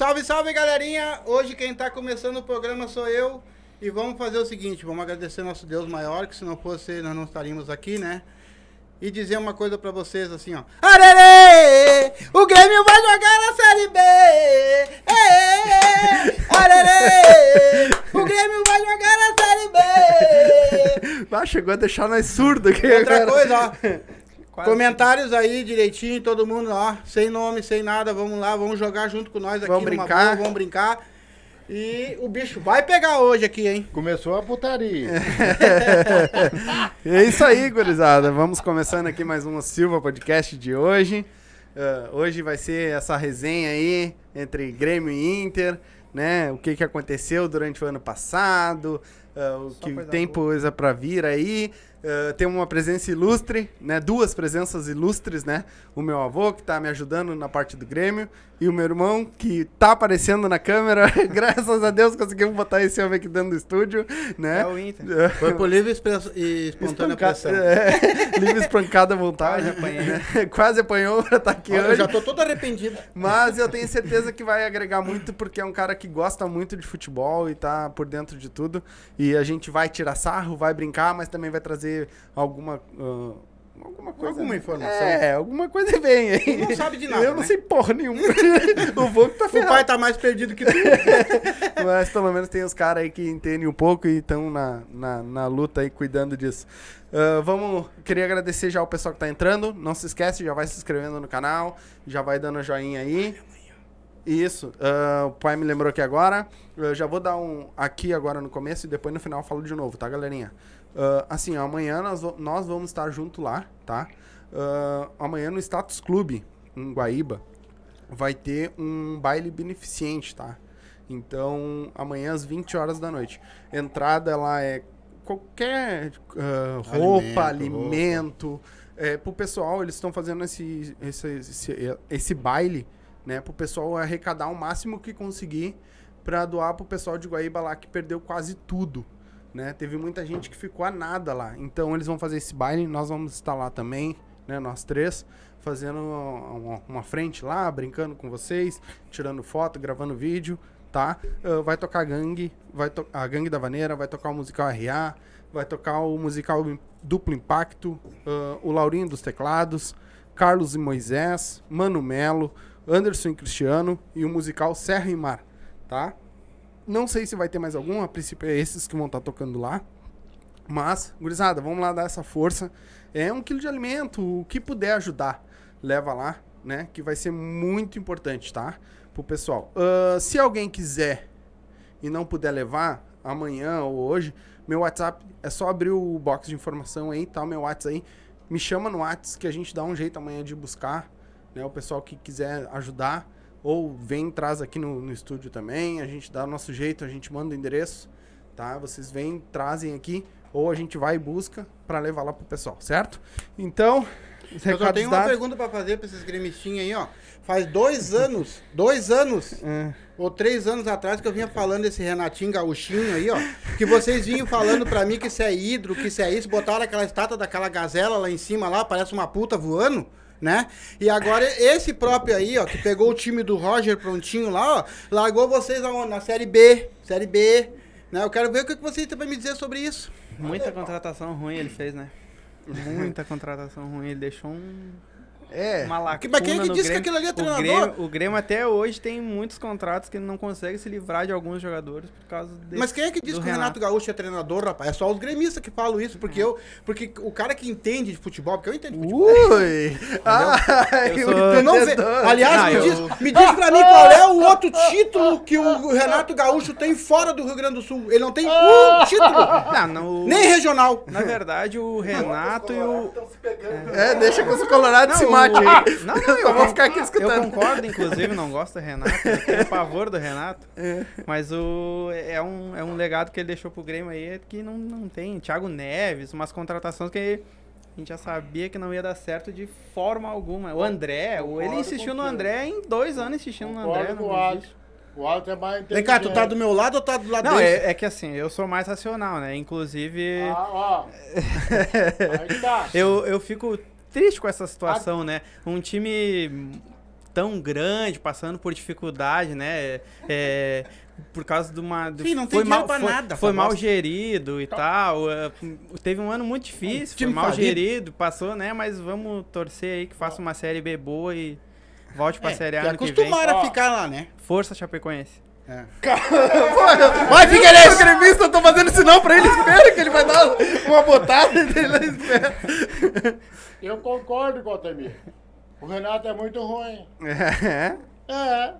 Salve, salve, galerinha! Hoje quem tá começando o programa sou eu. E vamos fazer o seguinte, vamos agradecer nosso Deus maior, que se não fosse nós não estaríamos aqui, né? E dizer uma coisa pra vocês assim, ó. Arerê! O Grêmio vai jogar na Série B! Ê, arerê! O Grêmio vai jogar na Série B! Ah, chegou a deixar nós surdos aqui. Outra agora. coisa, ó. Quase. Comentários aí direitinho, todo mundo, ó, sem nome, sem nada, vamos lá, vamos jogar junto com nós aqui Vamos numa brincar. boa, vamos brincar. E o bicho vai pegar hoje aqui, hein? Começou a putaria. É isso aí, gurizada. Vamos começando aqui mais um Silva Podcast de hoje. Ah, hoje vai ser essa resenha aí entre Grêmio e Inter, né? O que, que aconteceu durante o ano passado, ah, o Só que tem coisa pra vir aí. Ah, tem uma presença ilustre, né? Duas presenças ilustres, né? O meu avô, que tá me ajudando na parte do Grêmio, e o meu irmão, que tá aparecendo na câmera. Graças a Deus conseguimos botar esse homem aqui dentro do estúdio, né? É o Inter. Foi por livre e espontânea Espanca- pressão. É, livre espancada à vontade. Quase apanhei. né? Quase apanhou pra estar aqui Olha, eu hoje. já tô todo arrependido. Mas eu tenho certeza que vai agregar muito, porque é um cara que gosta muito de futebol e tá por dentro de tudo. E a gente vai tirar sarro, vai brincar, mas também vai trazer alguma. ah, alguma coisa. Alguma informação. É, alguma coisa vem aí. Não sabe de nada, Eu não né? sei porra nenhuma. o que tá O ferrado. pai tá mais perdido que tu. Mas pelo menos tem os caras aí que entendem um pouco e estão na, na, na luta aí cuidando disso. Ah, vamos, queria agradecer já o pessoal que tá entrando. Não se esquece, já vai se inscrevendo no canal, já vai dando joinha aí. Isso, ah, o pai me lembrou aqui agora. Eu já vou dar um aqui agora no começo e depois no final eu falo de novo, tá, galerinha? Ah, assim, amanhã nós, nós vamos estar junto lá, tá? Ah, amanhã no Status Clube, em Guaíba, vai ter um baile beneficente, tá? Então, amanhã às 20 horas da noite. Entrada lá é qualquer ah, roupa, Alimento, alimento. É, pro pessoal, eles estão fazendo esse, esse, esse, esse baile, né? Pro pessoal arrecadar o máximo que conseguir pra doar pro pessoal de Guaíba lá que perdeu quase tudo. Né? Teve muita gente que ficou a nada lá. Então eles vão fazer esse baile, nós vamos estar lá também, né? Nós três, fazendo uma, frente lá, brincando com vocês, tirando foto, gravando vídeo, tá? Ah, vai tocar gangue, vai to a gangue da vaneira, vai tocar o musical RA, vai tocar o musical duplo impacto, ah, o Laurinho dos teclados, Carlos e Moisés, Mano Melo, Anderson e Cristiano e o musical Serra e Mar, tá? Não sei se vai ter mais algum, a princípio é esses que vão estar tocando lá. Mas, gurizada, vamos lá dar essa força. É um quilo de alimento, o que puder ajudar, leva lá, né? Que vai ser muito importante, tá? Pro pessoal. Ah, se alguém quiser e não puder levar, amanhã ou hoje, meu WhatsApp é só abrir o box de informação aí, tá? Meu WhatsApp aí. Me chama no WhatsApp que a gente dá um jeito amanhã de buscar, né? O pessoal que quiser ajudar. Ou vem, traz aqui no, no estúdio também. A gente dá o nosso jeito, a gente manda o endereço, tá? Vocês vêm, trazem aqui. Ou a gente vai e busca pra levar lá pro pessoal, certo? Então, Eu só tenho uma dados. pergunta pra fazer pra esses gremistinhos aí, ó. Faz dois anos, dois anos, É. ou três anos atrás que eu vinha falando desse Renatinho Gaúchinho aí, ó. Que vocês vinham falando pra mim que isso é hidro, que isso é isso, botaram aquela estátua daquela gazela lá em cima lá, parece uma puta voando. Né? E agora esse próprio aí, ó, que pegou o time do Roger prontinho lá, ó, largou vocês na série B, série B, né? Eu quero ver o que vocês têm pra me dizer sobre isso. Muita contratação ruim ele fez, né? Muita contratação ruim. Ele deixou um, É. uma lacuna Que- mas quem é que disse que Grêmio. aquilo ali é O treinador? Grêmio, o Grêmio até hoje tem muitos contratos que ele não consegue se livrar de alguns jogadores por causa desse, Mas quem é que disse que o Renato Gaúcho é treinador, rapaz? É só os gremistas que falam isso, porque eu, porque o cara que entende de futebol, porque eu entendo de futebol. Ui! Ai, Eu o não vê. Aliás, Ah, me, eu- diz, me diz pra mim qual é o outro título que o Renato Gaúcho tem fora do Rio Grande do Sul. Ele não tem um título, Não, não, nem regional. Na verdade, o Renato e o. É, deixa que os colorados se Não, não, Só eu, vou ficar aqui eu escutando. concordo, inclusive, não gosto do Renato, eu tenho pavor do Renato. É. Mas o, é, um, é um legado que ele deixou pro Grêmio aí que não, não tem. Thiago Neves, umas contratações que a gente já sabia que não ia dar certo de forma alguma. O André, o, ele Concordo insistiu no. André em dois anos insistindo no André. Concordo com o Não, Alisson. existe. O Alisson é mais Vem cá, tu tá do meu lado ou tá do lado não dele? é, é que assim, eu sou mais racional, né? Inclusive, Ah, ó. Aí tá. eu, eu fico triste com essa situação, né? Um time tão grande, passando por dificuldade, né? É, por causa de uma. Sim, não tem foi mal, pra foi, nada, Foi mal gerido e tal. é, teve um ano muito difícil, foi mal falido. gerido, passou, né? Mas vamos torcer aí que faça uma série B boa e volte pra É, série A que ano que vem. acostumaram a ficar lá, né? Força Chapecoense. Vai, Os Figueirense! gremistas estão fazendo sinal pra ele, espera que ele vai dar uma botada ele espera. Eu concordo com o Altemir. O Renato é muito ruim. É. É.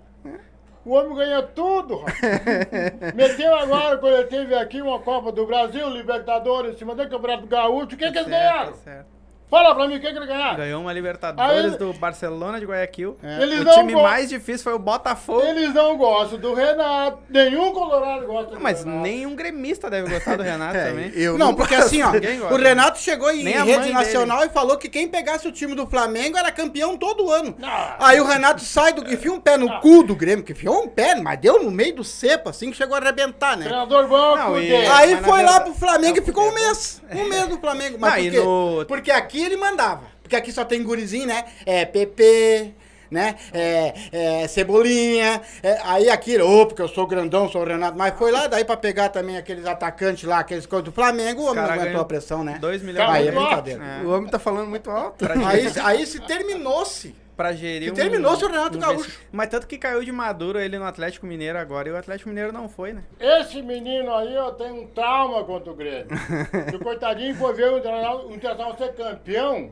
O homem ganha tudo, rapaz. Meteu agora, quando ele teve aqui uma Copa do Brasil, Libertadores, em cima do Campeonato Gaúcho. O que, que eles ganharam? certo. Fala pra mim, o que, que eles ganharam? Ganhou uma Libertadores Aí- do Barcelona de Guayaquil. Eles O não time go- mais difícil foi o Botafogo. Eles não gostam do Renato. Nenhum colorado gosta do Mas Renato. nenhum gremista deve gostar do Renato É, também. eu Não, porque assim, ó, o Renato chegou em Nem rede nacional e falou que quem pegasse o time do Flamengo era campeão todo ano. Não. Aí o Renato sai do. enfia um pé no cu do Grêmio, que enfiou um pé, mas deu no meio do cepo, assim que chegou a arrebentar, né? Treinador bom, Não, e-. Aí mas foi lá verdade- pro Flamengo e Não, ficou um mês. Um mês no Flamengo. Mas Não, por quê? no- Porque aqui ele mandava. Porque aqui só tem gurizinho, né? É PP, né? É, é Cebolinha. é- aí aqui, ô, porque eu sou grandão, sou o Renato. Mas foi lá, daí pra pegar também aqueles atacantes lá, aqueles coisas do Flamengo, o homem não aguentou a pressão, né? 2 milhões Aí é brincadeira. É. O homem tá falando muito alto. Aí, aí se terminou-se. Pra gerir Que terminou-se o Renato Gaúcho. vesti- Mas tanto que caiu de maduro ele no Atlético Mineiro agora e o Atlético Mineiro não foi, né? Esse menino aí, eu tenho um trauma contra o Grêmio. E o coitadinho foi ver o Internacional, o Internacional ser campeão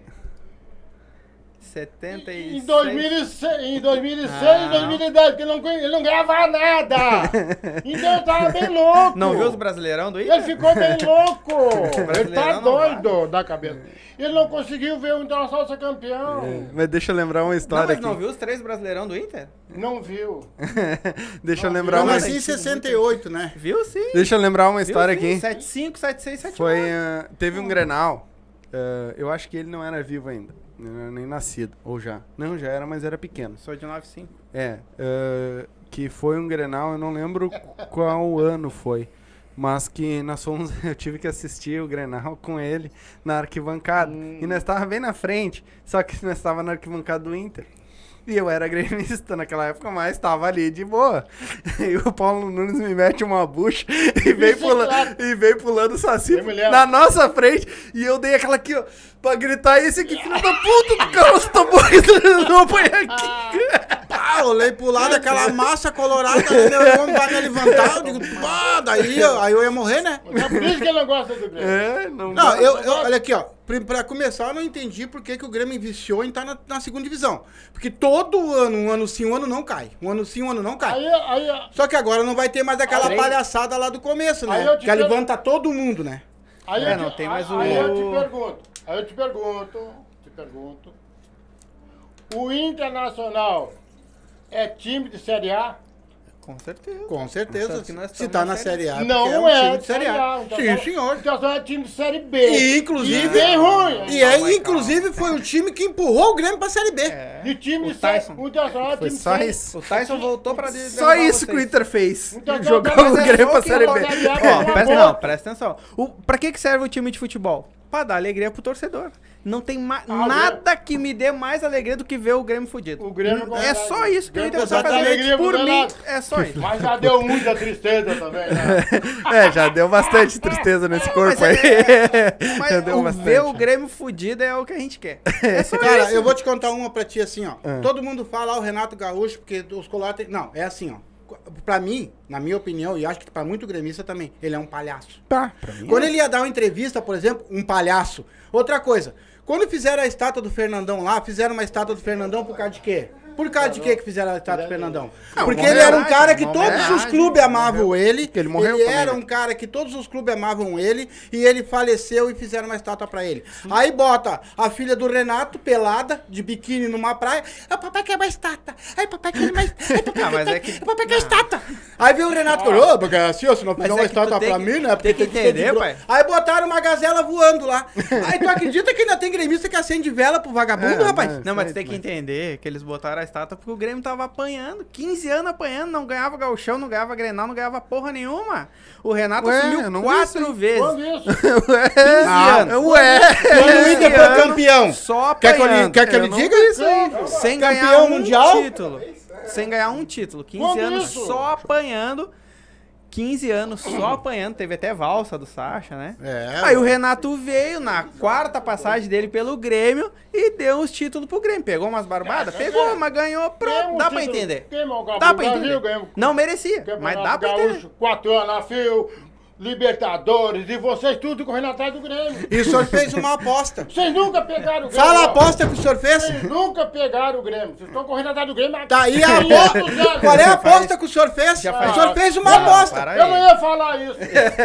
76. em 2006, em 2006 Ah. 2010, porque ele não, ele não ganhava nada. Então ele tava bem louco. Não viu os Brasileirão do Ele Inter? ficou bem louco. Ele tá não doido da cabeça. Ele não conseguiu ver o Internacional ser campeão. Mas deixa eu lembrar uma Não, história mas aqui. não viu os três Brasileirão do Inter? Não viu. deixa eu Não, lembrar Eu uma nasci em 68, né? Viu sim. Deixa eu lembrar uma história aqui. 75, 76, 78. Foi, ah, teve um Grenal. ah, eu acho que ele não era vivo ainda. Não era nem nascido. Ou já. Não, já era, mas era pequeno. Sou de 95. É. ah, que foi um Grenal, eu não lembro qual ano foi. Mas que nós fomos, eu tive que assistir o Grenal com ele na arquibancada. E nós estava bem na frente, só que nós estava na arquibancada do Inter. E eu era gremista naquela época, mas estava ali de boa. E o Paulo Nunes me mete uma bucha e é pula, claro. e veio pulando o saci na nossa frente. E eu dei aquela aqui, ó, pra gritar esse aqui, filho da puta do Carlos Tambores, não põe aqui. Pá, olhei pro lado, aquela massa colorada, aí meu homem vai me levantar, eu digo, pá, daí eu, aí eu ia morrer, né? É por isso que ele não gosta do Grêmio. É, não, Não, eu, eu- olha aqui, ó. Pra, pra começar, eu não entendi por que, que o Grêmio viciou em estar na, na segunda divisão. Porque todo ano, um ano sim, um ano não cai. Um ano sim, um ano não cai. Aí, aí, Só que agora não vai ter mais aquela Aí- palhaçada lá do começo, né? Que per- levanta todo mundo, né? aí É, eu te- não tem aí- mais o- Aí eu te pergunto, aí eu te pergunto, te pergunto. O Internacional é time de Série A? Com certeza. Com certeza. Tanto que nós Se tá na Série A, não porque é, um time de Série A. Então, Sim, senhor. O Internacional é time de Série B. E, inclusive- E bem ruim. E aí, aí, inclusive, foi o time que empurrou o Grêmio pra Série B. É. De time O Tyson. O Internacional é Foi time de só isso. O Tyson voltou pra Só isso que o vocês. Inter fez. Então, Jogou mas o é Grêmio só pra Série B. Ó, presta, não, presta atenção. O, pra que, que serve o time de futebol? Pra dar alegria pro torcedor. Não tem Ah, nada que me dê mais alegria do que ver o Grêmio fudido. O Grêmio é só isso que o O Inter Grêmio precisa consegue fazer. alegria Por mim, é só isso. Mas já deu muita tristeza também, né? É, já deu bastante tristeza nesse corpo aí. Mas já deu o, bastante. ver o Grêmio fudido é o que a gente quer. É só Cara, isso. eu vou te contar uma pra ti assim, ó. Ah. Todo mundo fala ah, o Renato Gaúcho, porque os colotes. Não, é assim, ó. Pra mim, na minha opinião, e acho que pra muito gremista também, ele é um palhaço. Tá. Quando ele ia dar uma entrevista, por exemplo, um palhaço. Outra coisa, quando fizeram a estátua do Fernandão lá, fizeram uma estátua do Fernandão por causa de quê? Por causa de quê que fizeram a estátua do Fernandão? Não, Porque uma ele era um cara que uma todos os clubes amavam ele. Que ele morreu Ele era né? um cara que todos os clubes amavam ele e ele faleceu e fizeram uma estátua pra ele. Aí bota a filha do Renato pelada, de biquíni numa praia. Ah, papai quer uma estátua. Ai, papai quer mais. Ai, papai, Ah, mas quer... é que- papai quer estátua. Aí veio o Renato e falou, "Ô, porque assim, ó, se não fizer uma é que tu estátua tem pra que- mim, né? Porque tem que ser de entender, bron-" pai. Aí botaram uma gazela voando lá. Aí tu acredita que ainda tem gremista que acende vela pro vagabundo, É, rapaz? Não, mas Mas- tu tem que entender que eles botaram a estátua porque o Grêmio tava apanhando, 15 anos apanhando, não ganhava gauchão, não ganhava Grenal, não ganhava porra nenhuma. O Renato Ué, assumiu quatro vezes. Quando isso? 15 Ah, anos. Ué! Quando o Inter foi campeão, Só quer que apanhando. quer que eu Eu lhe não diga? isso aí. Sem Campeão ganhar um mundial? título. Sem ganhar um título. 15 Quando anos isso? só apanhando. 15 anos só apanhando. Teve até valsa do Sacha, né? É, Aí o Renato veio na quarta passagem dele pelo Grêmio e deu os títulos pro Grêmio. Pegou umas barbadas? Pegou, mas ganhou. Pronto, dá pra entender. Dá pra entender. Não merecia, mas dá pra entender. quatro anos a fio, Libertadores, e vocês tudo correndo atrás do Grêmio. E o senhor fez uma aposta. Vocês nunca pegaram o Grêmio. Fala a aposta que o senhor fez. Vocês nunca pegaram o Grêmio. Vocês estão correndo atrás do Grêmio. Tá aí a 500 aposta. Qual é a aposta que o senhor fez? já O faz- senhor fez uma Não, aposta. Eu não ia falar isso.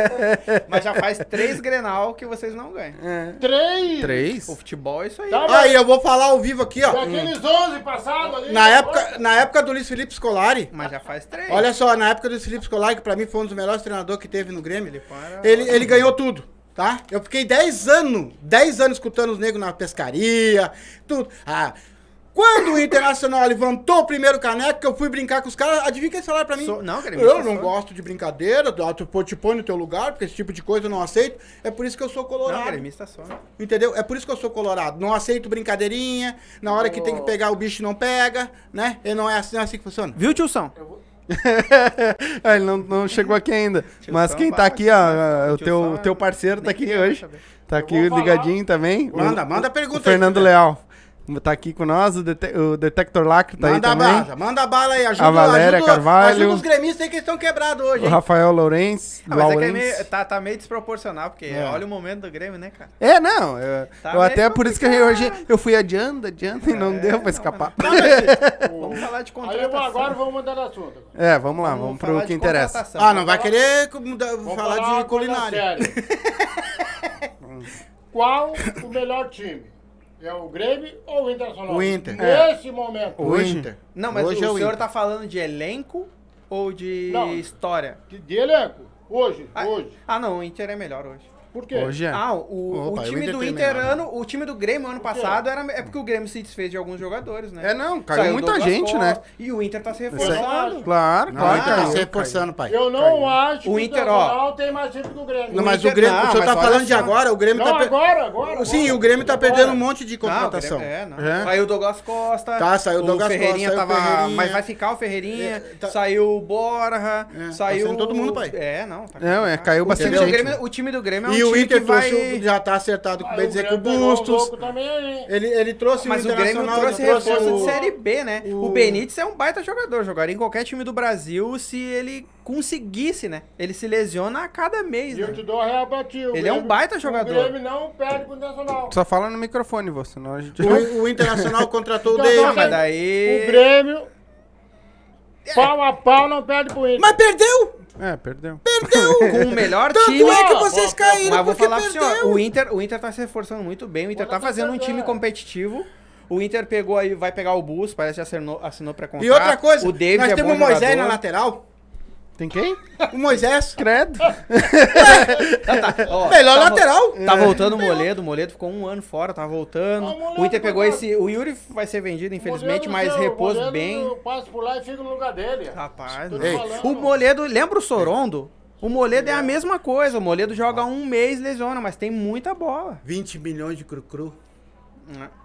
Mas já faz três Grenal que vocês não ganham. Três. Três? O futebol é isso aí. Tá, Aí, eu vou falar ao vivo aqui, ó. Daqueles 11 passados ali. Na época, na época do Luiz Felipe Scolari, Mas já faz três. olha só, na época do Luiz Felipe Scolari, que pra mim foi um dos melhores treinadores que teve no Grêmio, Filipão era- ele, ele ganhou tudo, tá? Eu fiquei 10 anos, 10 anos escutando os negros na pescaria, tudo. Ah, quando o Internacional levantou o primeiro caneco, que eu fui brincar com os caras, adivinha quem falaram pra mim? Sou- não, eu não sou. gosto de brincadeira, tu te põe no teu lugar, porque esse tipo de coisa eu não aceito. É por isso que eu sou Não, colorado. gremista só. Entendeu? É por isso que eu sou colorado. Não aceito brincadeirinha. Na hora que tem que pegar o bicho, não pega, né? E não é assim, não é assim que funciona. Viu, tio São? Ah, ele não, não chegou aqui ainda. Tio Mas quem tá aqui, ó, o teu, o teu parceiro tá aqui hoje. Tá aqui ligadinho também. O- Manda, manda a o pergunta aí, Fernando Fernando. Leal. Tá aqui com nós, o, dete- o Detector Lacre tá manda aí a também. bala, manda a bala aí. Ajuda, A Valéria ajuda, Carvalho. Ajuda os gremistas aí que estão quebrados hoje, O? Rafael Lourenço. Ah, mas é que é Laurence. meio, tá, tá meio desproporcional, porque É. olha o momento do Grêmio, né, cara? É, não. Eu, Tá eu até por isso que eu, hoje eu fui adiando, adiando e não É, deu pra não, escapar. Não, mas- Vamos falar de Aí eu vou, contratação. agora vamos mudar de assunto. É, vamos lá, Vamos vamos, falar pro que interessa. contratação. Ah, não vai querer cu- muda- Vamos falar uma de culinária. Qual o melhor time? É o Grêmio ou o Internacional? O Inter. Nesse momento. O? Inter. Não, mas Hoje o é o senhor Inter. tá falando de elenco ou de Não. história? De, de elenco. Hoje. Ah, Hoje. Ah, não, o Inter é melhor hoje. Por quê? Hoje é. Ah, o, Opa, o o time Inter do Inter ano, o time do Grêmio ano passado era é porque o Grêmio se desfez de alguns jogadores, né? É, não, caiu Saiu muita gente, né? E o Inter tá se aí. reforçando. Claro, Não, claro o que Inter tá se reforçando, pai. Eu não Caiu. acho O que Inter, o ó. Internacional tem mais time que o Grêmio. Não, mas Inter- o Grêmio, não, o senhor tá falando de agora, o Grêmio Não, tá... agora, agora. Sim, agora. o Grêmio tá Agora. perdendo um monte de Não, o contratação. Grêmio- é, não. É. Saiu o Douglas Costa. Tá, saiu o Douglas Costa, o tava, Ferreirinha. Mas vai ficar o Ferreirinha. É, tá- Saiu o Borja. É, tá saiu. todo mundo, pai. É, não. Tá Não, é, caiu o bastante gente? O time do Grêmio é um E o Inter que vai... trouxe, o- já tá acertado com bem dizer com o Grêmio Bustos. Ele, ele trouxe Mas o o Grêmio Internacional, trouxe trouxe reforço o... de Série B, né? O... o- Benítez é um baita jogador, jogaria em qualquer time do Brasil se ele conseguisse, né? Ele se lesiona a cada mês, E eu né? te dou a real pra ti. o Ele é um Grêmio- baita jogador. O Grêmio não perde pro Internacional. Só fala no microfone, você, senão a gente... O, o Internacional contratou o David. Mas daí... O Grêmio, pau a pau, não perde pro Inter. Mas perdeu! É, perdeu. Com o melhor Tanto time... é que Ó, vocês caíram Mas vou falar pro senhor, perdeu. o Inter, o Inter tá se reforçando muito bem, o Inter Bota tá fazendo um time competitivo. O Inter pegou aí, vai pegar o Bus, parece que assinou, assinou pré-contrato. E outra coisa, o David nós é temos o Moisés jogador. na lateral. Tem quem? O Moisés. Credo. Ó, Melhor tá vo- lateral. Tá voltando o Moledo, o Moledo ficou um ano fora, tá voltando. Ah, o Moledo O Inter pegou esse. O Yuri vai ser vendido, infelizmente, mas repôs bem. Passa por lá e fica no lugar dele. Rapaz, Tô não. te Ei, falando. O Moledo, lembra o Sorondo? O Moledo é a mesma coisa. O Moledo joga um mês, lesiona, mas tem muita bola. 20 milhões de cru-cru.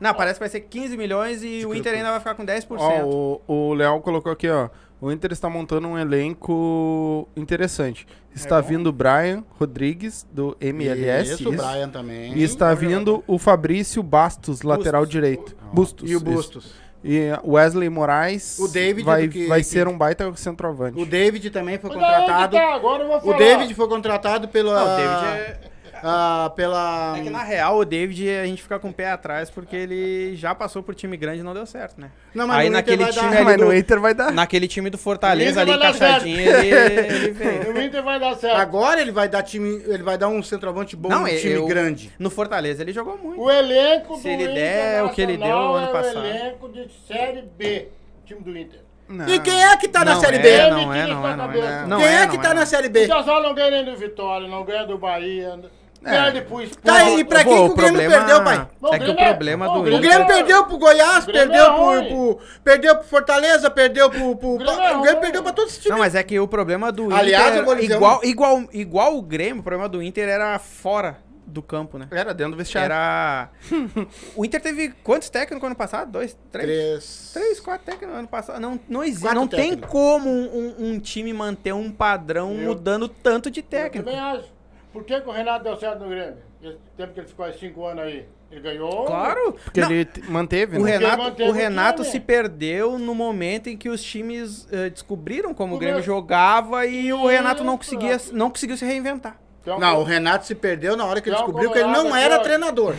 Não, parece que vai ser 15 milhões e o Inter ainda vai ficar com 10%. Ó, o, o Leal colocou aqui, ó. O Inter está montando um elenco interessante. Está vindo o Brian Rodrigues, do MLS. Isso, o Brian também. E está vindo o Fabrício Bastos, lateral direito. Bustos. E o isso. Bustos. E Wesley Moraes O David vai, do que- vai que- ser um baita centroavante. O David também foi contratado. Tá, agora eu vou O falar. David foi contratado pela. Não, o David é... ah, pela. É que na real o David a gente fica com o pé atrás porque ele já passou por time grande e não deu certo, né? Não, mas Aí no Inter naquele vai dar- time ali mas do, no Inter vai dar. naquele time do O Fortaleza Inter ali vai dar encaixadinho, ele, ele veio. O Inter vai dar certo. Agora ele vai dar time. Ele vai dar um centroavante bom Não, eu- time eu- grande. No Fortaleza ele jogou muito. O elenco Se do ele Inter der o que ele deu ano é passado. o elenco de Série B, o time do Inter. Não. E quem é que tá na Série é, B? Não é, não é, não é. Não quem é, é, que tá é. na Série O B? Internacional não ganha nem do Vitória, não ganha do Bahia. Perde pro. Tá aí, pra quem Pô, que o Grêmio perdeu, pai? Bom, É o que o Grêmio é- problema do o O Grêmio. Grêmio perdeu pro Goiás, Grêmio perdeu é pro, perdeu pro Fortaleza, perdeu pro. pro O Grêmio é o Grêmio ruim. perdeu pra todos os times. Não, mas é que o problema do Aliás, Inter... eu dizer igual, igual, igual o Grêmio, o problema do Inter era fora do campo, né? Era dentro do vestiário. Era... o Inter teve quantos técnicos ano passado? Dois? Três? Três. Três, quatro técnicos no ano passado. Não, não existe. Quatro Não tem técnicos. como um, um- um time manter um padrão Eu- mudando tanto de Eu técnico. também acho. Por que, que o Renato deu certo no Grêmio? Esse tempo que ele ficou há cinco anos aí. Ele ganhou. Claro. Porque Não, ele manteve, O né? Renato, manteve o o Renato time. se perdeu no momento em que os times eh, descobriram como o O Grêmio jogava e o Renato não Isso. conseguia, não conseguiu se reinventar. Então, Não, o Renato se perdeu na hora que ele Não, descobriu que ele não era treinador.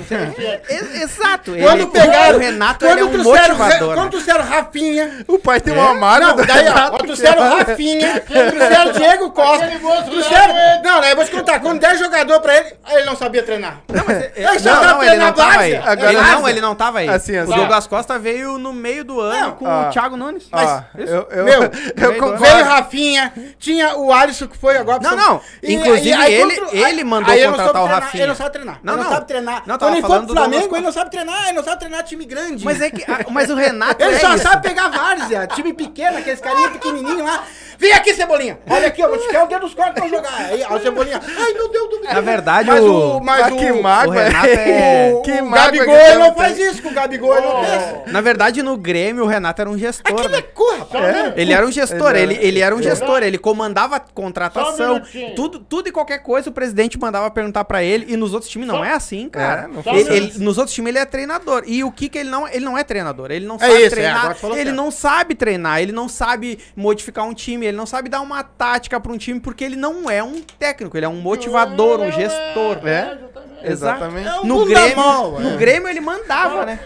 E- Exato. Quando ele- pegaram. o Renato quando ele é um trouxeram, motivador. Quando trouxeram Rafinha. O pai tem uma mágoa Não, do daí, ó, Renato. trouxeram Rafinha, trouxeram Diego Costa. Trouxeram. Não, né? Eu vou te contar. Quando der jogador pra ele, aí ele não sabia treinar. Não, mas é- Ele só não, ele não tava aí. Agora- ele, não, ele não tava aí. Assim, assim. O Douglas Costa veio no meio do ano Não, com ó. o Thiago Nunes. Ó, Isso. eu, eu, Meu, eu veio Rafinha, tinha o Alisson que foi agora pro Não, não. Inclusive, ele- contra- ele mandou não contratar o treinar, Rafinha. Ele não sabe treinar. Não, ele não, não. sabe treinar. Não, Quando ele foi falando pro Flamengo, ele não sabe treinar, ele não sabe treinar time grande. Mas é que. Mas o Renato. Ele é só isso. sabe pegar várzea, time pequeno, aqueles carinha pequenininho lá. Vem aqui, Cebolinha. Olha aqui, eu vou te quer o dedo dos cortes pra jogar. Aí, ó, Cebolinha. Ai, meu Deus do céu. Na verdade, mas o- o. Mas Ah, que o, mágoa, o Renato é- o, que o mágoa Gabigol que ele não tem. faz isso, com o Gabigol ele não fez. Na verdade, no Grêmio, o Renato era um gestor. Aquilo né? é cu, rapaz. É. Ele era um gestor, Ele ele, era- um gestor, ele comandava contratação, tudo e qualquer coisa o presidente mandava perguntar pra ele, e nos outros times não Só- é assim, cara. É, Ele- ele- nos outros times ele é treinador, e o que que ele não, ele não é treinador, ele não É sabe isso, é, treinar, falou ele certo. não sabe treinar, ele não sabe modificar um time, ele não sabe dar uma tática pra um time, porque ele não é um técnico, ele é um motivador, um gestor. É? exatamente. Exatamente. É No Grêmio, no é. Grêmio ele mandava, né?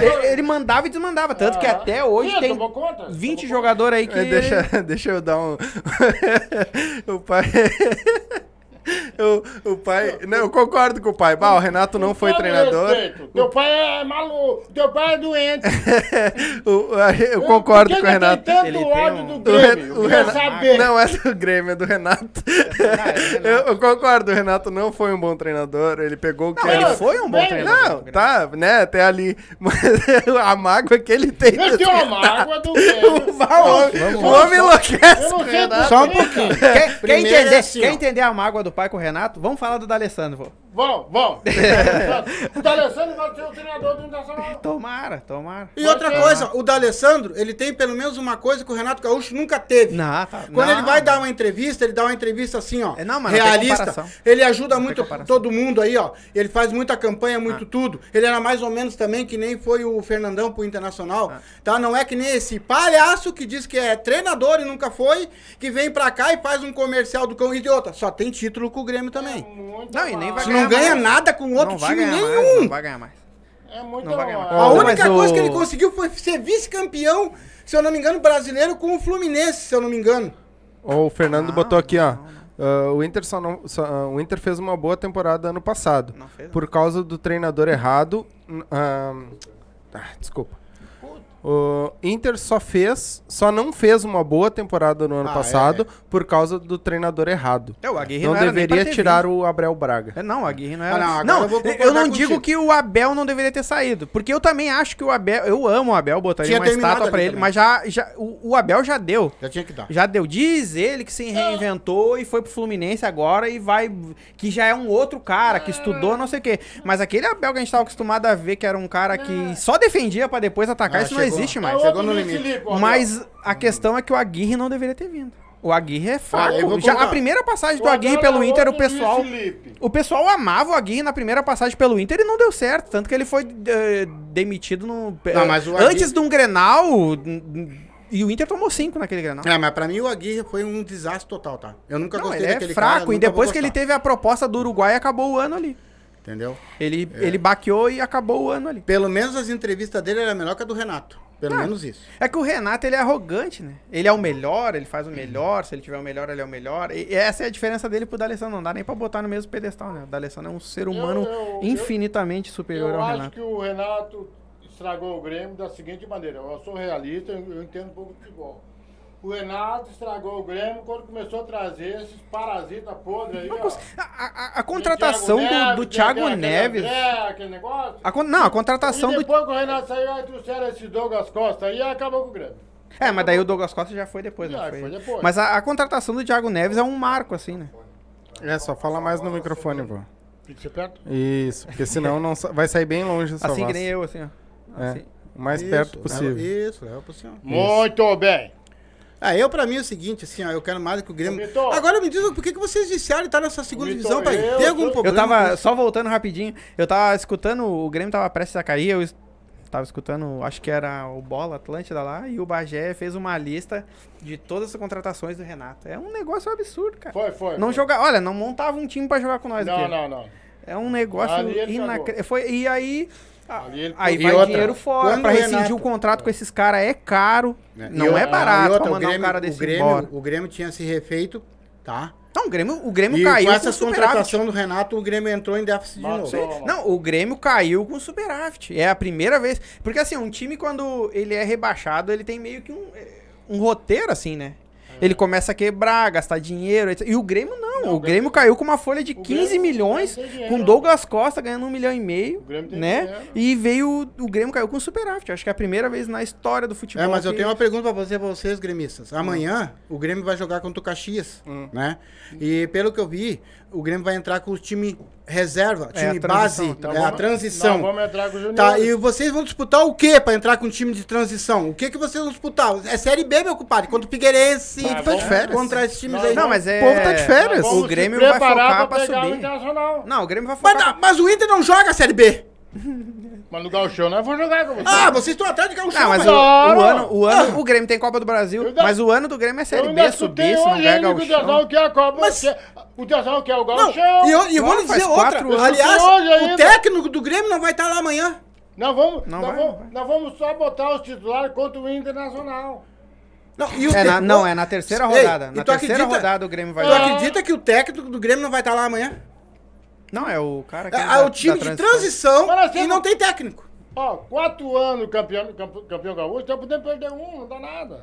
Ele, ele mandava e desmandava. Tanto que até hoje tem tomou conta, 20 tomou jogadores aí que. É, deixa, deixa eu dar um. o pai. o, o pai. Não, eu concordo com o pai. Bah, o Renato não foi treinador. respeito. Teu pai é maluco. Teu pai é doente. O- eu concordo com o Renato. Tem tanto Ele tem ódio um- do O, Ren- Grêmio. o Renato, saber. não é do Grêmio, é do Renato. Eu, eu concordo, o Renato não foi um bom treinador. Ele pegou o que Não, ele foi um bom treinador. Não, tá, né, até ali. Mas a mágoa que ele tem. Eu tenho uma mágoa do Grêmio. O homem, o enlouquece. Só um pouquinho. Quer, é assim, entender a mágoa do pai com o Renato? Vamos falar do D'Alessandro. Vão, vão. o D'Alessandro vai ser o treinador do Internacional. Tomara, tomara. E outra coisa, o D'Alessandro, ele tem pelo menos uma coisa que o Renato Gaúcho nunca teve. Não, tá. Quando não. ele vai dar uma entrevista, ele dá uma entrevista assim, ó. É, não, mas não tem realista. Ele ajuda muito todo mundo aí, ó. Ele faz muita campanha, Ah. muito tudo. Ele era mais ou menos também que nem foi o Fernandão pro Internacional. Ah. Tá? Não é que nem esse palhaço que diz que é treinador e nunca foi, que vem pra cá e faz um comercial do cão de outra. Só tem título com o Grêmio também. Muito Não, e nem vai não ganha mais. nada com outro time nenhum. Mais, não vai ganhar mais. É muito Não vai ganhar mais. A única mas coisa o- que ele conseguiu foi ser vice-campeão, se eu não me engano, brasileiro com o Fluminense, se eu não me engano. O Fernando Não, botou aqui, ó. ah, o, Inter só não, só- ah, o Inter fez uma boa temporada ano passado. Não fez? Por causa do treinador errado. ah, ah, desculpa. O Inter só fez, só não fez uma boa temporada no ano Ah, passado por causa do treinador errado. É, o Aguirre Não, não, deveria tirar vindo. o Abel Braga. É, não, o Aguirre não era. Ah, não, agora não, eu vou eu, não contigo. digo que o Abel não deveria ter saído. Porque eu também acho que o Abel. Eu amo o Abel, botaria Tinha uma estátua pra ali ele, também. mas já, já o, o Abel já deu. Já tinha que dar. Já deu. Diz ele que se reinventou e foi pro Fluminense agora e vai. Que já é um outro cara, que estudou, não sei o quê. Mas aquele Abel que a gente tava acostumado a ver, que era um cara que só defendia pra depois atacar, Ah, isso não. Existe É mais. outro chegou no limite. Mas a questão é que o Aguirre não deveria ter vindo. O Aguirre é fraco. vou Já, a primeira passagem do Aguirre pelo é Inter, o pessoal. O pessoal amava o Aguirre na primeira passagem pelo Inter e não deu certo. Tanto que ele foi eh, demitido no. Não, mas o antes Aguirre- de um Grenal. E o Inter tomou cinco naquele Grenal. É, mas pra mim o Aguirre foi um desastre total, tá? Eu nunca Não, gostei ele é daquele cara. fraco. e nunca depois que ele teve a proposta do Uruguai, acabou o ano ali. Entendeu? Ele, É. ele baqueou e acabou o ano ali. Pelo menos as entrevistas dele era melhor que a do Renato. Pelo Ah. menos isso. É que o Renato, ele é arrogante, né? Ele é o melhor, ele faz o melhor. Se ele tiver o melhor, ele é o melhor. E essa é a diferença dele pro D'Alessandro. Não dá nem pra botar no mesmo pedestal, né? O D'Alessandro é um ser humano eu- eu- infinitamente superior Eu ao acho Renato. que o Renato estragou o Grêmio da seguinte maneira. Eu sou realista, eu eu entendo um pouco de futebol. O Renato estragou o Grêmio quando começou a trazer esses parasitas podres aí, ó. A, a- a contratação do, do tem Thiago aquele Neves. André, aquele negócio. a con- não, a contratação e do. depois que o Renato saiu, aí trouxeram esse Douglas Costa aí e acabou com o Grêmio. É, mas daí o Douglas Costa já foi depois, Já, não foi depois. Mas a, a contratação do Thiago Neves é um marco, assim, né? É, só fala mais no microfone, vô. Tem que ser perto. Isso, porque senão não vai sair bem longe Assim que nem eu, assim, ó. É, Assim. o mais Isso, perto leva- possível. Isso, leva pro senhor. Muito bem. Ah, eu pra mim é o seguinte, assim, ó, eu quero mais do que o Grêmio. Ô. Agora me diz por que, que vocês em estar nessa segunda Vitor, divisão, pai? eu Tem algum problema? Eu tava, só voltando rapidinho, eu tava escutando, o Grêmio tava prestes a cair, eu tava escutando, acho que era o Bola Atlântida lá, e o Bagé fez uma lista de todas as contratações do Renato. É um negócio absurdo, cara. Foi, foi. Não foi. jogar, olha, não montava um time pra jogar com nós Não, aqui. não, não. É um negócio inacreditável. Foi E aí, ele aí vai outra, dinheiro fora. quando Pra o rescindir Renato- o contrato com esses caras é caro. E Não é barato outra, pra mandar o Grêmio, um cara o desse Grêmio, embora. O Grêmio tinha se refeito, tá? Não, o Grêmio, o Grêmio E caiu com com essa superávit. contratação do Renato, o Grêmio entrou em déficit de novo. Não, o Grêmio caiu com superávit. É a primeira vez. Porque assim, um time quando ele é rebaixado, ele tem meio que um, um roteiro assim, né? Ele começa a quebrar, gastar dinheiro. etc. E o Grêmio não. Não, o Grêmio caiu com uma folha de o 15 Grêmio- milhões, o com. Douglas Costa ganhando um milhão e meio, O Grêmio tem né? dinheiro. E veio. O Grêmio caiu com superávit. Acho que é a primeira vez na história do futebol. É, mas eu tenho uma pergunta pra você, pra vocês, gremistas. Amanhã, o Grêmio vai jogar contra o Caxias, né? E pelo que eu vi, o Grêmio vai entrar com o time reserva, É, a time transição, base, então é a transição. Não, vamos entrar com o Junior. Tá, e vocês vão disputar o quê pra entrar com o time de transição? O que que vocês vão disputar? É Série B, meu compadre, contra o Figueirense, Mas contra, férias. contra esses times Nós aí. Não, mas é. O povo tá de férias. Vamos O Grêmio se vai focar pra pegar o subir. Internacional. Não, o Grêmio vai Mas, focar. não, mas o Inter não joga a Série B. Mas no Gauchão nós vamos jogar com você. Ah, vocês estão atrás de Gauchão, Não, mas o, o ano, o ano, o Grêmio tem Copa do Brasil, ainda- mas o ano do Grêmio é Série B, subir, se não ganhar o gauchão. Internacional quer a Copa. Mas- Mas... O Internacional quer o Não, Gauchão. e eu, eu vou lhe dizer outra. Aliás, o ainda. técnico do Grêmio não vai estar lá amanhã. Nós vamos, Não nós, vai, vamos, não vai. nós vamos só botar os titulares contra o Internacional. Não, e o É na- não, é na terceira Ei, rodada. e Na terceira acredita- rodada o Grêmio vai Tu jogar. acredita que o técnico do Grêmio não vai estar lá amanhã? Não, é o cara É, que. é o time de transição nós e não tem técnico. Ó, quatro anos campeão, campe- campeão gaúcho, então podemos perder um, não dá nada.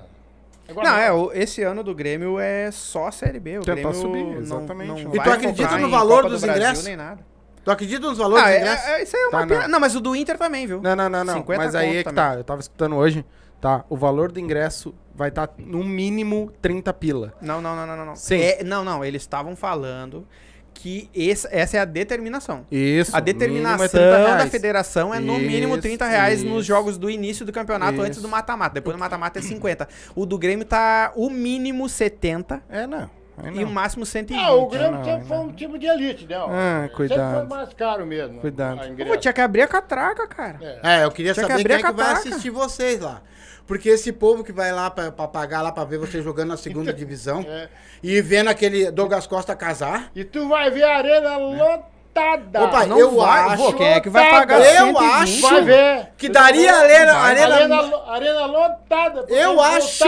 Agora, Não, é, o- esse ano do Grêmio é só Série B. O Tentar Grêmio subir, não- exatamente. Não, E tu acredita no valor do dos Brasil ingressos? Nem nada. Tu acredita nos valores Ah, do é, ingresso? é, isso aí é uma Tá, pira- não. Não, mas o do Inter também, viu? Não, não, não, não. 50 Mas aí é que também. tá. Eu tava escutando hoje, tá? O valor do ingresso vai estar no mínimo 30 pila. Não, não, não, não, não. não. Sim. É, não, não. Eles estavam falando que esse- essa é a determinação. Isso. A é 30 determinação da reais. federação é no mínimo Isso, 30 reais nos isso. jogos do início do campeonato, antes Isso. do mata-mata. Depois do mata-mata é 50. O do Grêmio tá o mínimo 70 É, não. Aí e o máximo 120. Ah, o Grêmio não, sempre foi não. um time de elite, né? Ah, Sempre foi cuidado. mais caro mesmo. Cuidado. Pô, tinha que abrir a catraca, cara. É. É, eu queria Tinha que saber abrir quem é que vai assistir vocês lá. Porque esse povo que vai lá pra, pra pagar lá pra ver vocês jogando na segunda divisão É. e vendo aquele Douglas Costa casar. E tu vai ver a arena lotada. Ô, pai, Não eu vai, acho- pô, quem é que vai Lotada. pagar Eu 120? acho Vai ver. que daria a arena, arena, Arena, arena lotada. Eu acho.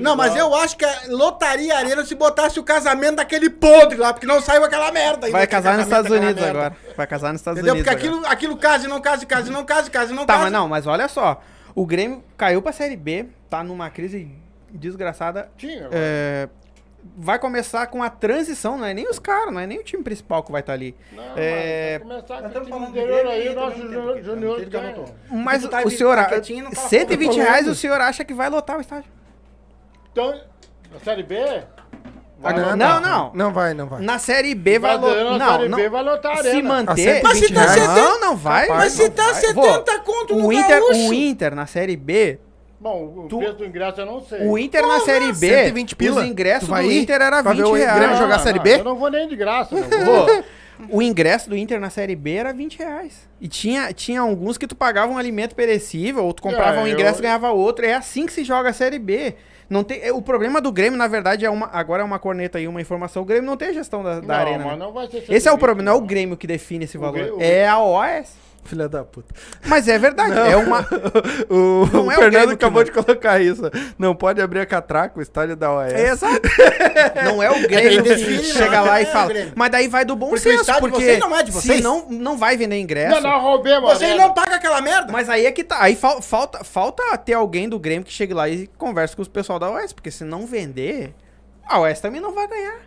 Não, mas eu acho que lotaria a arena se botasse o casamento daquele podre lá, porque não saiu aquela merda. Vai casar nos Estados Unidos merda. agora. Vai casar nos Estados Entendeu? Unidos. Porque agora. aquilo, aquilo casa e não casa, e casa e não casa, e casa e não Tá, casa. mas não, mas olha só. O Grêmio caiu pra Série B, tá numa crise desgraçada. Tinha. É, vai começar com a transição, não é nem os caras, não é nem o time principal que vai estar ali. Não, É, mas vai começar com o time interior aí, o nosso junior. Mas tá o vi- senhor, tá a- quietinho e não fala 120 porra. reais o senhor acha que vai lotar o estádio? Então, na Série B, Não, não, não. Não vai, não vai. Na Série B vai Vai lotar. na Não, Série não. B vai lotar a Se manter. A 120 Mas se tá reais. 70 Não, não vai. Mas se não tá vai. 70 conto no o Inter, gaúcho. o Inter na Série B, bom, o Tu- preço do ingresso eu não sei. o Inter na Porra, Série B, 120 pila. os ingressos do Inter era pra ver 20 o reais. Grêmio jogar Não, Série não, B? Eu não vou nem de graça. Não vou. Pô, o ingresso do Inter na Série B era 20 reais. E tinha, tinha alguns que tu pagava um alimento perecível, ou tu comprava É, um ingresso e eu- ganhava outro. É assim que se joga a Série B. Não tem, é, o problema do Grêmio, na verdade, é uma. Agora é uma corneta aí, uma informação. O Grêmio não tem gestão da, da não, arena. né? Esse é o 120, problema, não é o. Grêmio que define esse valor. Grê- o É a OAS. Filha da puta. Mas é verdade. É uma. O, Não o é o Fernando que acabou de colocar isso. Não pode abrir a catraca, o estádio da OAS. É, exato. Não é o Grêmio que chega lá é e o fala. Mas daí vai do bom Porque o senso, porque vocês não é de se vocês. não, não vai vender ingresso. Não, não, roubemos. Vocês não pagam aquela merda? Mas aí é que tá. Aí fal- falta, falta ter alguém do Grêmio que chegue lá e converse com os pessoal da OS. Porque se não vender, a OS também não vai ganhar.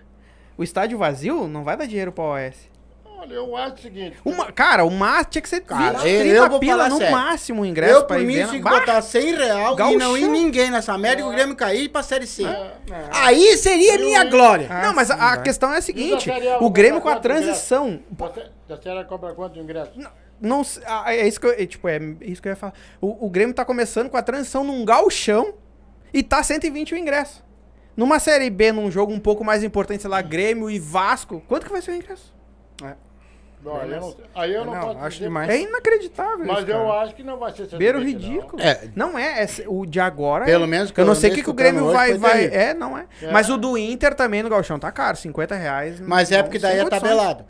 O estádio vazio não vai dar dinheiro pra OS. Olha, eu acho o seguinte. Uma, cara, o máximo tinha que ser Cara, 20, eu- 30 eu vou pila no sério. máximo o ingresso Eu, pra mim, tinha que Bah, botar 100 real e não ir ninguém nessa merda e o Grêmio cair pra Série C. É, Aí seria minha glória. Não, mas a, a vai. questão é a seguinte: Série o Grêmio com a transição. Da Serra cobra quanto de ingresso? Não, se- ah, é isso que eu, é, tipo, é isso que eu ia falar. O, o Grêmio tá começando com a transição num galchão e tá 120 o ingresso. Numa Série B, num jogo um pouco mais importante, sei lá, Grêmio e Vasco, quanto que vai ser o ingresso? Não, aí eu não, aí eu não, Não, posso acho dizer, demais. É inacreditável Mas isso, eu acho que não vai ser 120, Beiro não. ridículo. É. Não é, é o de agora. Pelo é. menos que Eu não eu sei o que, que o Grêmio vai. vai é, não é. É. Mas o do Inter também no Galchão tá caro, 50 reais. Mas é não- porque daí é tabelado.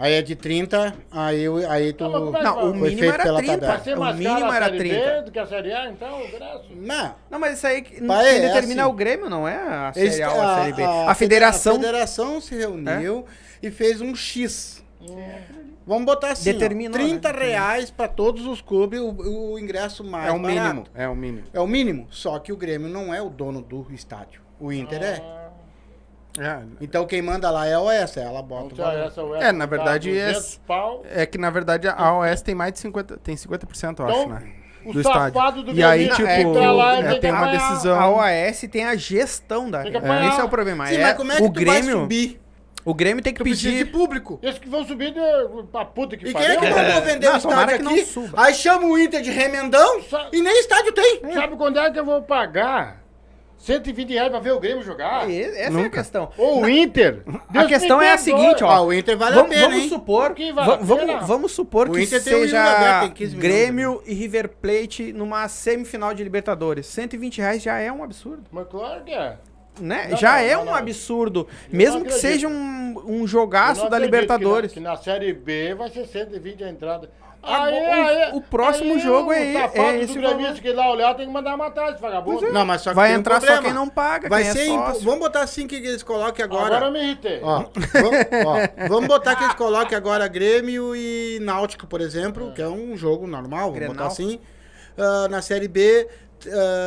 Aí é de 30, aí, aí tu. Não, é Não, o mínimo era pela 30. tabela. Vai ser O mínimo era Série 30. B do que a Série A, então, o ingresso. Não. Não, mas isso aí que- Pai, é determina é assim. o Grêmio, não é a Série A ou a Série B. A, federação A federação se reuniu e fez um X. Vamos botar assim: Determinou, ó, 30 né? reais pra todos os clubes, o, o ingresso mais É o barato. mínimo. É o mínimo. É o mínimo. Só que o Grêmio não é o dono do estádio. O Inter é. É, Então quem manda lá é a OS, ela bota o Então, valor. essa o É, na verdade, é- 200 pau. é que na verdade a OS tem mais de 50%, tem 50%, eu Então, acho, né? o do safado estádio. do E aí, Grêmio tipo, entra lá e é, tem uma decisão. A OAS tem a gestão da. Esse é o problema. Sim, é, mas como é que o tu vai Grêmio, subir? O Grêmio tem que Tu precisa de pedir. público. Esses que vão subir de, pra puta que E quem é que mandou vender Não, o estádio que não aqui? suba. Aí chama o Inter de remendão Sa- e nem estádio tem. Sabe quando é que eu vou pagar 120 reais pra ver o Grêmio jogar? E- Essa é a Nunca. questão. Ou o Inter? A Deus questão me é a seguinte, ó. Ah, o Inter vale vamos, a pena, vamos supor, Que vale va- a vamos, pena? vamos supor O que Inter um seja jogador, tem 15 milhões Grêmio e River Plate numa semifinal de Libertadores. 120 reais já é um absurdo, Mas claro que é. Né? Não, já não, é não, um não. absurdo, Eu mesmo que seja um, um jogaço da Libertadores. Que na, que na Série B vai ser 120 a entrada. Ah, o- o próximo jogo é- o é esse valor. que lá olhar tem que mandar matar esse vagabundo. Não, mas só que Vai tem um entrar só quem não paga, Vai quem ser é impo-. Vamos botar assim que eles coloquem agora. Agora eu me irritei. Ó, vamos, ó, vamos botar que eles coloquem agora Grêmio e Náutico, por exemplo, que é um jogo normal, vamos Grenal. botar assim. Ah, na Série B,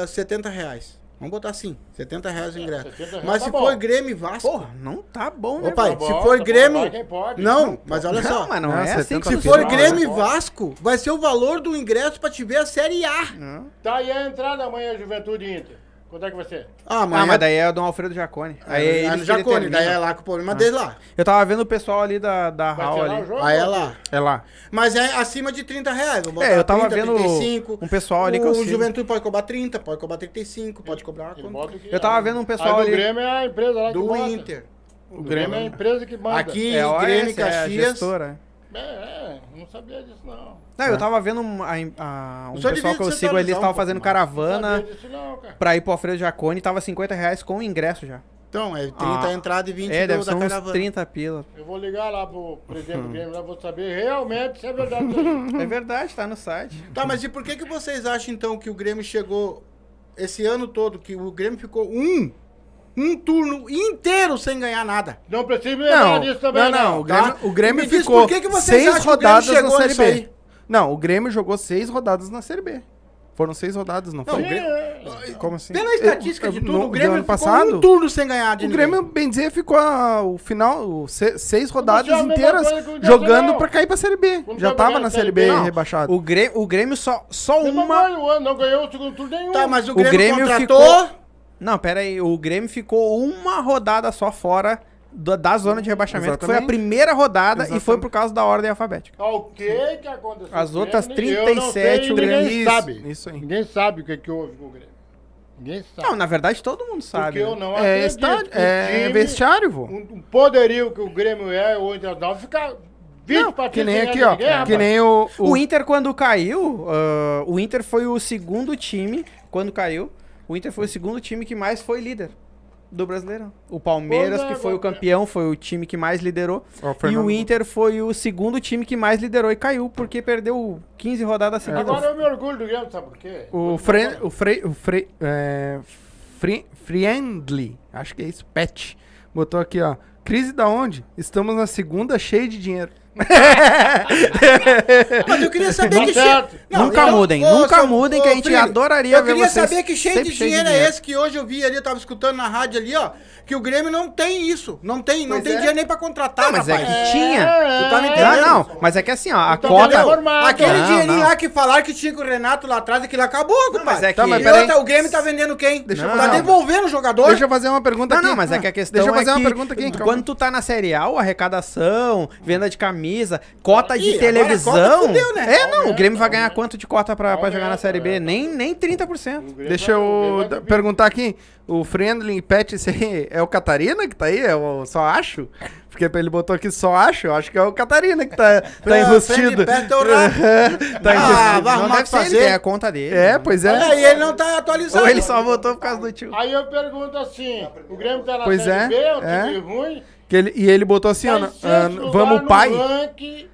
ah, 70 reais. Vamos botar assim, 70 reais o ingresso. 70 reais Mas tá se bom. for Grêmio e Vasco... Porra, não tá bom, né? Ô pai, velho? se bom, for tá Grêmio... vai quem pode. Não, mas olha só. Não, mas não Não, é assim 70 que Se for Grêmio e. Vasco, vai ser o valor do ingresso pra te ver a Série A. Não. Tá aí a entrada amanhã, Juventude Inter. Quando é que vai ser? Ah, Ah, mas, daí é o Dom Alfredo Jacone. Aí é, é é no Jacone, daí é lá com o problema deles lá. Eu tava vendo o pessoal ali da, da Vai Hall ali. o jogo? Aí é lá. É lá. Mas é acima de 30 reais. Vou botar É, eu tava 30, vendo 35. um pessoal ali que eu O. Juventude pode cobrar 30, pode cobrar 35, pode cobrar o Eu tava é. vendo um pessoal Aí ali- O Grêmio é a empresa lá que do. Inter. O Grêmio é a empresa que manda. Aqui, É, OAS, Grêmio e é a Caxias. gestora. É, é, não sabia disso não. Não, eu tava vendo um, a- a- um Só pessoal que eu sigo ali, eles atualizar um pouco fazendo mais. caravana Não disso pra ir pro Alfredo Jacone e tava 50 reais com o ingresso já. Então, é 30 Ah. a entrada e 20 É, deve da ser uns caravana. 30 pila. Eu vou ligar lá pro presidente do Grêmio, lá vou saber realmente se é verdade. É verdade, tá no site. Tá, mas e por que, que vocês acham então que o Grêmio chegou esse ano todo, que o Grêmio ficou um, um turno inteiro sem ganhar nada? não precisa me lembrar Não, disso também, não, não. não. O Grêmio, tá? o Grêmio ficou que que seis Grêmio rodadas na Série B. aí? Não, o Grêmio jogou seis rodadas na Série B. Foram seis rodadas, não Não, foi? Grêmio- Como assim? Pela estatística Eu- de tudo, no- o Grêmio ficou passado, um turno sem ganhar de O ninguém. Grêmio, bem dizer, ficou a- o final, o se- seis rodadas é inteiras jogando pra cair pra Série B. Já tava na Série B. Não. rebaixado. O Grêmio, o Grêmio só, só uma. não ganhou o segundo turno nenhum. Tá, mas o O Grêmio, Grêmio contratou... Não, pera aí. O Grêmio ficou uma rodada só fora da, da zona de rebaixamento. que Foi a Exatamente. primeira rodada e foi Exatamente. por causa da ordem alfabética. O que que aconteceu? As o outras Grêmio? Eu não sei, 37, o ninguém Grêmio- sabe. Isso, aí. Ninguém sabe o que, que houve com o Grêmio. Ninguém sabe. Não, na verdade todo mundo sabe. Porque eu né? não É, estádio, o é time, vestiário, vô. um, poderio que o Grêmio é, o Internacional, ficar 20 Não, partidas que nem aqui, ó. ninguém, que nem o... O Inter, quando caiu, ah, o Inter foi o segundo time, quando caiu, o Inter foi o segundo time que mais foi líder. do Brasileirão. O Palmeiras, que foi o campeão, foi o time que mais liderou. Ó, E o Inter foi o segundo time que mais liderou e caiu, porque perdeu 15 rodadas seguidas. Agora eu me orgulho do Grêmio, sabe por quê? O Fre... O Fre... O Fre... É... Fri- Friendly, acho que é isso, Pet, botou aqui, ó. Crise da onde? Estamos na segunda cheia de dinheiro. Mas eu queria saber Tá que certo. Nunca mudem, nunca mudem, que a gente adoraria Eu ver queria saber que cheio de cheio dinheiro é esse que hoje eu vi ali, eu tava escutando na rádio ali, ó, que o Grêmio não tem isso. Não tem, não Pois tem é. dinheiro nem pra contratar, Não, mas é rapaz. que tinha. Tu tá me É, entendendo? Não, não, mas é que assim, ó, a Então, cota. Aquele Não, dinheirinho não. lá que falaram que tinha com o Renato lá atrás, aquilo acabou, compadre. mas é Tá, que- E outra, o Grêmio tá vendendo quem? Deixa eu tá devolvendo o jogador? Deixa eu fazer uma pergunta Não, aqui. não, mas é que a questão Deixa eu fazer é uma que pergunta aqui. quando tu tá na Série A, arrecadação, venda de camisa, cota de Ih, agora a televisão... cota fudeu, né? É, não, o Grêmio vai ganhar quanto de cota pra, pra jogar na Série B? Nem, nem 30%. Deixa eu da- perguntar aqui. O Friendly Pet, esse aí é o Catarina que tá aí? É o Só Acho? Porque ele botou aqui Só Acho. Eu acho que é o Catarina que tá, tá enrustido. Rabo. tá Ah, enrustido. vai Não arrumar deve o que ser, ele fazer. tem a conta dele. É, né? pois Olha é. aí, ele não tá atualizado. Ou ele só votou por causa do tio. Aí eu pergunto assim, o Grêmio tá na Pois Série é, B, é um é. time ruim, Que ele, e ele botou assim, ó, em ah, vamos pai. ranking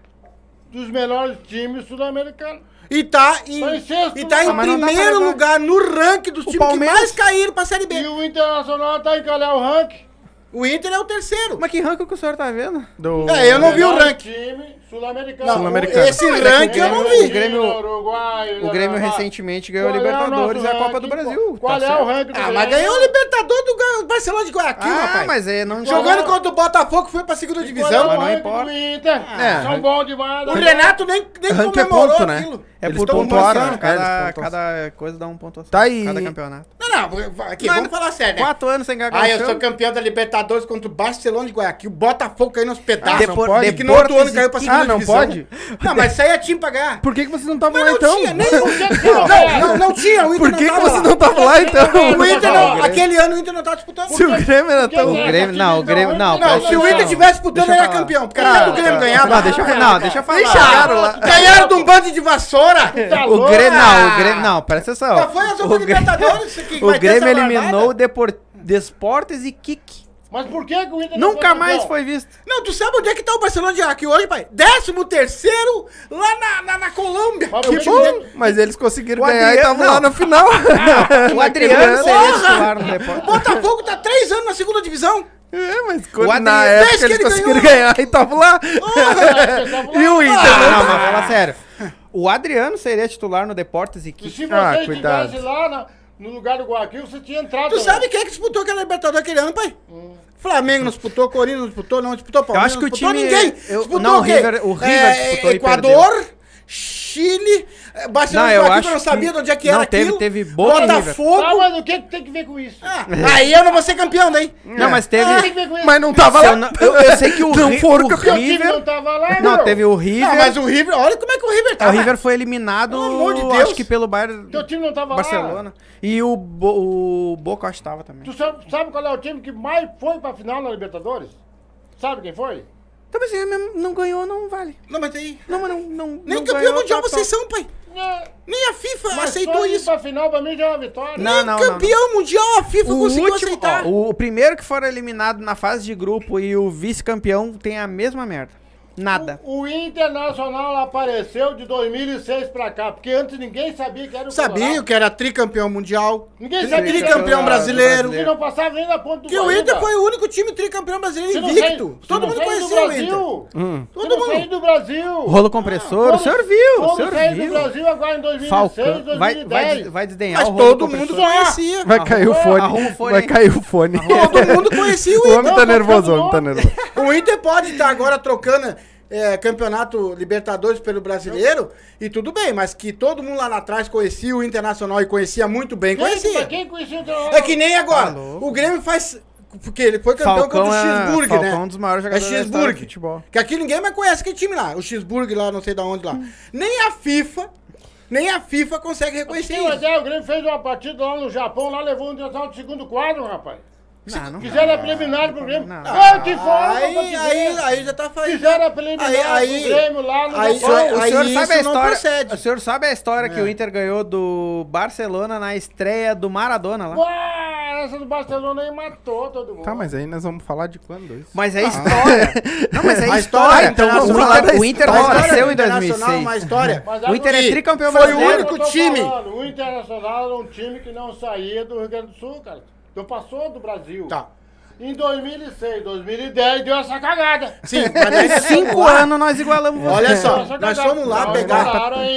dos melhores times sul-americanos. E tá em, Tá em sexto e tá em lugar. Mas não dá pra primeiro lugar no ranking dos times Palmeiras- que mais caíram pra Série E B. o Internacional tá em calhar o ranking. O Inter é o terceiro. Mas que ranking que o senhor tá vendo? Do... É, eu não vi o Melhor ranking. time sul-americano. Sul-americano. esse é ranking eu não Grêmio- vi. o Grêmio- Uruguai, O Grêmio recentemente ganhou a é Libertadores e a Copa do? Brasil. Qual tá é o ranking do Ah, mas ganhou o Libertador do Barcelona de Guayaquil, Ah, rapaz. mas é, não Jogando é? contra o Botafogo, foi pra segunda é divisão. o mas não importa. É, São bons demais. O né? Renato nem, nem é comemorou ponto, né? aquilo. É Eles por pontuaram, pontuação, né? cada, É, cada coisa dá um pontuação. Tá aí. Cada campeonato. Não, não, aqui, Não, vamos falar sério, né? Quatro anos sem ganhar Ah, eu sou campeão da Libertadores contra o Barcelona de Guayaquil. O Botafogo caiu nos pedaços. Ah, não Depor- pode? que no outro ano caiu pra segunda Ah, não divisão. pode? Não, mas isso aí é time pra ganhar. Por que, que vocês não estavam lá não então? tinha, nem... Não, Não, não, não tinha. O Inter Por que, que não tava vocês lá. não estavam lá então? O Inter não, Não, aquele ano o Inter não tava disputando. Se o Grêmio era tão. O Grêmio, não, o Grêmio, não. Não, se o. Inter tivesse disputando, era falar. campeão. Porque até o Grêmio ganhava. Não, deixa eu, não, deixa eu falar. Chegaram lá. Ganharam de um bando de vassoura. Tá O? Grêmio, não, o Grêmio, não, presta atenção. Já foi a Copa O Grêmio- Libertadores. que O Grêmio eliminou o. Desportes e Kik. Mas por que, que o Inter Nunca mais foi visto. Não, tu sabe onde é que tá o Barcelona de aqui hoje, pai? Décimo terceiro lá na, na, na Colômbia. Mas Que que- dele- Mas eles conseguiram O ganhar e Adriano- estavam lá no final. O Adriano seria titular no Deportes. Botafogo tá três anos na segunda divisão. É, mas quando, O na época que eles ele conseguiram ganhou. ganhar e estavam lá. e o Inter Ah, não mas fala sério. O Adriano seria titular no Deportes e E Kik. se você Ah, cuidado. lá na- no lugar do Guayaquil, você tinha entrado. Tu também. sabe quem é que disputou aquela Libertadores aquele ano, pai? Flamengo não disputou, Corinthians não disputou, não disputou Eu Palmeiras. acho que o não disputou time- ninguém. eu- disputou não, o quê? River- o River É, disputou e Equador, Chile, é, Barcelona Não, eu Guayaquil, acho que eu não sabia que- de onde é que não, era teve- aquilo. teve Boca River. Botafogo. Ah, mas o que, que tem que ver com isso? Ah, aí eu não vou ser campeão daí. Não, mas teve. Tem que ver com isso? Mas não tava lá. eu, não- eu- eu sei que o, Não Ri- foram o campeão. Time não River. tava lá, Não, meu. teve o River. Não, mas o River, olha como é que o River tá. O River foi eliminado, Pelo amor de Deus. acho que pelo Bayern Teu time não tava lá. Barcelona. E o, Bo- o Boca acho que tava também. Tu sabe, sabe qual é o time que mais foi pra final na Libertadores? Sabe quem foi? Então, mas assim, não ganhou, não vale. Não, mas aí. Não, mas não. não Nem não campeão ganhou, mundial tá, vocês tá. são, pai. É, Nem a FIFA mas aceitou isso. pra final pra mim já é uma vitória. Não, Nem não, não, campeão mundial a FIFA O conseguiu último, aceitar. ó, o, o primeiro que for eliminado na fase de grupo e o vice-campeão tem a mesma merda. Nada. O, o Internacional apareceu de 2006 pra cá, porque antes ninguém sabia que era o Sabia Colorado. que era tricampeão mundial. Ninguém sabia Tricampeão o brasileiro. Que não passava nem na ponta do Que o. Inter foi o único time tricampeão brasileiro invicto. saiu- Todo mundo saiu do conhecia o Inter. Hum. Todo mundo. saiu do Brasil. Rolo compressor, o senhor viu, o senhor sair do viu. Brasil agora em 2006, Falcão. Vai, 2010. vai, vai desdenhar Mas o rolo todo mundo compressor. conhecia. Vai cair o fone. O Vai cair o fone. Todo mundo conhecia o O Inter. homem tá nervoso, o homem tá nervoso. O Inter pode estar agora trocando é, campeonato Libertadores pelo brasileiro e tudo bem, mas que todo mundo lá atrás conhecia o Internacional e conhecia muito bem, conhecia. quem conhecia o Internacional? É que nem agora. Tá o Grêmio faz. Porque ele foi campeão Falcão contra o é- Xburg, Falcão né? é um dos maiores É jogadores da história do Xburg. futebol. Que aqui ninguém mais conhece aquele time lá. O Xburg lá, não sei de onde lá. Nem a FIFA, nem a FIFA consegue reconhecer Sim, mas isso. é, o Grêmio fez uma partida lá no Japão, lá levou um Internacional de segundo quadro, rapaz. Não, não. Fizeram a preliminar pro Grêmio. Não. Ah, que forma Aí, te aí, aí já tá fazendo. Fizeram a preliminar Aí- aí- pro Grêmio lá no aí- O senhor, o aí senhor sabe a história? procede. O senhor sabe a história que É. o Inter ganhou do Barcelona na estreia do Maradona lá? Ah, essa do Barcelona aí matou todo mundo. Tá, mas aí nós vamos falar de quando isso? Mas é história. Não, mas é A história. Então, internacional- o Inter, o Inter nasceu em internacional, 2006. Uma história. O Inter é tricampeão Foi o brasileiro. único Eu time. O Internacional era um time que não saía do Rio Grande do Sul, cara. Então passou do Brasil. Tá. Em 2006, 2010, deu essa cagada. Sim, mas daí Em cinco anos nós igualamos você. Olha só, nós fomos lá Não pegar.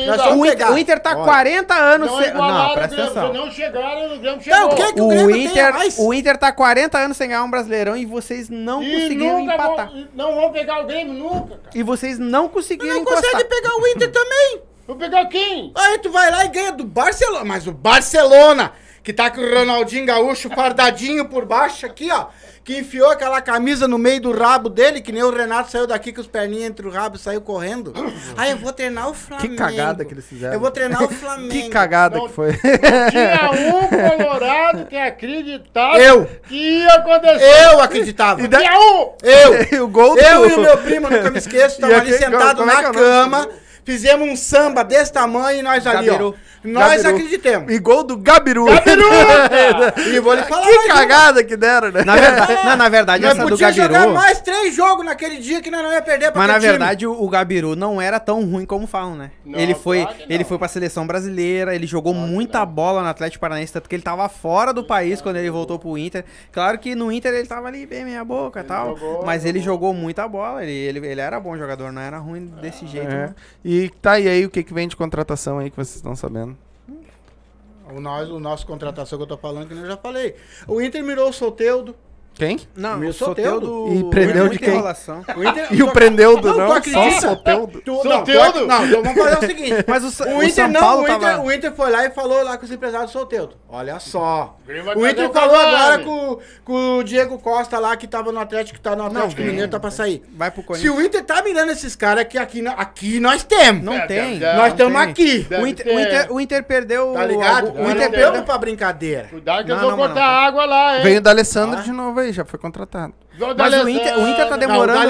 Nós fomos O Inter, pegar. o Inter tá Olha. 40 anos Não Não, o presta Grêmio, atenção. Não chegaram, o Grêmio chegou. o que que o O Grêmio tem Inter, mais? o Inter tá 40 anos sem ganhar um Brasileirão e vocês não E conseguiram nunca empatar. vão, não vão pegar o Grêmio nunca, cara. E vocês não conseguiram Não encostar. consegue pegar o Inter também. Vou pegar quem? Aí tu vai lá e ganha do Barcelona. Mas o Barcelona, que tá com o Ronaldinho Gaúcho fardadinho por baixo aqui, ó. Que enfiou aquela camisa no meio do rabo dele, que nem o Renato saiu daqui com os perninhos entre o rabo e saiu correndo. Aí eu vou treinar o Flamengo. cagada que eles fizeram. Eu vou treinar o Flamengo. Que cagada Não- que foi. Tinha um colorado que acreditava Eu. que ia acontecer. Eu acreditava. Tinha um! Eu. E o gol do... Eu e o meu primo, nunca me esqueço, tava E ali aquele- sentado como é que é fizemos um samba desse tamanho e nós ali, Gabiru. ó. Nós Gabiru. acreditemos. E gol do Gabiru. E vou lhe falar que uma. cagada que deram, né? Na verdade, não, na verdade Nós essa do podíamos jogar Gabiru. mais três jogos naquele dia que nós não ia perder pra Mas na aquele time. verdade o, Gabiru não era tão ruim como falam, né? Não, ele foi, claro ele foi pra seleção brasileira, ele jogou muita bola no Atlético Paranaense, tanto que ele tava fora do país quando ele voltou pro Inter. Claro que no Inter ele tava ali bem meia boca e tal, jogou, mas ele jogou. jogou muita bola, ele, ele, ele era bom jogador, não era ruim desse jeito. É. não. E tá, e aí o que, que vem de contratação aí que vocês estão sabendo? O, o nosso contratação que eu tô falando, que eu já falei. O Inter mirou o Soteudo. Quem? Não, o Soteldo... Soteudo. E prendeu de quem? O Inter, E o Prendeudo, Não, não? acredita? Só Soteudo? Tu, não, Soteudo? não, então vamos fazer o seguinte. Mas o, Sa- O o Inter São não, Paulo o Inter, tava... o Inter foi lá e falou lá com os empresários do Soteudo. Olha só. O Inter o falou agora com, com o Diego Costa lá, que tava no Atlético, que tá no Atlético vem, Mineiro, tá pra sair. Vai pro Se Corinthians. o Inter tá mirando esses caras, que aqui, aqui nós temos. Não É, tem. deve- nós não estamos aqui. O Inter, ter. o, Inter, o Inter perdeu... Tá ligado? O O Inter perdeu pra brincadeira. Cuidado que Não, não, mas cortar não. água lá, hein? Veio o D'Alessandro Ah. de novo aí, já foi contratado. Do Mas o. Inter, o Inter tá Não, o demorando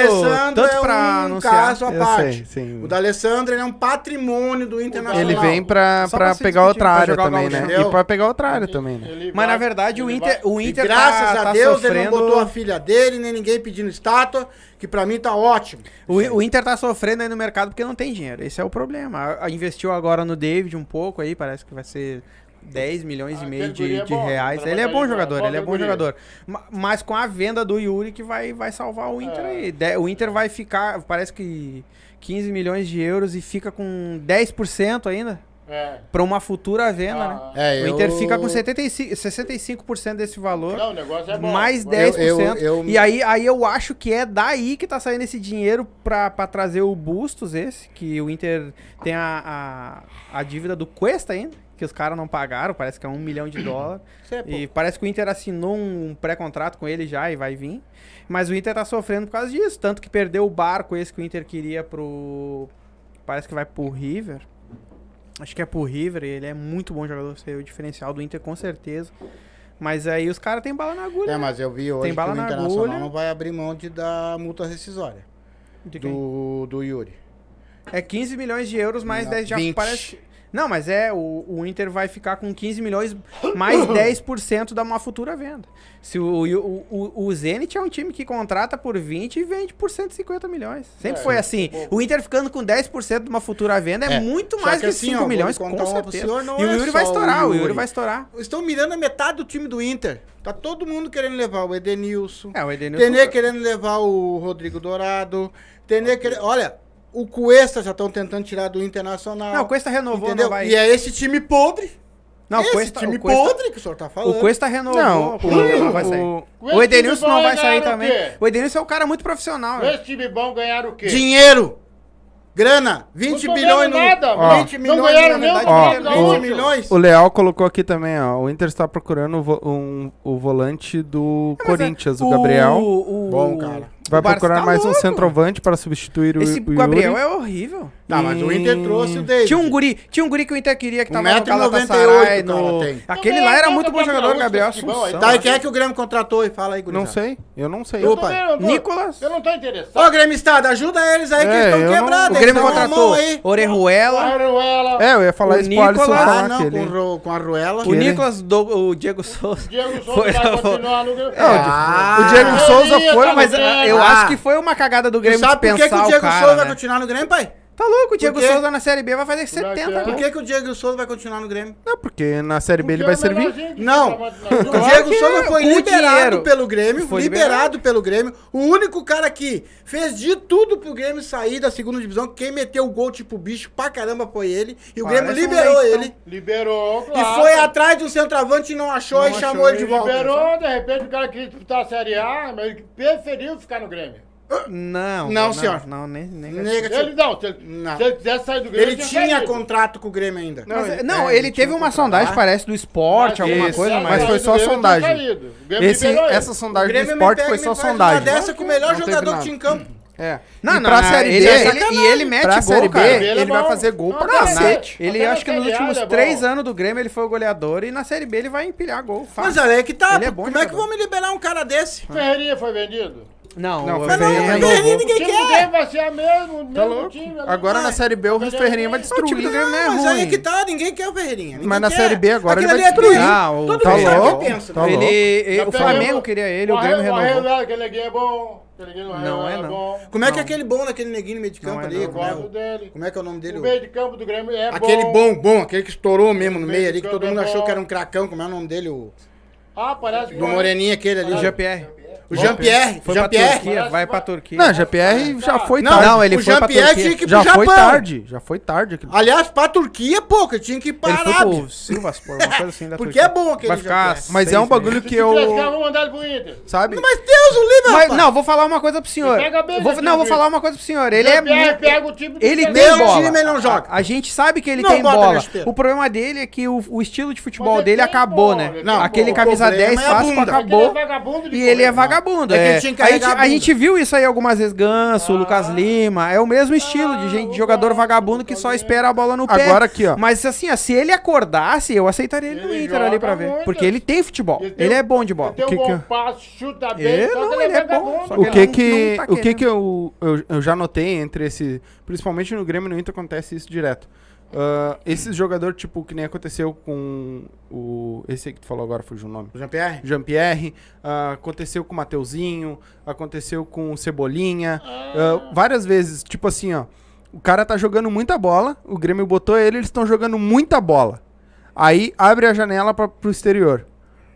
tanto é pra um anunciar. caso à parte. sei, sim. O D'Alessandro ele é um patrimônio do Internacional. Ele vem pra, Só pra pra pegar outra área o também, né? E pra pegar outra área também, né? Ele Mas na vai- verdade o ele Inter, vai- o E Inter graças tá, a tá Deus sofrendo... ele não botou a filha dele, nem ninguém pedindo estátua, que pra mim tá ótimo. O, o Inter tá sofrendo aí no mercado porque não tem dinheiro. Esse é o problema. Investiu agora no David um pouco aí, parece que vai ser 10 milhões Ah, e meio aquele de, é de bom, reais. Ele é bom ali, jogador, bom ele é bom jogador. Ma- Mas com a venda do Yuri que vai, vai salvar o Inter É. aí. De- o Inter vai ficar, parece que 15 milhões de euros e fica com 10% ainda É. pra uma futura venda, né? Ah, É, O Inter fica com 75, 65% desse valor. Não, o negócio é bom. mais Eu- 10%. eu- eu- E aí, aí eu acho que é daí que tá saindo esse dinheiro pra, pra trazer o Bustos esse, que o Inter tem a, a, a dívida do Cuesta ainda, que os caras não pagaram, parece que é um milhão de dólares. É E parece que o Inter assinou um pré-contrato com ele já e vai vir. Mas o Inter tá sofrendo por causa disso. Tanto que perdeu o barco esse que o Inter queria pro. Parece que vai pro River. Acho que é pro River. Ele é muito bom jogador. Seria o diferencial do Inter, com certeza. Mas aí os caras têm bala na agulha. É, né? mas eu vi hoje Tem que bala o na Internacional agulha. não vai abrir mão de dar multa rescisória do, do Yuri. É 15 milhões de euros mais Não, 10 já 20. parece. Não, mas é, o, o Inter vai ficar com 15 milhões mais 10% da uma futura venda. Se o, o, o, o Zenit é um time que contrata por 20 e vende por 150 milhões. Sempre É, foi assim. bom. O Inter ficando com 10% de uma futura venda é, É, muito só mais que que, assim, 5 ó, vou milhões, com certeza. senhor, não e o é Yuri vai o estourar, o Yuri Yuri. vai estourar. Estão mirando a metade do time do Inter. Tá todo mundo querendo levar o Edenilson. É, o Edenilson... Tenê querendo levar o Rodrigo Dourado. Tenê querendo... Olha, o Cuesta já estão tentando tirar do Internacional. Não, o Cuesta renovou, entendeu? não vai... E é esse time podre. Não, o esse Cuesta, time o Cuesta, podre que o senhor tá falando. o Cuesta renovou, Não, o não vai sair. o- Com O Edenilson não vai sair o também. O Edenilson é um cara muito profissional. velho. Esse time bom ganharam o quê? Dinheiro. Grana. 20 Não bilhões nada, Ó. 20 Não milhões ganharam na nem o verdade, Ó, 20 Gaúcho. milhões. O Leal colocou aqui também, ó. O Inter está procurando o, vo- um, o volante do Corinthians, o, Gabriel. O, o- Bom, cara. Vai procurar tá mais louco. um centroavante para substituir o, Esse o Gabriel Yuri. é horrível. Tá, mas o Inter trouxe o David. Tinha um guri, tinha um guri que o Inter queria que tava no Galatasaray. No... Aquele lá era muito bom jogador, Gabriel Assunção. Tá, e né? quem é que o Grêmio contratou e fala aí, Guri? Não sei, eu não sei. Eu não Nicolas. Eu não tô interessado. Ô, Grêmio Estado, ajuda eles aí que é, eles estão quebrados. O Grêmio contratou Orejuela. Orejuela. É, eu ia falar isso pro Alisson falar ah, não, com a Ruela. O Nicolas, o Diego Souza. É, ah. O Diego Souza vai continuar no Grêmio. O Diego Souza foi, mas... Ah, eu ah, acho que foi uma cagada do Grêmio sabe por que, que o Diego Souza vai né? continuar no Grêmio, pai? Tá louco, o Diego Souza na Série B vai fazer 70 vai Por que, que o Diego Souza vai continuar no Grêmio? Não, porque na Série B ele vai é servir. Não, tá o Diego Souza é. foi liberado pelo Grêmio, liberado pelo Grêmio. O único cara que fez de tudo pro Grêmio sair da segunda divisão, quem meteu o gol tipo bicho pra caramba foi ele. E o Grêmio liberou ele. Liberou, claro. E foi atrás do centroavante e não achou e chamou ele de volta. Liberou, de repente o cara que disputar a Série A, mas ele preferiu ficar no Grêmio. Não. Não, senhor. Não, nem, negativo. Assim. Ele não, se ele, Não. se ele quisesse sair do Grêmio, Ele tinha saído. contrato com o Grêmio ainda. Não, Mas, ele, é, ele, teve uma contrato. sondagem, ah. parece, do esporte, alguma coisa, mas foi só a tá sondagem. Esse, essa sondagem do esporte foi só sondagem. Uma dessa é com o melhor jogador que tinha em campo. É. Não, e não, pra não, Série ele, B, ele, e ele mete pra gol, Série B, cara. ele, Ele é vai fazer gol pra cacete. Ele, até acho que nos últimos é três anos do Grêmio, ele foi o goleador e na Série B ele vai empilhar gol. Mas olha aí que tá. Ele é bom Como é que jogador. vão me liberar um cara desse? Ferreirinha foi vendido. Não, não o Ferreirinha não, renovou. O time do Grêmio vai ser a mesmo, tá mesmo time, Agora na Série B o Ferreirinha vai é destruir. O time do Grêmio não é ruim. Mas aí é que tá, ninguém quer o Ferreirinha. Mas na Série B agora ele vai é destruir. Ah, o Todo tá mundo sabe o que pensa. Tá né? Ele, o Flamengo queria ele, o Grêmio renovou. Né? Aquele neguinho é bom. Não é, não. Como é que é aquele bom daquele neguinho no meio de campo ali? Como é que é o nome dele? O meio de campo do Grêmio é bom. Aquele bom, bom, aquele que estourou mesmo no meio ali, que todo mundo achou que era um cracão. Como é o nome dele? Ah, parece Do Moreninho aquele ali. GPR. O Jean-Pierre, foi Jean -Pierre. Pra Turquia, vai pra Turquia. Não, Jean-Pierre já foi não, tarde. Não, ele o foi pra Turquia. que já Japão. foi tarde, já foi tarde. Aliás, pra Turquia, pô, que tinha que ir ele Foi pro Silvaspor, uma coisa assim da Porque Turquia. é bom aquele vai ficar Mas é um bagulho que eu... Sabe? Mas Deus o livre, rapaz. Não, vou falar uma coisa pro senhor. Vou, não, vou falar uma coisa pro senhor. Ele é Ele tem bola. Time, ele não joga. A gente sabe que ele tem bola. O problema dele é que o estilo de futebol dele acabou, né? Aquele camisa 10 é fácil acabou. E ele é vagabundo vagabundo. É, é. A, gente, a, gente, viu isso aí algumas vezes, Ganso, ah. Lucas Lima. É o mesmo estilo de gente, jogador vagabundo que só espera a bola no pé. Agora aqui, ó. Mas assim, ó, se ele acordasse, eu aceitaria ele, ele no Inter ali pra ver. Porque ele tem futebol. Ele, tem, é bom de bola. Ele tem um que, que... passo, chuta bem, ele, é não, ele é, é bom. O que que, tá o que que eu, eu, eu já notei entre esse... Principalmente no Grêmio e no Inter acontece isso direto. Uh, esse jogador, tipo, que nem aconteceu com o. Esse aí que tu falou agora, fugiu o nome. Jean-Pierre? Jean-Pierre. Uh, aconteceu com o Mateuzinho. Aconteceu com o Cebolinha. Ah. Uh, várias vezes. Tipo assim, ó. O cara tá jogando muita bola. O Grêmio botou ele, eles estão jogando muita bola. Aí abre a janela pra, pro exterior.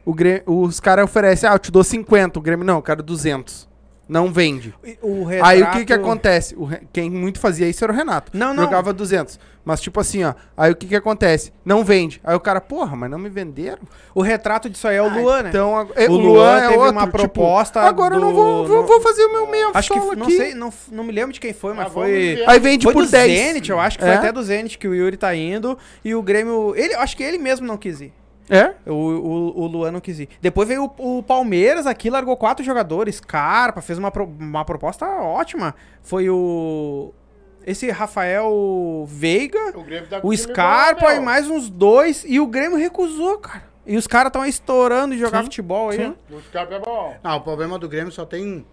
O Grêmio, os caras oferecem, ah, eu te dou 50. O Grêmio, não, eu quero 200. Não vende. O retrato... Aí o que que acontece? O, quem muito fazia isso era o Renato. Não, não. Jogava 200. Mas tipo assim, ó. Aí o que que acontece? Não vende. Aí o cara, porra, mas não me venderam? O retrato disso aí é o ah, Luan, né? Então, a... É, o, o Luan, é teve outro, uma proposta tipo, Agora do... eu não vou, vou, vou, fazer o meu meia Acho que, aqui. não sei, não, não me lembro de quem foi, mas ah, foi... Aí vende foi por do 10. Zenit, eu acho que é? foi até do Zenit que o Yuri tá indo. E o Grêmio... Ele, acho que ele mesmo não quis ir. É? O, o, o Luan não quis ir. Depois veio o, o Palmeiras aqui, largou quatro jogadores. Carpa, fez uma, pro, uma proposta ótima. Foi o. Esse Rafael Veiga, o, tá o Scarpa e mais uns dois. E o Grêmio recusou, cara. E os caras estão estourando de jogar sim, futebol aí. Sim. Né? O Scarpa é bom. Ah, o problema do Grêmio só tem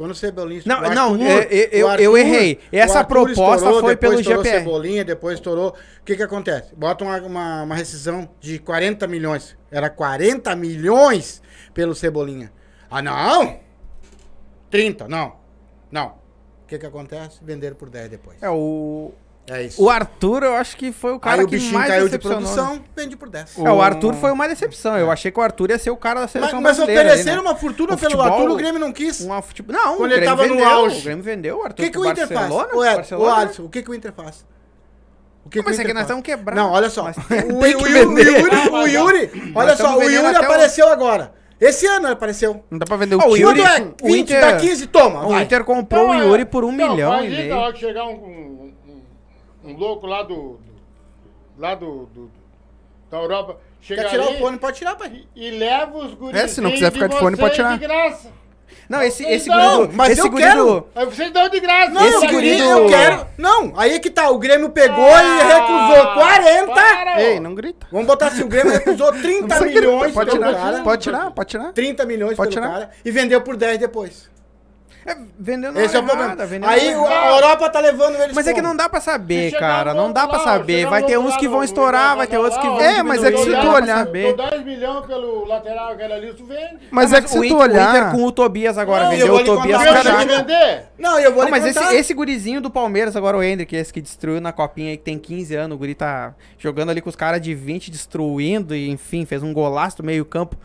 quando o Cebolinha Não, Arthur, é, é, não, eu, eu, Arthur, eu errei. Essa proposta estourou, foi pelo GPR. Depois Cebolinha, depois estourou. O que que acontece? Bota uma, uma, uma, rescisão de 40 milhões. Era 40 milhões pelo Cebolinha. Ah, não! 30, não. Não. O que que acontece? Venderam por 10 depois. É, o, é isso. O Arthur, eu acho que foi o cara Aí que o bichinho mais caiu de decepcionou. Né? vende por 10. É, o... É, o Arthur foi uma decepção. Eu é. achei que o Arthur ia ser o cara da seleção Mas, mas brasileira. ofereceram né? uma fortuna O pelo futebol- Arthur, o Grêmio não quis. Uma. Não, Quando o ele estava no auge. O Grêmio vendeu o Arthur que, que o Inter faz? Barcelona. Alisson, o que, que o Inter faz? O que Mas é que nós estamos quebrados. Não, olha só. O, o, o Yuri, o Yuri- olha só, o Yuri o- apareceu agora. Esse ano ele apareceu. Não dá pra vender o, Ó, o Yuri- Quanto é? o 20, Inter- dá 15, toma. O vai. Inter comprou o é- Yuri por um milhão e meio. Liga, hora chegar um, um, um louco lá do. do lá do, do, da Europa. Chega Quer tirar ali, o fone, pode tirar, pai. E, leva os guris. É, se não quiser ficar de, de fone, pode tirar. De graça. Não, esse, esse não, guri do, mas esse eu quero. Do... É, vocês dão de graça. Não, esse guri do... eu quero. Não, aí que tá, o Grêmio pegou ah, e recusou 40. Para, Ei, não grita. Vamos botar assim, o Grêmio recusou 30 milhões pode tirar, cara, Pode tirar, pode tirar. 30 milhões pode tirar. cara e vendeu por 10 depois. É, vendeu na Esse é o problema. Aí errada. a Europa tá levando eles Mas é que como? não dá pra saber, cara. Não dá pra lá, saber. chegar Vai ter uns que vão estourar, vai ter outros que vão É, mas é que se tu olhar-. Dou 10 milhões pelo lateral, aquele ali, tu vende. Mas Ah, é que se tu olhar. Com o Tobias agora, vendeu o Tobias vender? Não, eu vou Não, lhe mas esse, gurizinho do Palmeiras, agora o Hendrick, esse que destruiu na copinha aí, que tem 15 anos, o guri tá jogando ali com os caras de 20, destruindo, e enfim, fez um golaço do meio campo.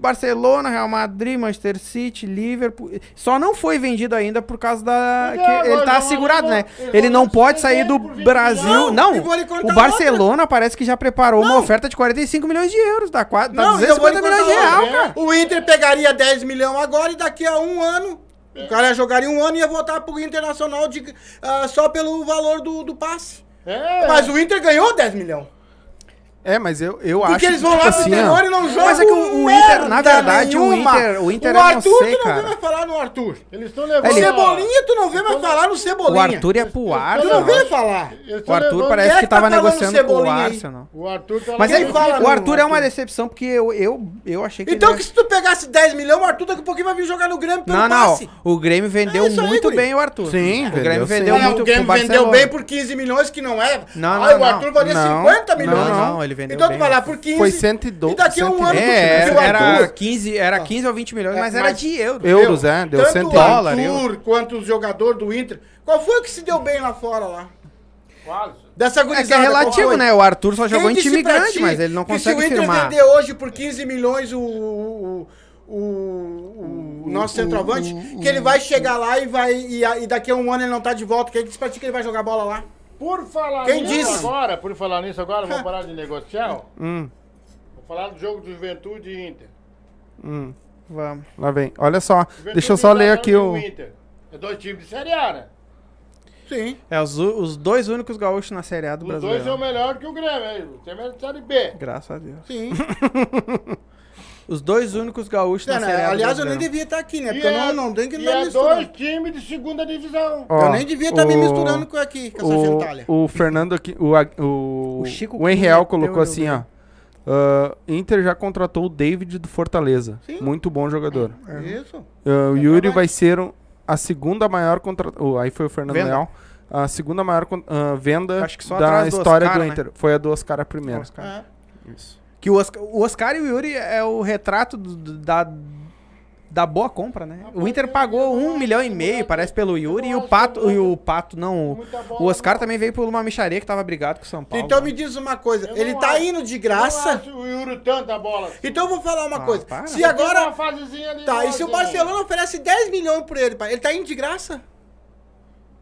Barcelona, Real Madrid, Manchester City, Liverpool. Só não foi vendido ainda por causa da. É, ele tá segurado, né? Ele não pode sair do 50 por 20 Brasil. Não, o Barcelona parece que já preparou uma Não. oferta de 45 milhões de euros. Dá, quase, dá Não, eu vou lhe 250 milhões de outra. cara. O Inter pegaria 10 milhões agora e daqui a um ano. O cara jogaria um ano e ia voltar pro Internacional de, ah, só pelo valor do, do passe. É. Mas o Inter ganhou 10 milhões. É, mas eu, eu Porque acho eles vão tipo lá pro assim, interior ó, e não jogam. Mas é que o- o Inter, na verdade, o. Inter- o Inter o eu não Arthur, sei, tu não cara. vê mais falar no Arthur. Eles estão O levando. Cebolinha, tu não vê mais falar no Cebolinha. O Arthur ia pro Tu Arsenal. não vê falar. O Arthur parece é que tá tava falando negociando com o Cebolinha aí? Arsenal. O Arthur tá. Mas ele, fala o no Arthur é uma Arthur? decepção, porque eu, eu, eu achei que Então ele que se tu pegasse 10 milhões, o Arthur daqui a pouquinho vai vir jogar no Grêmio pelo Não, não. passe. O Grêmio vendeu É muito bem o Arthur. Sim, o Grêmio vendeu muito o Grêmio vendeu bem por 15 milhões, que não é. Não, não, o Arthur não. valia Não, 50 milhões. não, não, ele vendeu Então bem. tu vai lá por 15. Foi 112. E daqui a um ano tu É, o era, Arthur- era 15, era 15 ou 20 milhões, É, mas era mas- de euro. Euros, é, deu Tanto 100 o dólar, Arthur quanto os jogadores do Inter. Qual foi o que se deu bem lá fora lá? Quase. Dessa É que é relativo, né? O Arthur só jogou em time grande, ti mas ele não consegue se o Inter firmar. vender hoje por 15 milhões o, o, o, o- o nosso centroavante, que ele vai chegar lá e vai e, e daqui a um ano ele não tá de volta. Quem disse pra ti que ele vai jogar bola lá? Por falar Quem nisso disse? agora, por falar nisso agora, vamos parar de negociar. Hum, Vou falar do jogo do Juventude e Inter. hum, Vamos. lá vem. Olha só, Juventude deixa eu só ler aqui e o... Inter. É dois times de Série A, né? Sim. É os, os dois únicos gaúchos na Série A do Os dois são melhores que o Grêmio, hein? O Grêmio é de Série B. Graças a Deus. Sim. Os dois únicos gaúchos É, na né? Série A Aliás, eu nem devia estar aqui, né? E Porque eu é- não, não tenho que E é misturando. dois times de segunda divisão. Ó, eu nem devia estar me o- misturando com aqui, com essa gentalha. O, o Fernando aqui, o, o, O Chico o Enreal Cunha colocou deu- assim, ó. ah, Inter já contratou o David do Fortaleza. Sim. Muito bom jogador. Isso. Ah, o É Yuri vai ser um- a segunda maior contra... oh, aí foi o Fernando Venda. Leal. A segunda maior ah, venda Acho que só da atrás do história Oscar, do né? Inter. Foi a do Oscar a primeira. Oscar. É. Isso. Que o Oscar, o Oscar e o Yuri é o retrato do- do- da, da boa compra, né? O Inter pagou um milhão e meio, parece, pelo Yuri, e o Pato, e o Pato não. o- Oscar não. também veio por uma micharia que tava brigado com o São Paulo. Então né? me diz uma coisa, Eu ele não tá acho- indo de Não graça. acho o Yuri tanta bola. assim. Então eu vou falar uma Ah, coisa. para. Se agora. Tá, e se o Barcelona oferece 10 milhões por ele, pai? Ele tá indo de graça?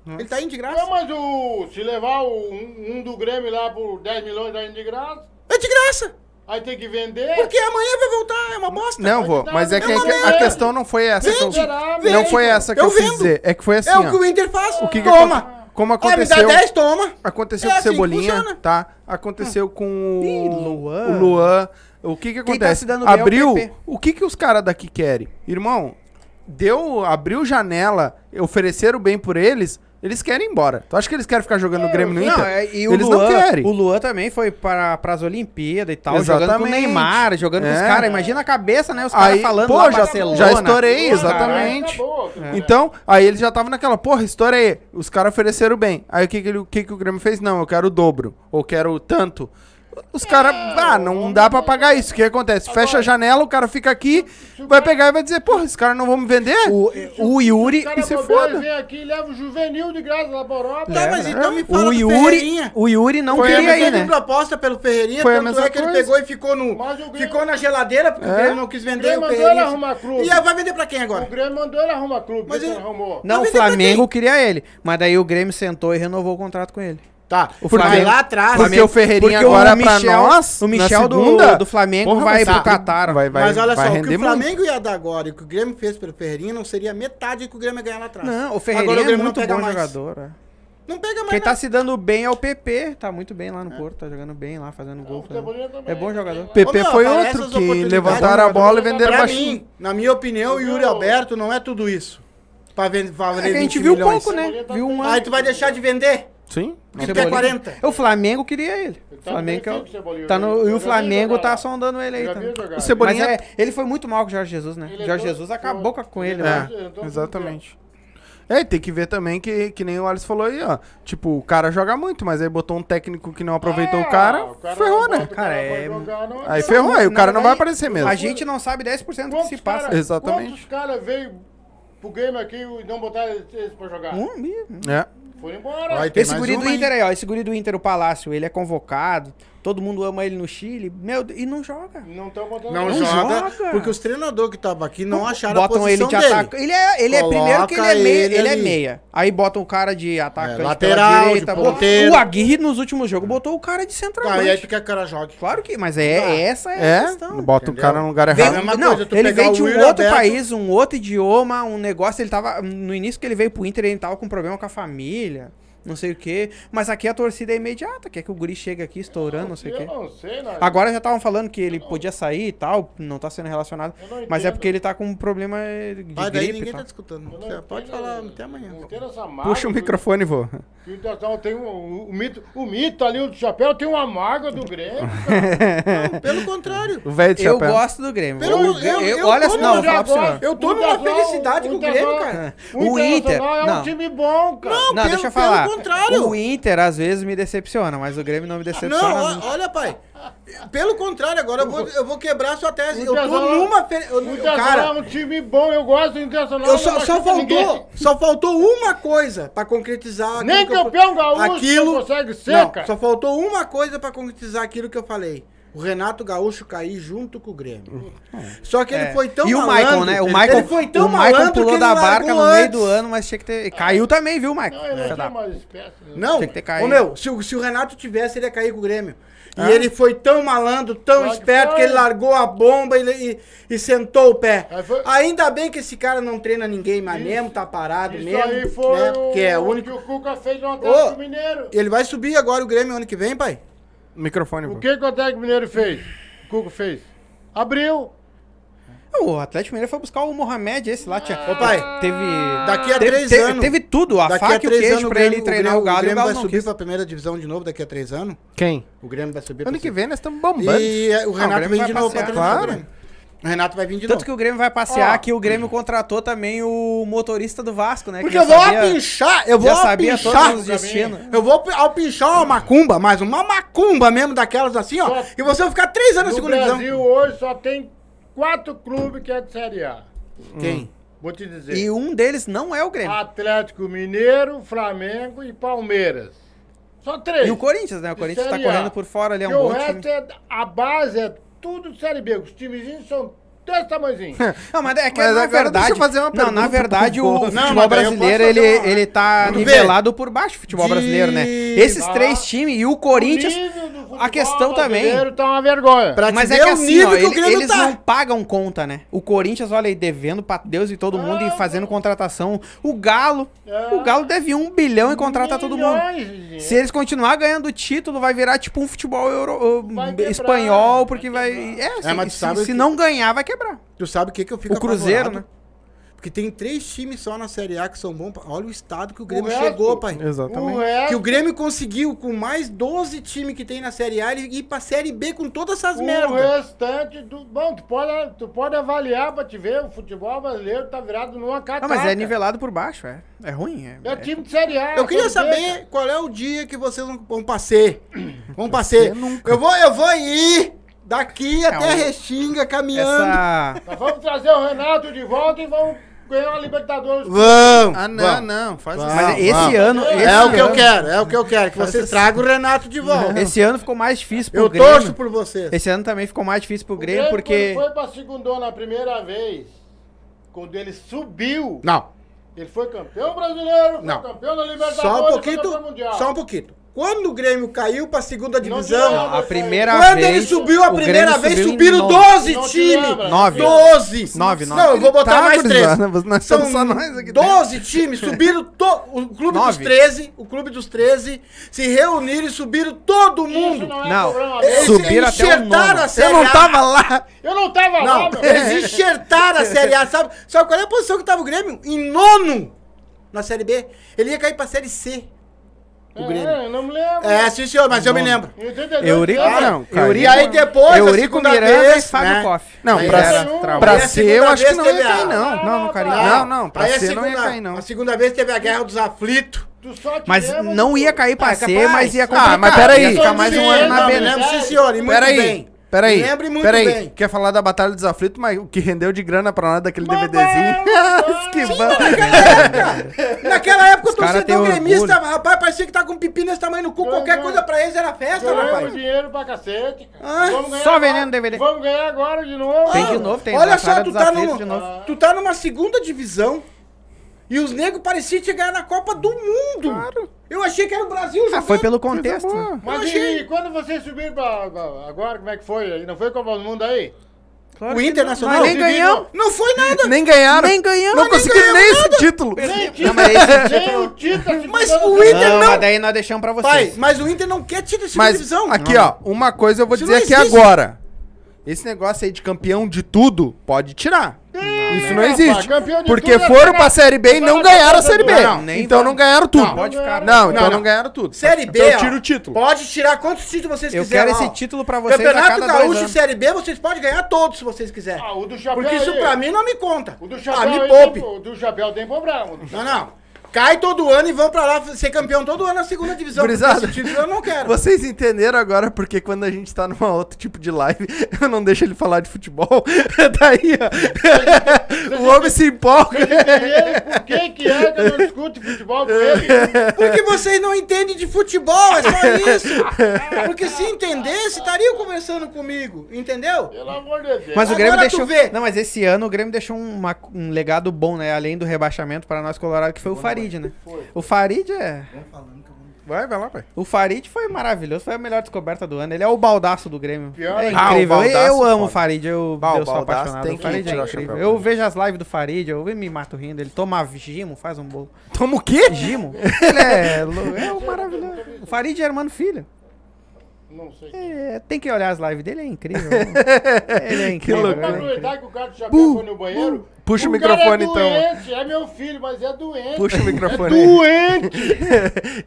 Ele tá indo de graça? Não, mas o, se levar o, um, um do Grêmio lá por 10 milhões ainda de graça, É de graça! Aí tem que vender. Porque amanhã vai voltar, é uma bosta. Não, vou. tá, Mas é que a, questão não foi essa. que eu- Vende, não vende, foi essa que eu eu, quis dizer. É que foi assim, É o que o Inter faz. O que que Toma! aconte- Como Ah, me dá aconteceu... 10, toma! Aconteceu É com assim que Cebolinha, funciona. tá? Aconteceu com o, Ih, Luan. o Luan. O que que tá acontece? dando bem é o abriu. O que que os caras daqui querem? Irmão, deu, abriu janela, ofereceram bem por eles, eles querem ir embora. Tu acha que eles querem ficar jogando no Grêmio no Inter? Não, é, e o eles Luan, não querem. O Luan também foi para as Olimpíadas e tal, jogando com o Exatamente. Neymar, jogando com os É. caras. Imagina a cabeça, né? Os caras falando pô, lá já- Barcelona. já estourei, exatamente. Tudo bem. Então, aí eles já estavam naquela, porra, estourei. Os caras ofereceram bem. Aí o que que, o que que o Grêmio fez? Não, eu quero o dobro. Ou quero tanto. Os caras, ah, não dá pra pagar isso. O que acontece? Fecha a janela, o cara fica aqui, vai pegar e vai dizer, porra, esses caras não vão me vender? O, o Yuri... O cara se bobear, foda. vem aqui e leva o juvenil de graça lá pra Europa. Tá, mas então me fala O Yuri, o Yuri não Foi queria Ele ir, né? proposta pelo Ferreirinha, Foi tanto é que ele coisa. pegou e ficou, no, o Grêmio- ficou na geladeira, porque o É. Grêmio não quis O vender Grêmio o mandou ele arrumar clube. E vai vender pra quem O agora? Grêmio mandou ele arrumar clube, Mas ele ele- arrumou. Não, o Flamengo queria ele. Mas daí o Grêmio sentou e renovou o contrato com ele. Tá, O Flamengo- lá atrás... Porque Flamengo- o Ferreirinha porque o agora pra Michel- nós, o Michel do- segunda, do Flamengo porra, vai ser- pro Qatar. Vai, vai, mas olha vai só, o que render o muito. Flamengo ia dar agora e o que o Grêmio fez pelo Ferreirinha não seria metade do que o Grêmio ia ganhar lá atrás. Não, o Agora Ferreirinha o é Grêmio muito bom mais. jogador. é. Não pega mais Quem tá se dando bem é o PP. Tá muito bem lá no Porto, tá jogando bem lá, fazendo gol. O fazendo-. É bom jogador. Ô, PP foi outro que levantaram a bola e venderam Pra baixinho. mim, na minha opinião, o Yuri Alberto não é tudo isso. Pra vender, pra É valer que a gente 20 viu milhões. pouco, né? Tá Viu um Aí tu vai deixar de vender? Sim. Cebolinha. quer 40. O Flamengo queria ele. O Tá Flamengo que é o- Cebolinha. tá no, e o Flamengo tá sondando ele aí também. O Cebolinha- Mas é, ele foi muito mal com o Jorge Jesus, né? Ele é Jorge todo- Jesus acabou com- com ele, ele né? é- É, exatamente. É, e tem que ver também que, que nem o Alisson falou aí, ó. Tipo, o cara joga muito, mas aí botou um técnico que não aproveitou Ah, o cara, o cara ferrou, né? Cara, pra é- jogar, não- Aí ferrou, aí o cara não vai aparecer mesmo. A gente não sabe 10% do que se Quantos passa. cara- Exatamente. Quantos caras veio pro game aqui e não botaram eles pra jogar? Um mesmo. É. Foram embora. Vai Esse mais guri uma do aí. Inter aí, ó. Esse guri do Inter, o Palácio, ele é convocado. Todo mundo ama ele no Chile. Meu Deus, e não joga. Não estão botando Não, joga, joga. porque os treinadores que estavam aqui não acharam a botam ele posição de dele. ataque. Ele é, ele é primeiro que ele é meia. ele Ele, é meia. Aí botam o cara de atacante É, lateral, pela de direita. ponteiro. O Aguirre nos últimos jogos botou o cara de Tá, e aí que o cara jogue. Claro que, mas é, Tá. essa é, a É, questão. bota Entendeu? o cara no lugar Vem- errado. É a mesma não, coisa, tu ele veio de um outro Alberto- país, um outro idioma, um negócio. Ele tava. No início que ele veio pro Inter, ele tava com problema com a família, não sei o quê. Mas aqui a torcida é imediata, quer que o Guri chegue aqui estourando, não sei o Eu quê. não sei, né? Agora já estavam falando que ele podia sair e tal, não tá sendo relacionado. Eu não Mas é entendo. porque ele tá com um problema de daí gripe e ninguém tá escutando. Eu não Você pode entendo- falar até amanhã. não entendo Puxa o microfone, vô. que o Internacional tem um, o, mito, o mito ali, o do chapéu, tem uma mágoa do Grêmio. Não, pelo contrário. O velho de Eu chapéu. gosto do Grêmio. Pelo- Eu- eu- eu- eu olha assim, não, vou falar. Eu tô O numa felicidade com o Grêmio, cara. O Inter- é não. um time bom, cara. Não, Não, deixa eu pelo contrário. O Inter às vezes me decepciona, mas o Grêmio não me decepciona. Não, olha, pai. Pelo contrário, agora eu vou, eu vou quebrar sua tese. Eu tô Internacional- numa. Fe... eu- O Cara, é um time bom, eu gosto do Internacional. eu só, só ninguém. faltou. Só faltou uma coisa pra concretizar. aquilo Nem que eu- campeão gaúcho aquilo não consegue ser, Não, cara. Só faltou uma coisa pra concretizar aquilo que eu falei. O Renato Gaúcho cair junto com o Grêmio. Só que ele É. foi tão E o malandro, Maicon, né? O ele- Maicon, ele foi tão o Maicon malandro que pulou ele da barca no meio do ano, mas tinha que ter. Caiu também, viu, Maicon? Não, ele da- tem mais espécie. né? Não, Tinha que ter caído. ô meu, se o, se o Renato tivesse, ele ia cair com o Grêmio. E Ah. ele foi tão malandro, tão Claro que esperto, que, foi. ele largou a bomba e, e- e sentou o pé. Foi- Ainda bem que esse cara não treina ninguém mais mesmo, tá parado Isso mesmo. aí foi né? o Que é o único. que o Cuca fez no Atlético Ô, Mineiro. Ele vai subir agora o Grêmio ano que vem, pai? Microfone, O que, que o Atlético Mineiro fez? O Cuca fez? Abriu. O Atlético Mineiro foi buscar o Mohamed, esse lá. Tinha, Ô, pai, teve. Daqui a teve, três teve, anos. Teve tudo, a Daqui faca a e o três queijo anos pra ele treinar o Galo. O o Grêmio Galo vai subir quis. pra primeira divisão de novo daqui a três anos. Quem? O Grêmio vai subir pra Ano que vem nós estamos bombando. E eh, o Renato Grêmio vem vai de novo pra o Claro. O Renato vai vir de Tanto novo. que o Grêmio vai passear, Ó. que o Grêmio contratou também o motorista do Vasco, né? que Porque eu vou sabia- apinchar, eu vou Já sabia apinchar. todos os destinos. Eu vou apinchar uma macumba, mas uma macumba mesmo daquelas assim, ó. Só- E você vai ficar três anos na No segunda Brasil divisão. hoje só tem quatro clubes que é de Série A. Quem? Vou te dizer. E um deles não é o Grêmio. Atlético Mineiro, Flamengo e Palmeiras. Só três. E o Corinthians, né? O Corinthians tá correndo por fora ali, é um o resto time. é. A base é tudo Série B. Os timezinhos são desse tamanhozinho. Não, mas é que Mas na agora verdade. deixa eu fazer uma não, na pergunta verdade, o, o Não, futebol brasileiro, ele, uma- ele tá Tudo bem. nivelado por baixo, o futebol De- brasileiro, né? Esses Ah. três times e o Corinthians. O a questão também- brasileiro Tá uma vergonha. Pra Mas é que o assim, ó, que o ele- eles tá. não pagam conta, né? O Corinthians, olha aí, devendo pra Deus e todo mundo e Ah, fazendo contratação. O Galo, É. o Galo deve um bilhão e contrata todo mundo. Se eles continuar ganhando o título, vai virar tipo um futebol euro, espanhol, porque vai. É, se, É, se- se não ganhar, vai quebrar. Tu sabe o que que eu fico O Cruzeiro, apavorado? né? Porque tem três times só na Série A que são bons. pra- Olha o estado que o Grêmio resto- chegou, pai. Exatamente. O resto, Que o Grêmio conseguiu, com mais 12 times que tem na Série A, ele ir pra Série B com todas essas o merdas. restante do. Bom, tu pode, tu pode avaliar pra te ver. O futebol brasileiro tá virado numa Não, catraca. mas é nivelado por baixo, é. É ruim. É, É time de Série A. Eu queria saber qual é o dia que vocês vão, vão passear. Vão passear. nunca. Eu vou, eu vou ir daqui até a Restinga caminhando. Essa. Nós vamos trazer o Renato de volta e vamos ganhar uma Libertadores. Vamos. Ah, não, vamos. não, faz Vamos. isso. Mas esse vamos. ano. Esse É o que eu ano- quero, é o que eu quero. Que vocês tragam o Renato de volta. Esse ano ficou mais difícil pro Eu Grêmio. torço por vocês. Esse ano também ficou mais difícil pro O Grêmio, porque. Quando foi pra segundona a primeira vez, quando ele subiu, Não, ele foi campeão brasileiro, foi Não. campeão da Libertadores, só um foi pouquinho. campeão mundial. Só um pouquinho. Quando o Grêmio caiu pra segunda divisão. lembra. A primeira Quando vez. ele subiu a primeira vez, subiram nove. 12 Não te times. lembra. Nove. 12. Nove, nove. Não, eu vou botar Tá, mais três. gurizada, nós São só nós aqui 12 times, subiram to... o clube dos Nove. 13, o clube dos 13 se reuniram e subiram todo Isso mundo. não é Não. problema Eles. Subiram até o enxertaram a Série Eu não A. tava lá. Eu não tava lá, Não, meu. eles enxertaram a Série A, sabe? Sabe qual é a posição que tava o Grêmio? Em nono na Série B. Ele ia cair pra Série C. O Grêmio. É, eu não me lembro. É, sim, senhor, mas eu me lembro. Em 82, Eurico, lembra? não, cara. Eurico, E aí depois, a Eurico segunda Miranda vez, e Fábio né? Koff. Não, Aí pra, era trabalho. pra Aí a ser, eu segunda acho que vez não ia teve a- cair, não. Não, não, Cari... Não, não, não, pra Aí a ser não ia segunda- cair, não. A segunda vez teve a Guerra dos Aflitos. Tu só te Mas lembra não do- ia cair pra Ah, é ser, capaz. mas ia Ah, complicar. mas peraí. Ia ficar mais um ano na B, né? lembro, sim, senhor, e muito Peraí, bem. Peraí, lembre muito peraí. bem. Quer falar da Batalha dos Aflitos, mas o que rendeu de grana pra nós daquele Mas DVDzinho? vai, que vai. bom. Naquela época, o Os cara torcedor gremista, orgulho. rapaz, parecia que tá com pipi nesse tamanho no cu. Ganhou. Qualquer coisa pra eles era festa, Ganhamos rapaz. dinheiro pra cacete, cara. Ah, Vamos ganhar só agora. vendendo DVD. Vamos ganhar agora de novo. Tem de novo, tem Olha só, Batalha tu dos tá, Aflitos numa, de novo. tu tá numa segunda divisão e os negros pareciam ganhar na Copa do Mundo. Eu achei que era o Brasil Ah, jogando. foi pelo contexto. Mas achei- e quando vocês subiram pra, pra- agora, como é que foi? Não foi Copa do Mundo aí? O Internacional. Nem ganhamos. Não foi nada. Nem ganharam. Nem ganhamos, Não conseguiram nem esse título. Nem título, mas o título. Mas o Inter Não, mas daí nós deixamos pra Pai, vocês. mas o Inter não quer tirar a segunda divisão. aqui, ó, uma coisa eu vou Isso dizer aqui agora. Esse negócio aí de campeão de tudo, pode tirar. Isso não Não, existe. rapaz, campeão de Porque tudo é foram pra Série B e não ganharam a Série B. Não, nem Então vai. não ganharam tudo. Não, pode ficar. Não, então Não, não, não. ganharam tudo. Série B, Então ó, tira o título. Pode tirar quantos títulos vocês Eu quiserem. quero ó. esse título pra vocês a Campeonato cada dois Gaúcho anos. Série B, vocês podem ganhar todos se vocês quiserem. Ah, o do chapéu Porque isso aí, pra mim não me conta. O do Ah, chapéu me aí poupe. O do chapéu tem problema. o do Não, não. Cai todo ano e vão pra lá ser campeão todo ano na segunda divisão. Gurizada, Esse título eu não quero. Vocês entenderam agora porque quando a gente tá numa outro tipo de live, eu não deixo ele falar de futebol. Daí, ó, o homem se empolga. Por que que é que eu não discute futebol com ele? Porque vocês não entendem de futebol, é só isso. Porque se entendesse, estariam conversando comigo, entendeu? Pelo amor de Deus. Mas o Agora Grêmio tu deixou. Não, mas esse ano o Grêmio deixou uma- um legado bom, né? Além do rebaixamento para nós Colorado, que foi o Farid, né? O Farid é. Vai, vai lá, pai. O Farid foi maravilhoso, foi a melhor descoberta do ano. Ele é o baldaço do Grêmio. Pior é. Ah, o incrível. baldaço eu amo o Farid, eu, Bah, o eu sou baldaço apaixonado. tem O que Farid é o incrível. Eu vejo as lives do Farid, eu me mato rindo. Ele toma gimo, faz um bolo. Toma o quê? Gimo? Ele é, é o maravilhoso. O Farid é irmão filho. Não sei. É, tem que olhar as lives dele, é incrível. Ele é Que incrível. loucura. ele Pra é incrível. que o cara foi no banheiro. Puxa o cara microfone, é então. doente, É meu filho, mas é doente. Puxa o microfone. É doente.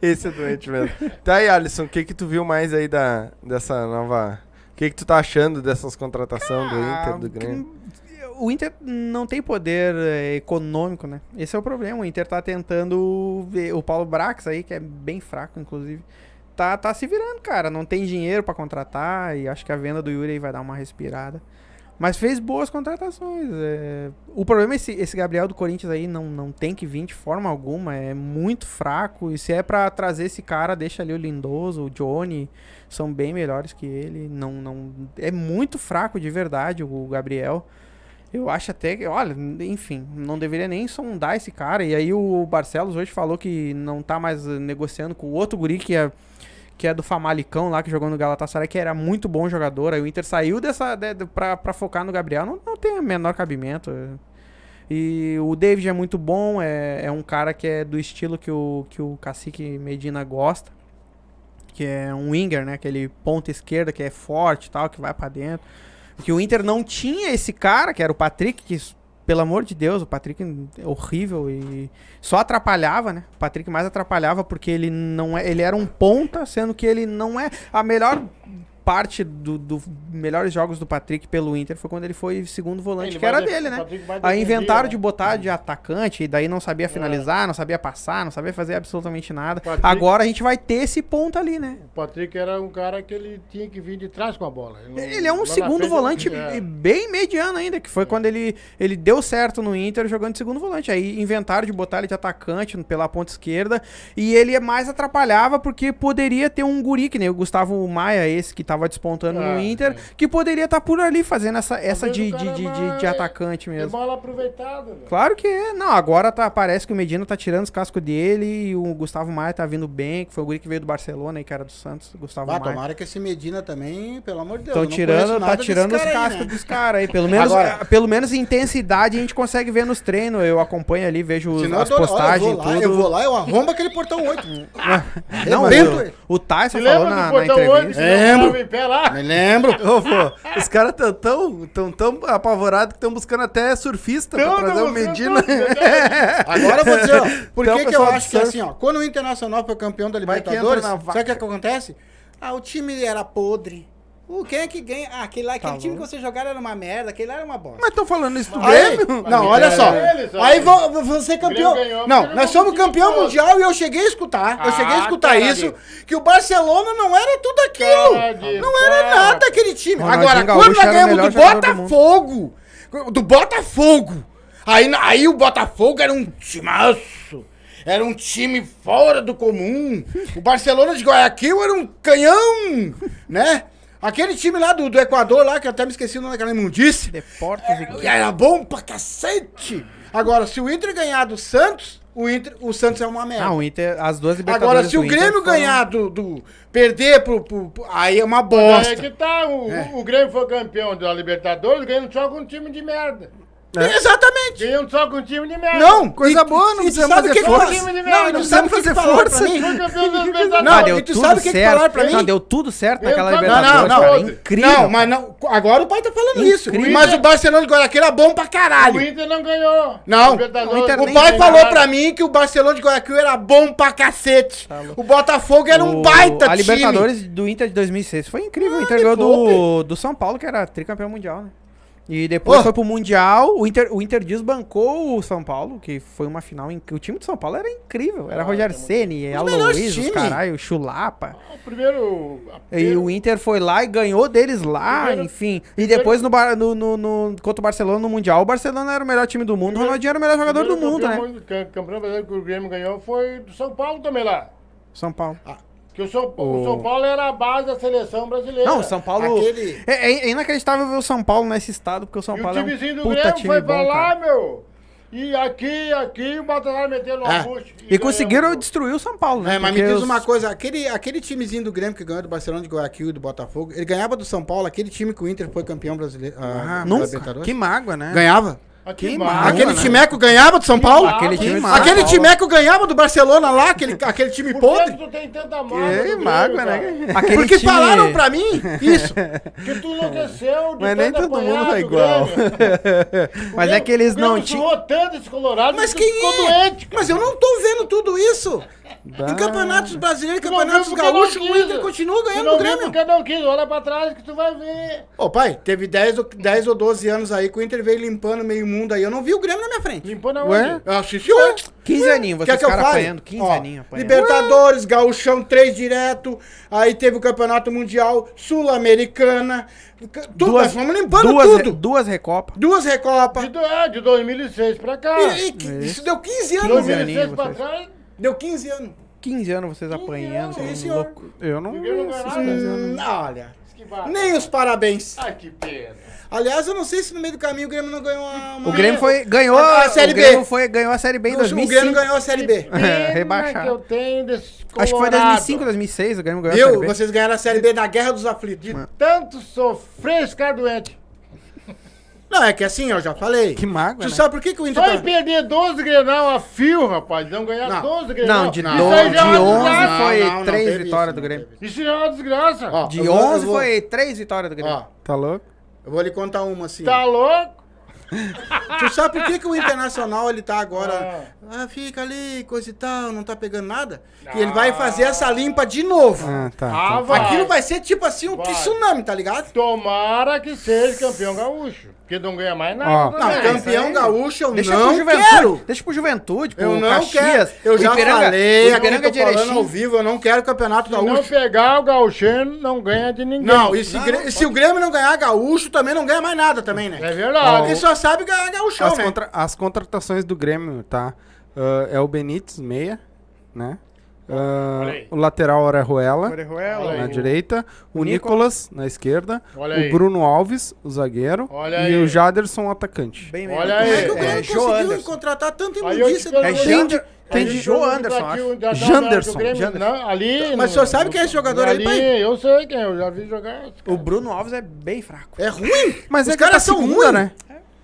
Esse é doente mesmo. Tá aí, Alisson, o que que tu viu mais aí da, dessa nova... O que que tu tá achando dessas contratações do Inter, do Ah, Grêmio? O Inter não tem poder é, econômico, né? Esse é o problema. O Inter tá tentando ver o Paulo Brax aí, que é bem fraco, inclusive. Tá, tá se virando, cara. Não tem dinheiro pra contratar e acho que a venda do Yuri vai dar uma respirada. Mas fez boas contratações. é. O problema é esse, esse Gabriel do Corinthians aí não, não tem que vir de forma alguma. É muito fraco. E se é pra trazer esse cara, deixa ali o Lindoso, o Johnny. São bem melhores que ele. Não, não, é muito fraco de verdade o Gabriel. Eu acho até que, olha, enfim, não deveria nem sondar esse cara. E aí o Barcelos hoje falou que não tá mais eh, negociando com o outro guri que é, que é do Famalicão lá, que jogou no Galatasaray, que era muito bom jogador. Aí o Inter saiu dessa de, de, pra, pra focar no Gabriel. Não, não tem o menor cabimento. E o David é muito bom, é, é um cara que é do estilo que o, que o Cacique Medina gosta. Que é um winger, né? Aquele ponta esquerda que é forte e tal, que vai pra dentro. Que o Inter não tinha esse cara, que era o Patrick, que, pelo amor de Deus, o Patrick é horrível e só atrapalhava, né? O Patrick mais atrapalhava porque ele não é, ele era um ponta, sendo que ele não é a melhor parte dos do melhores jogos do Patrick pelo Inter foi quando ele foi segundo volante, Ele que era dele, né? Aí inventaram né? de botar de atacante, e daí não sabia finalizar, não sabia passar, não sabia fazer absolutamente nada. Patrick- Agora a gente vai ter esse ponto ali, né? O Patrick era um cara que ele tinha que vir de trás com a bola. não- Ele é um segundo frente, volante é. bem mediano ainda, que foi quando ele, ele deu certo no Inter jogando de segundo volante. Aí inventaram de botar ele de atacante pela ponta esquerda, e ele é mais atrapalhava porque poderia ter um guri, que nem o Gustavo Maia, esse que tava despontando no Ah, Inter, que poderia estar por ali fazendo essa, essa Talvez de, de, é de- de atacante É mesmo. bola aproveitada, velho. Claro que é. Não, agora tá, parece que o Medina tá tirando os cascos dele e o Gustavo Maia tá vindo bem, que foi o guri que veio do Barcelona e que era do Santos, Gustavo Ah, Maia. tomara que esse Medina também, pelo amor de Deus. Estão eu não tirando, tá tirando os cascos né? dos caras aí. Pelo menos, Agora- pelo menos intensidade a gente consegue ver nos treinos. Eu acompanho ali, vejo os- eu as dou- olha, postagens eu vou lá. Eu vou lá, eu arrombo aquele portão 8. Não, Arrebento o, o Tyson falou na, na entrevista. Lembro. Em pé lá? Me lembro. Ô, pô, os caras tão tão, tão, tão apavorados que estão buscando até surfista pra Não, trazer o Medina. você Agora eu vou dizer, ó, por Então, que, que eu acho que é surf- assim, ó, quando o Internacional foi campeão da Libertadores, sabe o que, que acontece? Ah, o time era podre. Uh, quem é que ganha? Ah, aquele, lá, aquele Tá time bom. que vocês jogaram era uma merda, aquele lá era uma bosta. Mas estão falando isso do Aí, Grêmio? não, olha só. Eles. Aí vou, vou- vou ser campeão. Ganhou, Não, nós somos campeão todo. mundial e eu cheguei a escutar. Eu cheguei a Ah, escutar cara isso. de- Que o Barcelona não era tudo aquilo. De Não era nada aquele time. Ronaldinho Agora, Gaúcho quando nós o ganhamos do jogador do. Botafogo, do Botafogo, aí, aí o Botafogo era um timaço. Era um time fora do comum. O Barcelona de Guayaquil era um canhão, né? Aquele time lá do, do Equador, lá, que eu até me esqueci o nome daquela imundice. Deportes e Era bom pra cacete. Agora, se o Inter ganhar do Santos, o, Inter, o Santos é uma merda. Ah, o Inter, as duas Libertadores Agora, se o Inter Grêmio foram- ganhar do, do- Perder pro, pro- pro- Aí é uma Aí bosta. que tá, o, o Grêmio foi campeão da Libertadores, ganhando só com um time de merda. Exatamente. Ganhando só com um time de merda. Não, Coisa e- boa, não e sabe fazer o que força. que Time de Não, e não sabe o que precisamos fazer falaram força. Não, Ah, deu e tu tudo sabe o que que certo. falaram pra mim? Não, deu tudo certo naquela só- Libertadores, Não, não, cara. não. Incrível. Não, mas não. Agora o pai tá falando isso. Incrível. Mas o Barcelona de Guayaquil era bom pra O caralho. Inter não ganhou. Não, o Inter O pai falou nada. pra mim que o Barcelona de Guayaquil era bom pra cacete. Tá o Botafogo era um O- baita A time. Libertadores do Inter de 2006 foi incrível. o Ah, Inter me ganhou do São Paulo, que era tricampeão mundial, né? E depois Ô. foi pro Mundial. O Inter, o Inter desbancou o São Paulo, que foi uma final. Em, o time de São Paulo era incrível. Era Ah, é muito- Ceni, Aloysio, os time. caralho, Chulapa. O primeiro. E o Inter foi lá e ganhou deles lá, Primeiro- enfim. E depois no, Bar- no, no, no- contra o Barcelona no Mundial, o Barcelona era o melhor time do mundo, o Ronaldinho era o melhor jogador do mundo, né? Campeão brasileiro que o Grêmio ganhou foi do São Paulo também lá. São Paulo. Que o São, O- o São Paulo era a base da seleção brasileira. Não, o São Paulo. Aquele- É, é inacreditável ver o São Paulo nesse estado, porque o São E o Paulo é timezinho um do puta Grêmio time foi bom, pra lá, cara. meu. E aqui, aqui, o Baltazar meteu no É. Augusto. E conseguiram ganhamos. destruir o São Paulo, né? É, mas me diz os- uma coisa, aquele, aquele timezinho do Grêmio que ganhou do Barcelona de Guayaquil e do Botafogo, ele ganhava do São Paulo, aquele time que o Inter foi campeão brasileiro. Ah, Ah, nunca. Que mágoa, né? Ganhava. Aqui Que embaixo. massa. aquele né? timeco ganhava do São Paulo? Aquele Que time Aquele timeco ganhava do Barcelona lá, aquele, aquele time Por que podre. que tu tem tanta mágoa? Que mágoa, né? Aquele Porque time- falaram pra mim isso. Que tu enlouqueceu de Mas nem todo mundo é do igual. Mas O é que eles não tinham. suou tanto esse Colorado Mas que quem ficou é? doente. Mas eu não tô vendo tudo isso. Em campeonatos brasileiros, campeonatos gaúchos, o. Inter continua ganhando não viu Grêmio. porque não quis. Olha pra trás que tu vai ver. Ô pai, teve 10, ou- 10 ou 12 anos aí que o Inter veio limpando meio mundo aí. Eu não vi o Grêmio na minha frente. Limpou na Ué? onde? Eu assisti hoje. 15 aninhos, vocês que apanhando. 15 Ó, aninhos apanhando. Libertadores, Gauchão 3 direto. Aí teve o Campeonato Mundial, Sul-Americana. Tudo, nós fomos limpando duas, tudo. Duas recopas. Duas Recopas. De, é, de 2006 pra cá. E, e- isso deu 15 anos, 12 velho. 2006 aninhos, pra trás. Deu 15 anos. 15 anos vocês apanhando. anos, senhor. louco. Eu não Ninguém não. 15. Hum, olha, nem os parabéns. Ai, que pena. Aliás, eu não sei se no meio do caminho o Grêmio não ganhou a... O Grêmio foi, ganhou A- a Série o Grêmio B. Foi, ganhou a Série B em O 2005. Grêmio ganhou a Série B. Pena Rebaixado. que eu tenho desse Acho que foi Colorado. 2005, 2006, o Grêmio ganhou a Série Viu? B. Vocês ganharam a Série B da Guerra dos Aflitos. De tanto sofrer esse cara doente. Não, é que assim, eu já falei. Que mágoa, Tu né? sabe por que, que o Inter Só em tá... perder 12 Grenal a fio, rapaz. Não ganhar Não. 12 Grenal. Não, de, do, Isso aí de já é uma 11 desgraça. foi Não, não, 3 teve vitórias isso, do não Grêmio. teve Isso já é uma desgraça. Ó, De eu vou- eu 11 vou- foi 3 vitórias do Grêmio. Ó, Tá louco? eu vou lhe contar uma assim. Tá louco? Tu sabe por que, que o Internacional ele tá agora. Ah, fica ali, coisa e tal, não tá pegando nada? Que ele vai fazer essa limpa de novo. Ah, tá. Ah, tá. vai. Aquilo vai ser tipo assim um Vai. tsunami, tá ligado? Tomara que seja campeão gaúcho. Porque não ganha mais Ó. nada. Não, né? campeão gaúcho eu Deixa não pro Juventude. quero. Deixa pro Juventude, pro Eu não Caxias. quero. Eu já Ipiranga, falei, o aqui Ipiranga tô de falando ao vivo, eu não quero campeonato Se não gaúcho. pegar o gauchênio, não ganha de ninguém. Não, e se, Não, não se o Grêmio não ganhar gaúcho, também não ganha mais nada também, né? É verdade. Porque só sabe ganhar gaúchão, As, né? contra- as contratações do Grêmio, tá? Ah, é o Benítez, meia, né? Aí. o lateral Orejuela Orejuela, na aí. direita, o, o Nicolas na esquerda, Olha o aí. Bruno Alves, o zagueiro, Olha e aí. o Jaderson, o atacante. Bem Olha Como aí. é que o É, Grêmio Jô conseguiu Anderson. contratar tanta imundícia? pergunto, É Jander- te- tem Jô pergunto Anderson, acho. o- Janderson, do Grêmio, Janderson. não, ali. Mas o senhor sabe quem é esse jogador aí, ali, pai? Eu sei quem, eu já vi jogar. O Bruno Alves é bem fraco. É ruim? Mas Os é é pra caras são ruins. né?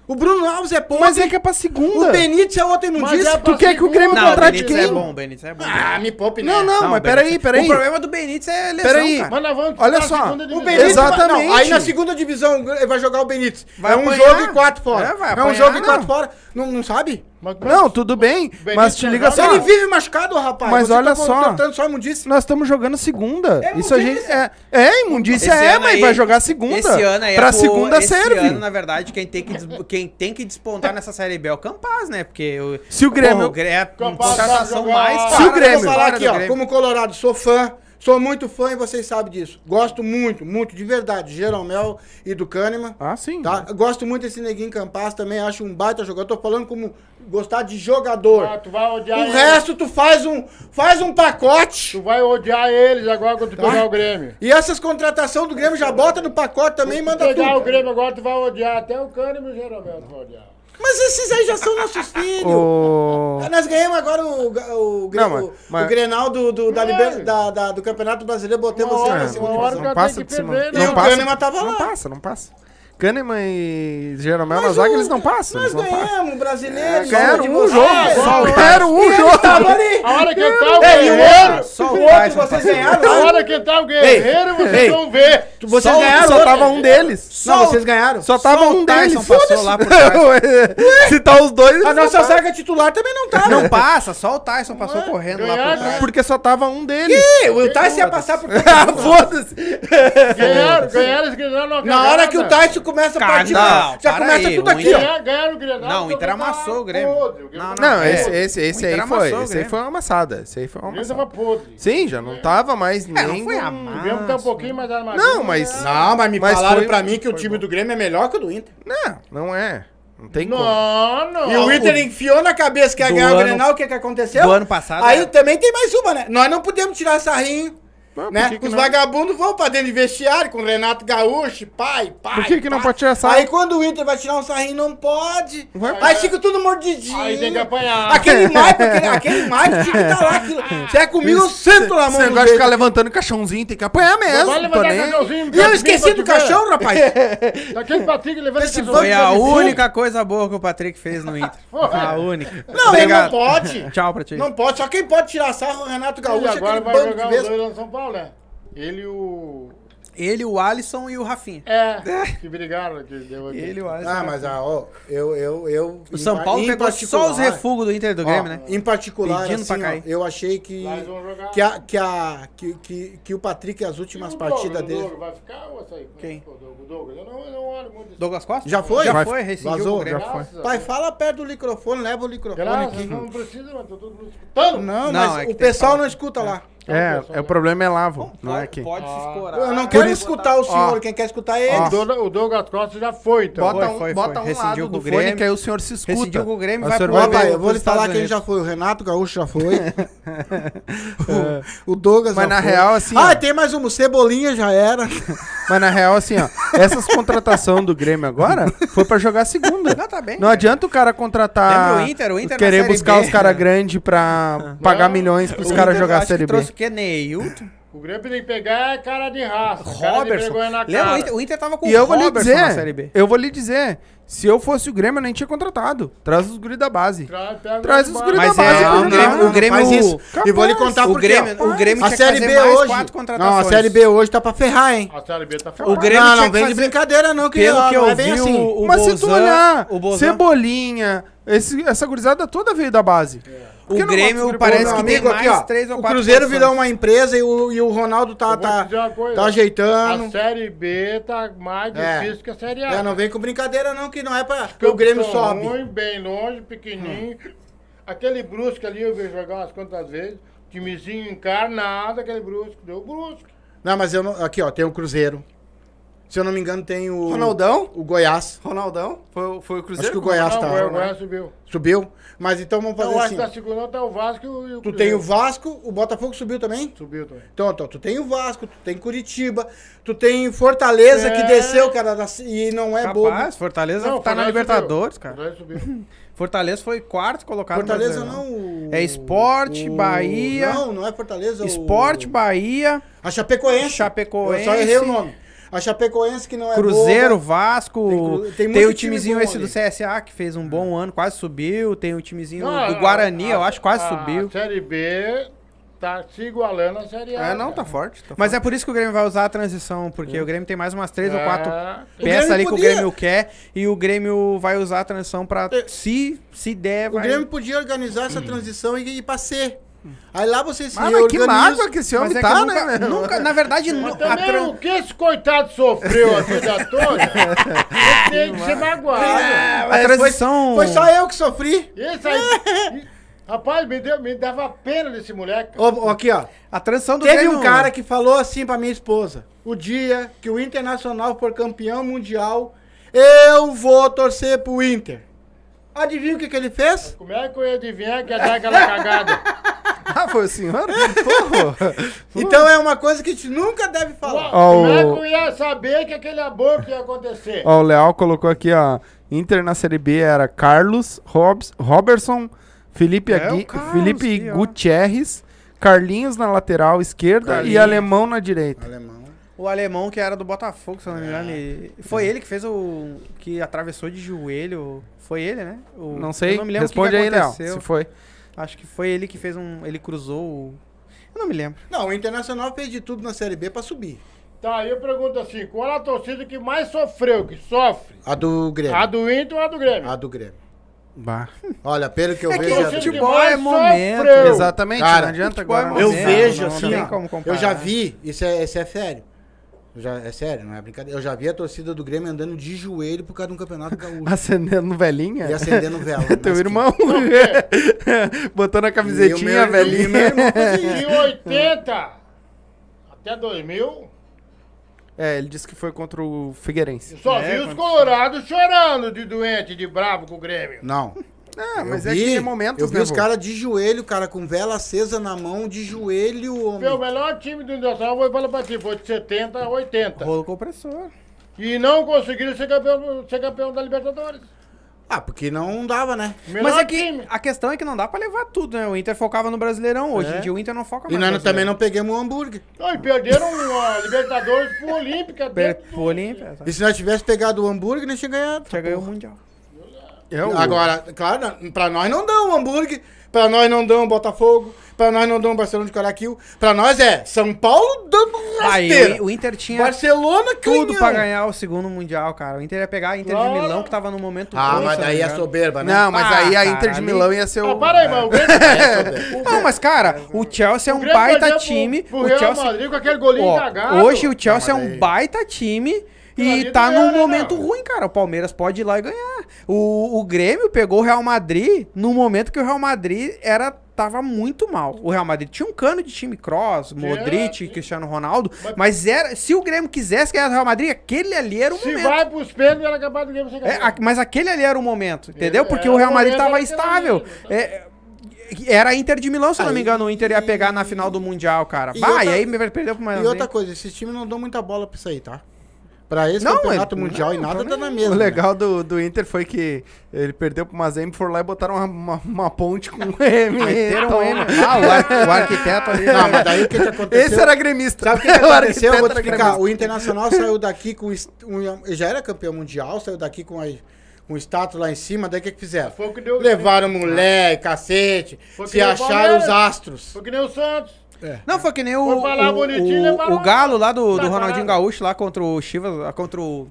O Bruno Alves é podre. Mas é que é pra segunda. O Benítez é outra Mas imundícia. é Tu quer que o Grêmio segunda, Não, o contrate Benítez quem? é bom, o Benítez é bom. Ah, me poupe, né? Não, não, Não, mas o Benítez- peraí, peraí. O problema do Benítez é lesão, Peraí. cara. Mas nós vamos Olha só, segunda O. Benítez, Exatamente. Não, aí na segunda divisão vai jogar o Benítez. Vai é um apanhar. jogo e quatro fora. É, vai É um jogo e quatro fora. Não, não sabe? Mas- Não, tudo bem, mas te não liga só. Ele vive machucado, rapaz. Mas Você olha tá só. só imundícia. Nós estamos jogando segunda. É Isso a gente imundícia. é, é imundícia Esse é, mas aí- vai jogar segunda. Esse ano aí é pra pro- segunda esse serve. ano, na verdade, quem tem que, des- quem tem que despontar nessa Série B é o Campaz, né? Porque o, Se o Grêmio- Porra, o Grêmio é contratação mais Se o Eu Grêmio- vou falar aqui, ó, como colorado, sou fã, sou muito fã e vocês sabem disso. Gosto muito, muito, de verdade, de Jeromel e do Kahneman. Ah, sim. Tá? Eu Gosto muito desse neguinho Campas também, acho um baita jogador. Tô falando como gostar de jogador. Ah, tu vai odiar O eles. resto tu faz um, faz um pacote. Tu vai odiar eles agora quando tu Tá. pegar o Grêmio. E essas contratações do Grêmio já bota no pacote também e Se manda pegar o tudo. Grêmio agora, tu vai odiar. Até o Cânimo e o Jeromel tu vai odiar. Mas esses aí já são nossos filhos. O... Nós ganhamos agora o, o, Gre- Não, mas- o- mas- o Grenal do, do, da, Não. liber- da- da- do Campeonato Brasileiro, botei você na segunda o Não cara passa de cima. perder, né? E Não o passa. Kahneman tava Não lá. passa, não passa. Kahneman e Jeromel na zaga, eles não passam. Nós Eles não passam. ganhamos, brasileiro. É, ganharam um jogo. É, Só é, ganharam um jogo. estavam ali. A hora que entrar o Ei, e o Guerreiro, outro, Só o outro vocês ganharam a hora que entrar o Guerreiro, vocês ei. vão ver. Vocês Só, ganharam só tava um deles. Não, vocês ganharam. Só tava Só o um Tyson deles. passou lá por. Se tá os dois, A nossa passam. zaga titular também não tá. Não passa, só o Tyson passou correndo lá por trás. Porque só tava um deles. Ih, O Tyson ia passar por Ah, foda-se. Ganharam, ganharam, eles ganharam uma Na hora que o. Tyson começa a partir, não, já começa aí, tudo aqui, ó. O Grenal. Não, o Inter amassou o Grêmio. podre, o Grêmio Não, Não, É. esse, esse, esse aí foi. Esse aí foi uma amassada. Esse aí foi uma amassada. podre. Sim, já não tava mais É, nem. não foi O Grêmio tá um pouquinho mais armadinho. Não, mas- Não, mas me Mas falaram foi- pra mim que o time bom. do Grêmio é melhor que o do Inter. Não, não é. Não tem como. Não, não. E o Inter enfiou na cabeça que ia Do ganhar o Grenal, o que que aconteceu? do ano passado, Aí é. também tem mais uma, né? Nós não podemos tirar sarrinho, Né? que que Os não? vagabundos vão pra dentro de vestiário com o Renato Gaúcho, pai, pai. Por que que não pai. pode tirar sarro? Aí quando o Inter vai tirar um sarrinho, não pode. Vai- Aí fica tudo mordidinho. Aí tem que apanhar. Aquele Mike, aquele, aquele Mike tinha que estar lá. Aquilo. Se é comigo, eu sento na Esse mão do negócio de ficar levantando o caixãozinho, tem que apanhar mesmo. Vai levantar nem- caixãozinho. E eu esqueci do caixão, rapaz. Daquele Patrick levando Esse. Foi a única coisa boa que o Patrick fez no Inter. A única. Não, ele não pode. Tchau pra ti. Não pode. Só quem pode tirar sarro é o Renato Gaúcho, agora vai jogar os dois lá no São Paulo, né? Ele o... Ele, o Alisson e o Rafinha. É, que brigaram. Que deu aqui. Ele, o Alisson. Ah, mas ah, ó, eu, eu, eu. O São Paulo em pegou só os refugos do Inter do ó, Grêmio, né? Em particular, Pedindo assim, ó, cair. eu achei que. Que, a, que, a, que, que, que o Patrick, as últimas o partidas Douglas, dele. O Douglas vai ficar ou vai sair? Quem? O Douglas. Eu não, eu não olho muito isso. Douglas Costa? Já foi? Já Vai- foi, rescindiu vazou, já foi. Pai, fala perto do microfone, leva o microfone Graças, aqui. não precisa, mas tá todo mundo escutando. Não, Não, mas é o pessoal não escuta lá. É, é, o problema é Lavo, não é aqui. Pode se escorar. Eu não Ah, quero isso- escutar o senhor, ó. quem quer escutar é O ele. Douglas- O Douglas Costa já foi, então. Bota Foi, um, foi, bota foi. um Rescindiu lado com do o fone Grêmio. que aí o senhor se escuta. Rescindiu com o Grêmio, Aí vai senhor pro- Vai ver eu vou lhe pros falar Estados quem Unidos. já foi. O Renato Gaúcho já foi. o, o Douglas Mas já na foi. real, assim, Ah, ó. tem mais um. Cebolinha já era. Mas na real, assim, ó, essas contratações do Grêmio agora foi pra jogar segunda. Não, tá bem. Não adianta o cara contratar. Lembra o Inter? O Inter na querer Série buscar B. os caras grandes pra pagar milhões pros O caras jogar a que Série B. trouxe o quê? Neilton? O Grêmio tem que pegar é cara de raça. cara de Robertson. vergonha na Lembra, o cara. Inter, o Inter tava com E eu o vou lhe na dizer, Série B. eu vou lhe dizer, se eu fosse o Grêmio, eu nem tinha contratado. Traz os guri da base. Traz, pega Traz o os bar- guri Mas da base é, pra o. Grêmio- o Grêmio- faz isso. E vou lhe Capaz. contar O por quê. Grêmio, o Grêmio A tinha que Série fazer B hoje. quatro Não, a Série B hoje tá pra ferrar, hein? A Série B tá O ferrada. Grêmio não, não vem de fazer- brincadeira, não, que Pelo ó, que não eu é bem vi, assim. o, o Mas se tu olhar, o Cebolinha, esse- essa gurizada toda veio da base. Que O Grêmio parece que tem mais aqui, ó, três ou o quatro Cruzeiro posições. virou uma empresa e o, e o Ronaldo tá, tá, coisa. tá ajeitando. A Série B tá mais É. difícil que a Série A. É, não vem com brincadeira não, que não é pra que o Grêmio sobe. Ruim, bem longe, pequenininho. Aquele Brusque ali eu vi jogar umas quantas vezes. Timezinho encarnado, aquele Brusque. Deu Brusque. Não, mas eu não... Aqui, ó, tem o Cruzeiro. Se eu não me engano, tem o. Ronaldão? O Goiás. Ronaldão? Foi, o- foi o Cruzeiro? Acho que o Goiás Não, tá. o Goiás subiu. Subiu. Mas então vamos fazer eu acho assim. que tá segurando tá o Vasco e o, e o Tu tem o Cruzeiro. Vasco, o Botafogo subiu também? Subiu também. Então, então, tu tem o Vasco, tu tem Curitiba, tu tem Fortaleza que É. desceu, cara, e não é bobo. Capaz, Fortaleza Não, tá na Libertadores, subiu. cara. Fortaleza subiu. Fortaleza foi quarto colocado no Fortaleza não. o- É Sport, o- Bahia. Não, não é Fortaleza. o- Esporte, Bahia, A Chapecoense. Chapecoense. Eu só errei o nome. A Chapecoense que não é Cruzeiro, boba. Vasco. Tem cru- Tem, tem o time timezinho bom esse ali. do CSA que fez um bom ano, quase subiu. Tem o timezinho Não, do a- Guarani, a- eu acho, quase a subiu. A Série B tá se igualando à Série A. É, não, tá forte. Tá Mas é por isso que o Grêmio vai usar a transição, porque o Grêmio tem mais umas três ou quatro É. O peças ali que o podia- Grêmio quer e o Grêmio vai usar a transição pra, se, se der, O vai... Grêmio podia organizar essa transição e ir pra C. Aí lá você se Ah, mas que mágoa que esse Mas homem é que tá, nunca, né? nunca- na verdade, Mas a também tran- o que esse coitado sofreu a vida toda, ele tem que ser magoado. a Mas transição... Foi só eu que sofri. Isso aí. Rapaz, me, deu, me dava pena desse moleque. ó, aqui, ó. A transição do Teve Grêmio... um cara que falou assim pra minha esposa: o dia que o Internacional for campeão mundial, eu vou torcer pro Inter. Adivinha o que, que ele fez? Como é que eu ia adivinhar que ia dar aquela cagada? Ah, foi o senhor? Porra. Então é uma coisa que a gente nunca deve falar. É o- que eu ia saber que aquele aborto ia acontecer? Ó, o Leal colocou aqui, ó. Inter na Série B era Carlos, Robs, Robertson, Felipe, É, Agui- Carlos Felipe. Gutierrez, Carlinhos na lateral esquerda e Carlinhos. Alemão na direita. Alemão. O alemão que era do Botafogo, se eu não me engano. e- Foi ele que fez o. que atravessou de joelho. Foi ele, né? O- Não sei, eu não me lembro o que responde que aí, Léo, se foi. Acho que foi ele que fez um. Ele cruzou o. Eu não me lembro. Não, o Internacional fez de tudo na Série B pra subir. Tá, aí eu pergunto assim, qual a torcida que mais sofreu, que sofre? A do Grêmio. A do Inter ou a do Grêmio? A do Grêmio. Bah. Olha, pelo que eu É que vejo. o a do futebol é momento. sofreu. Exatamente, Cara, não adianta futebol é agora. Eu vejo não- assim, não ó, eu já vi, isso é, isso é sério. Já, é sério, não é brincadeira. Eu já vi a torcida do Grêmio andando de joelho por causa de um campeonato gaúcho. Acendendo velhinha? e acendendo vela. Teu irmão. Botando a camisetinha, meu- velhinha. meu irmão isso. 80 até 2000, É, ele disse que foi contra o Figueirense. eu só É, vi os quando- colorados chorando de doente, de bravo com o Grêmio. Não. Ah, Eu mas é vi- que é momentos, Eu vi né, os caras de joelho, cara, com vela acesa na mão, de joelho, Meu, o homem. melhor time do Internacional, vou falar pra ti, foi de 70 a 80. Rolo compressor. E não conseguiram ser campeão, ser campeão da Libertadores. Ah, porque não dava, né? Melhor Mas é que time. a questão é que não dá pra levar tudo, né? O Inter focava no Brasileirão. Hoje É. em dia o Inter não foca E mais. nós no não- também não pegamos o hambúrguer. Não, e perderam a Libertadores pro Olímpica. Per- pro Olímpia. E se nós tivesse pegado o hambúrguer, nós tinha ganhado. Já ganhou o Mundial. É o- Agora, claro, pra nós não dão o hambúrguer, pra nós não dão o Botafogo, pra nós não dão o Barcelona de Caraquil, pra nós é São Paulo dando Aí rasteira. o, o Inter tinha Barcelona tudo pra ganhar o segundo Mundial, cara. O Inter ia pegar a Inter Claro. de Milão, que tava no momento Ah, bom, mas daí é soberba, né? Não, mas Ah, aí a cara, Inter de ali- Milão ia ser o. Ah, para aí, mano. É soberba. Não, mas cara, o Chelsea é um baita time. Pro, pro o Real Chelsea, Madrid com aquele golinho Ó, cagado. hoje o Chelsea é Não, mas um aí- baita time e tá num né, momento não? ruim, cara. O Palmeiras pode ir lá e ganhar. O, o Grêmio pegou o Real Madrid no momento que o Real Madrid era tava muito mal. O Real Madrid tinha um cano de time cross, Modric. Cristiano Ronaldo, mas era se o Grêmio quisesse ganhar do Real Madrid, aquele ali era o Se momento. vai pros pênaltis, era capaz do Grêmio ser É, a- mas aquele ali era o momento, entendeu? É, Porque é, o Real o Madrid tava estável. ali, É, era a Inter de Milão, se eu não me Aí- engano, o Inter ia pegar na final do Mundial, cara. E Bah, outra- e aí me perdeu pro mais E outra coisa, esses times não dão muita bola pra isso aí, tá? Pra esse Não, campeonato é- mundial e não, nada tô tá na O mesma. né? legal do, do Inter foi que ele perdeu pro Mazembe, foram lá e botaram uma, uma, uma ponte com o M. Meteram um M. Ah, o, ar- o arquiteto ali. Não, mas daí o que, que aconteceu? Esse era gremista. Sabe o que, que O aconteceu? Eu vou te explicar. O Internacional saiu daqui com. um- já era campeão mundial, saiu daqui com a- um status lá em cima. Daí o que, que fizeram? Foi o que deu- Levaram mulher, cacete, Foi que se o acharam Palmeiras. os astros. Foi que nem o Santos. Não, foi que nem o, Foi lá o, o- o Galo lá do, do Ronaldinho. Gaúcho lá contra o Chivas, contra o...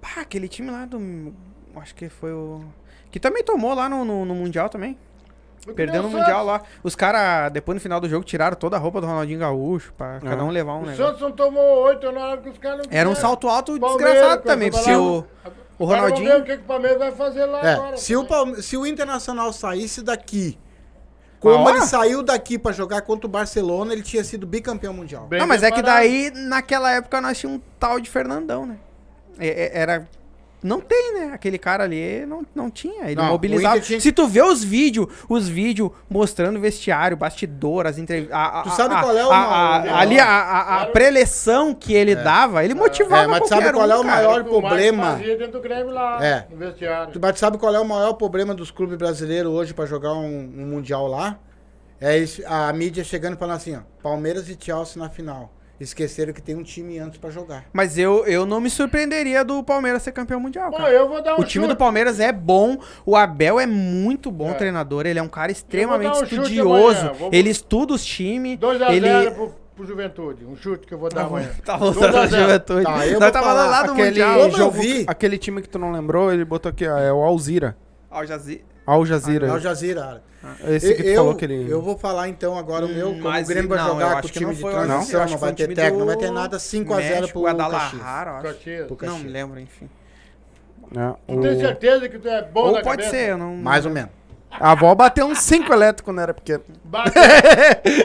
Pá, aquele time lá do... Acho que foi o... Que também tomou lá no, no, no Mundial também. Perdeu no o Mundial Santos. lá. Os caras, depois no final do jogo, tiraram toda a roupa do Ronaldinho Gaúcho pra cada um levar um O negócio. Santos não tomou oito na hora que os caras não Era um salto alto Palmeiras, desgraçado também, porque lá, o, o ver o Ronaldinho... que, que o Palmeiras vai fazer lá É, agora. se, o Palme- se o Internacional saísse daqui Como ele saiu daqui pra jogar contra o Barcelona, ele tinha sido bicampeão mundial. Bem não, mas é que preparado. daí, naquela época, nós tínhamos um tal de Fernandão, né? É- é- Era. Não tem, né? Aquele cara ali não, não tinha. Ele Não, o mobilizava. Tinha- Se tu vê os vídeos, os vídeos mostrando o vestiário, bastidor, as entrevistas. Tu sabe qual é o maior- Ali, a, a, a preleção que ele dava, ele motivava. É, mas sabe qual é o um, cara. maior O o Marcos problema? fazia dentro do Grêmio lá, É. no vestiário. Tu- Mas tu sabe qual é o maior problema dos clubes brasileiros hoje pra jogar um, um Mundial lá? É isso- a mídia chegando e falando assim, ó, Palmeiras e Chelsea na final. Esqueceram que tem um time antes pra jogar. Mas eu, eu não me surpreenderia do Palmeiras ser campeão mundial. Pô, eu vou dar um O time do chute. Palmeiras é bom, o Abel é muito bom É. treinador, ele é um cara extremamente um estudioso, vou- ele estuda os times, 2x0 ele... pro, pro Juventude. Um chute que eu vou dar Tá amanhã. Tá voltando 2 a a 0. juventude. Tá, eu Nós vou tá falar. falando lá do Aquele Mundial. Jogo, vi. aquele time que tu não lembrou, ele botou aqui, ó, é o Alzira. Al Jazeera. Al Jazeera. Al Jazeera. Esse que eu, falou que ele... eu vou falar então agora o meu, como Mas o Grêmio vai não, jogar com o acho que time não de transição, acho não que vai foi ter técnico, do não vai ter nada 5x0 México, pro. Guadalajara, eu acho. Caxias. Pro Não me lembro, enfim. É, Tu tem o- certeza que tu é bom Ou na pode cabeça? ser, eu não... Mais ou menos. A avó bateu uns 5 elétricos quando era pequeno. Bateu.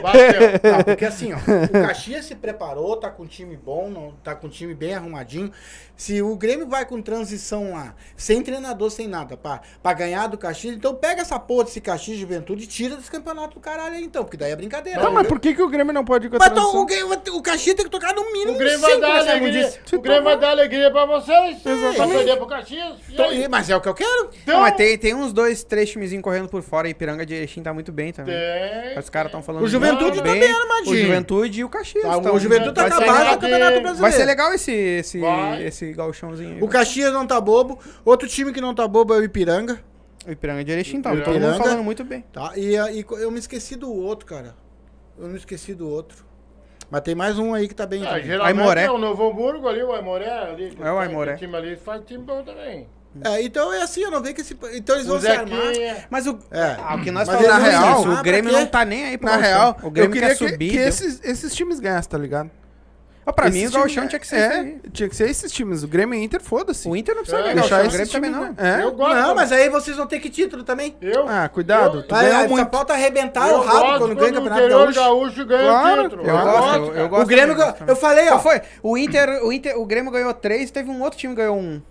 Bateu. Não, porque assim, ó, o Caxias se preparou, tá com um time bom, não, tá com um time bem arrumadinho. Se o Grêmio vai com transição lá, sem treinador, sem nada, pra, pra ganhar do Caxias, então pega essa porra desse Caxias de Juventude e tira desse campeonato do caralho aí, então, porque daí é brincadeira. Tá, mas por que, que o Grêmio não pode ir com a Mas então, transição? o, Grêmio- o Caxias tem que tocar no mínimo O Grêmio vai dar alegria. O Grêmio vai dar alegria pra vocês. Exatamente. perder pro Caxias. E Então, aí? mas é o que eu quero. Não, Então, mas tem, tem uns dois, três timezinhos correndo por fora e Piranga de Erechim tá muito bem também. Tem. Os caras estão falando O Juventude tá bem. armadinho. O Juventude e o Caxias. Tá, o Juventude tá acabado no Campeonato Brasileiro. Vai ser legal esse, esse, Vai. Esse gauchãozinho aí. O Caxias não tá bobo. Outro time que não tá bobo é o Ipiranga. O Ipiranga de Erechim tá. Ipiranga. Todo mundo falando muito bem. Tá? E, e eu me esqueci do outro, cara. Eu me esqueci do outro. Mas tem mais um aí que tá bem. Ah, Aimoré. é o Novo Hamburgo ali, o Aimoré ali. É o Aimoré. time ali faz time bom também. É, então é assim, eu não vejo que esse. Então eles O vão se armar. Zequinha. Mas o, É. ah, o que nós Mas falamos na real, isso, ah, o pra Grêmio não tá nem aí pro Na real, o eu Grêmio queria quer que, subir. que esses, esses times ganhassem, tá ligado? Ah, pra mim, Esses o gauchão times- tinha que ser é, esse aí. tinha que ser esses times. O Grêmio e Inter, foda-se. O Inter não precisa É, ganhar, Deixar o Grêmio também não. É. Eu gosto. Não, mas aí vocês vão ter que título também. Eu, Ah, cuidado. Eu- Tu aí, só muito. falta arrebentar eu o rabo quando ganha o Campeonato Gaúcho. gaúcho ganha Claro, título. Eu gosto, eu, eu gosto. O Grêmio, também, eu falei, ó. Foi? O Inter, o Inter, o Grêmio ganhou três, teve um outro time que ganhou um.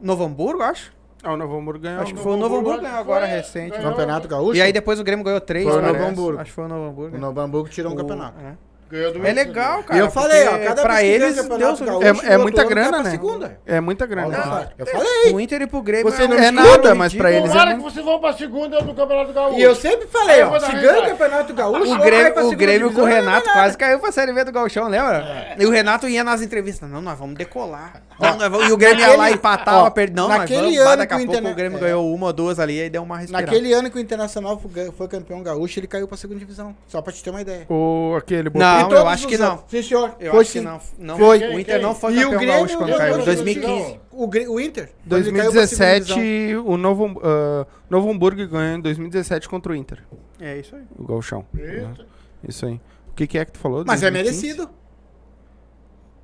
Novo Hamburgo, acho. Ah, o Novo Hamburgo ganhou. Acho que foi o Novo Hamburgo que ganhou agora Foi, recente. ganhou. Campeonato Gaúcho. E aí depois o Grêmio ganhou três, Foi o Novo. Hamburgo. Acho que foi o Novo Hamburgo. O Novo Hamburgo tirou um O- campeonato. É. Ganhou do É legal, E cara. eu falei, ó, porque cada pra vez que ganha eles Campeonato deu Gaúcho, É, é muita outro ano grana, pra né? segunda. É muita grana. Ó, Eu falei. O Inter e pro Grêmio Você não um É escuta, nada, mas pra eles é Tomara que muito. vocês vão pra segunda do Campeonato Gaúcho. E eu sempre falei, ó, se ganha o Campeonato Gaúcho, O ou vai Grêmio, pra o segunda Grêmio com o divisão, não vai Renato nada. quase caiu pra Série B do Galchão, lembra? E o Renato ia nas entrevistas. Não, nós vamos decolar. Não, nós vamos- E o Grêmio ia lá naquele- e empatava, ó. Não, nós naquele vamos. ano daqui a que o pouco Interna- o Grêmio é. ganhou uma ou duas ali e deu uma respirada. Naquele ano que o Internacional foi foi campeão gaúcho, ele caiu pra segunda divisão. Só pra te ter uma ideia. O, aquele botou- Não, eu acho que não. Sim, senhor. Eu foi acho sim. que não. não. Foi. O Inter não foi o campeão Grêmio gaúcho quando caiu. eu- Em eu- 2015. O, Inter. quando ele caiu pra segunda 2017, divisão. o Novo, ah, Novo Hamburgo ganhou em 2017 contra o Inter. É isso aí. O Galchão. Isso. Isso aí. O que, que é que tu falou? Mas é 2015? merecido.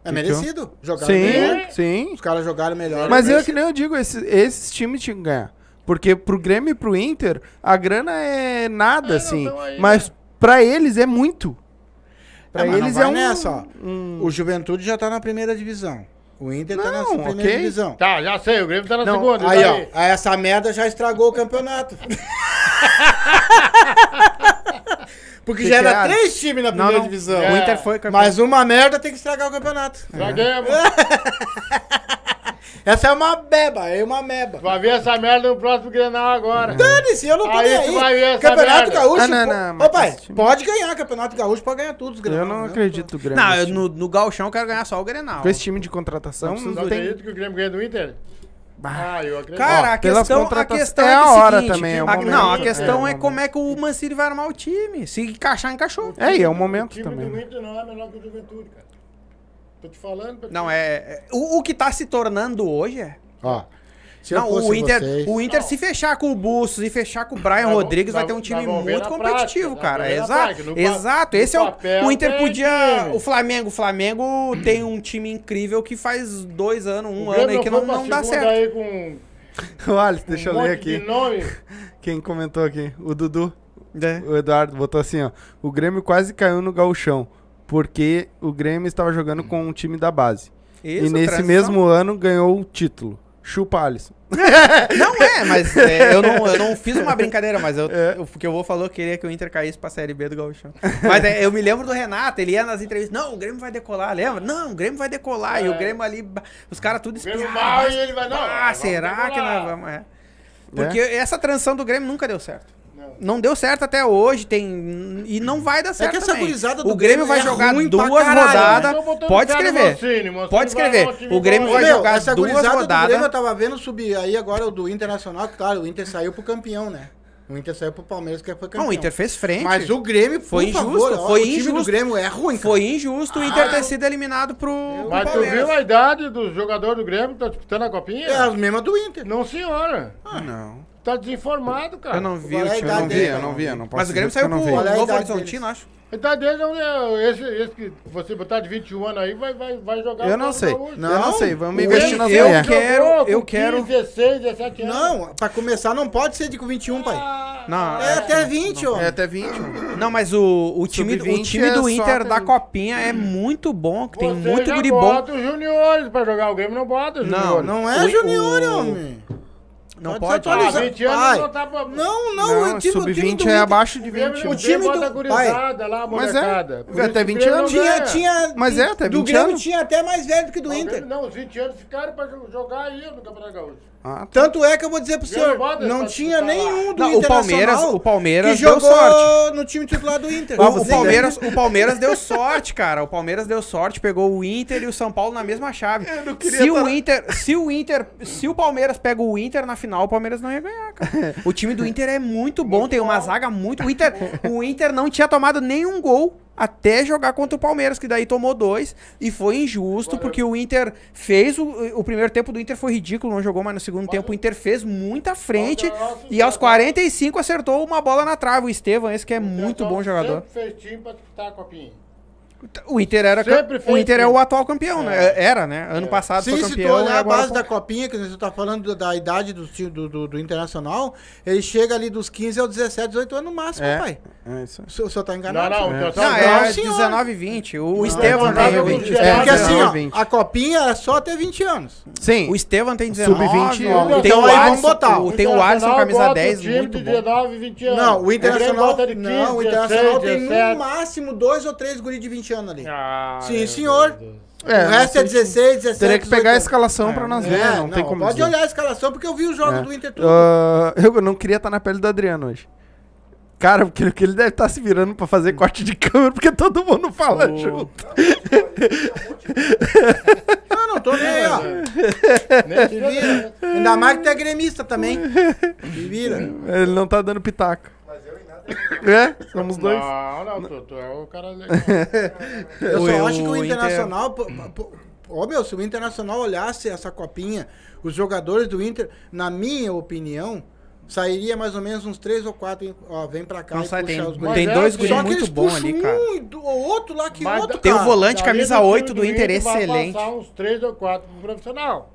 É merecido. Jogaram Sim, melhor. sim. Os caras jogaram melhor. Mas eu que nem eu digo, esses, esses times tinham que ganhar. Porque pro Grêmio e pro Inter, a grana é nada, É, assim. tão aí, mas né? pra eles é muito. Pra É, não eles vai é um... nessa, ó. um- O Juventude já tá na primeira divisão. O Inter tá na Não, primeira divisão. Tá, já sei, o Grêmio tá na Não, segunda. Aí, e ó, aí essa merda já estragou o campeonato. Porque Que já que era é? três times na Não, primeira não. divisão. É. O Inter foi campeão. Mas uma merda tem que estragar o campeonato. Estraguemos. Essa é uma beba, é uma meba. Vai ver essa merda no próximo Grenal agora. Dane-se, eu não tô Aí nem tu aí. vai ver essa Campeonato merda. Gaúcho. Ah, não, não, Ô, mas pai, pode ganhar. Campeonato Gaúcho pode ganhar tudo. os Eu Grenal, não né? acredito no Grêmio. Não, eu, no, no Galchão eu quero ganhar só o Grenal. Com esse time de contratação, Não não, tem... acredita que o Grêmio ganha do Inter? Ah, eu acredito. Cara, a questão, a questão é é, a que hora seguinte, também, é o a-. Não, a É, questão é o é, como é que o Mancini vai armar o time. Se encaixar, encaixou. É, e é o O momento time também. do né? Inter não é melhor que o Juventude, cara. Tô te falando. pra Não, é. é- o, o que tá se tornando hoje é. Ó, se eu Não, o Inter, vocês- o Inter Não. se fechar com o Bustos e fechar com o Brian Nós Rodrigues, vai ter um time muito competitivo, prática, cara. Exato. No Exato. no Esse é o. O Inter podia. O Flamengo. O Flamengo tem um time incrível que faz dois anos, um O ano aí que não, não dá certo. Aí com O Alisson, deixa eu um ler monte de aqui. nome. Quem comentou aqui? O Dudu. É. O Eduardo botou assim, ó. O Grêmio quase caiu no gauchão, porque o Grêmio estava jogando com um time da base. Isso, e nesse transição. mesmo ano ganhou o título. Chupa Alisson. Não é, mas é, eu, não, eu não fiz uma brincadeira, mas eu, É. o que eu vou falou que queria que o Inter caísse pra Série B do Gauchão. Mas é, eu me lembro do Renato, ele ia nas entrevistas, não, o Grêmio vai decolar, lembra? Não, o Grêmio vai decolar. E o Grêmio ali, os caras tudo Grêmio espiavam. mal e ele vai, não, Ah, será que decolar." nós vamos... É. Porque essa transição do Grêmio nunca deu certo. Não. Deu certo até hoje, tem e não vai dar certo que essa também. gurizada do O Grêmio Grêmio vai é jogar pra duas rodadas. né? Botando Pode escrever. Pode escrever. O Grêmio vai. Meu, jogar essa duas gurizada do rodadas. Grêmio eu tava vendo subir aí agora o do Internacional, que claro, o Inter saiu pro campeão, né? O Inter saiu pro Palmeiras, que foi campeão. Não, o Inter fez frente. Mas o Grêmio, por Foi favor, injusto, ó, foi o time injusto. do Grêmio é ruim, cara. Foi injusto o Inter Ah, ter sido eliminado pro, pro Mas tu viu a idade dos jogadores do Grêmio que estão disputando a copinha? É as mesmas do Inter. Não, senhora. Não. Tá desinformado, cara. Eu não vi Qual é a idade não vi. dele? Eu não vi, eu não posso Mas o Grêmio dizer que saiu eu pro não vi. Qual é a Novo idade Horizontino, acho. A idade dele é esse, esse que você botar de 21 anos aí vai, vai, vai jogar Eu não sei. Gaúcho. Eu não Não, sei. Vamos investir nas eu quero- eu quero- 15, 16, 17 anos. Não, pra começar não pode ser de com 21, pai. Não, É até 20, ó. É até 20. Não, mas o, o time, o Sub-20 time é do só Inter até da. Copinha é muito bom, que tem você muito já guri bom. bota os juniores pra jogar. O Grêmio não bota os Não, juniores. Não é O- junior, o- homem. Não Pode pode. ser Ah, atualizado. 20 anos Pai. não tá pra... Não, não, Não, o time, o time sub-20 do é abaixo de O Grêmio, 20. o O time do- gurizada lá, a Mas é. molecada. Por Até isso que o 20 Grêmio não anos. Tinha, tinha. Mas é, até Do 20 Grêmio anos. tinha até mais velho do que do Inter. Não, os 20 anos ficaram pra jo- jogar aí no Campeonato Gaúcho. Ah, tá. Tanto é que eu vou dizer pro senhor, não tinha lá. nenhum do Não, o Palmeiras, o Palmeiras que deu jogou sorte. no time titular do Inter. O, Vamos o. Palmeiras, o Palmeiras deu sorte, cara. O Palmeiras deu sorte, pegou o Inter e o São Paulo na mesma chave. Se o Inter, se o Inter, se o Palmeiras pega o Inter na final, o Palmeiras não ia ganhar, cara. O time do Inter é muito bom, tem uma zaga muito. O Inter, o Inter não tinha tomado nenhum gol até jogar contra o Palmeiras, que daí tomou dois e foi injusto porque o Inter fez o, o primeiro tempo do Inter foi ridículo, não jogou, mas no segundo tempo o Inter fez muita frente e aos 45 acertou uma bola na trave. O Estevam, esse que é muito bom jogador. Fez time pra disputar a copinha. O Inter era Sempre o Inter é o atual campeão, né? Era, né? Ano passado Sim, foi se tu campeão. olhar a base foi- da copinha, que você tá falando da idade do, do, do, do Internacional, ele chega ali dos 15 aos 17, 18 anos no máximo, É. pai. É isso. O senhor, o senhor tá Não, enganado? não, senhor? então Não, só é Não, senhor. 19 e 20. O Não, Estevam não, tem não, 20. não, É É, porque assim, ó, 19, a copinha era só até 20 anos. Sim. O Estevam tem 19. Sub-20, ó. ó. tem Então o aí vamos Alisson, botar. o- tem o Alisson, Internacional camisa bota 10, o time muito de bom. 19 e 20 anos. Não, o Internacional. 15, não, o Internacional 16, tem no 17. máximo dois ou três guri de 20 ali. Ah, Sim, senhor. É, o resto é não sei se- 16, 17. Teria que pegar a 18 escalação pra nós É, ver, não, tem como Pode dizer. olhar a escalação, porque eu vi os jogos É. do Inter tudo. Ah, eu não queria estar na pele do Adriano hoje. Cara, porque que ele deve estar se virando pra fazer corte de câmera, porque todo mundo fala O- junto. Não, não tô nem aí, ó. Nem Se vira. Ainda mais que tu é gremista também. Se vira. Ele não tá dando pitaco. É, somos dois. Não, não, tu, tu é o cara legal. Eu só acho que o o Inter- Internacional. pô, pô, Ô meu, se o Internacional olhasse essa copinha, os jogadores do Inter, na minha opinião, sairia mais ou menos uns três ou quatro. Ó, vem pra cá Não e sai, puxa tem, tem é, dois só guri Só que muito eles bons puxam ali, cara. um outro lá que Mas outro, Tem o cara. volante, camisa do 8 time do Inter, vai excelente. passar uns 3 ou 4 pro profissional.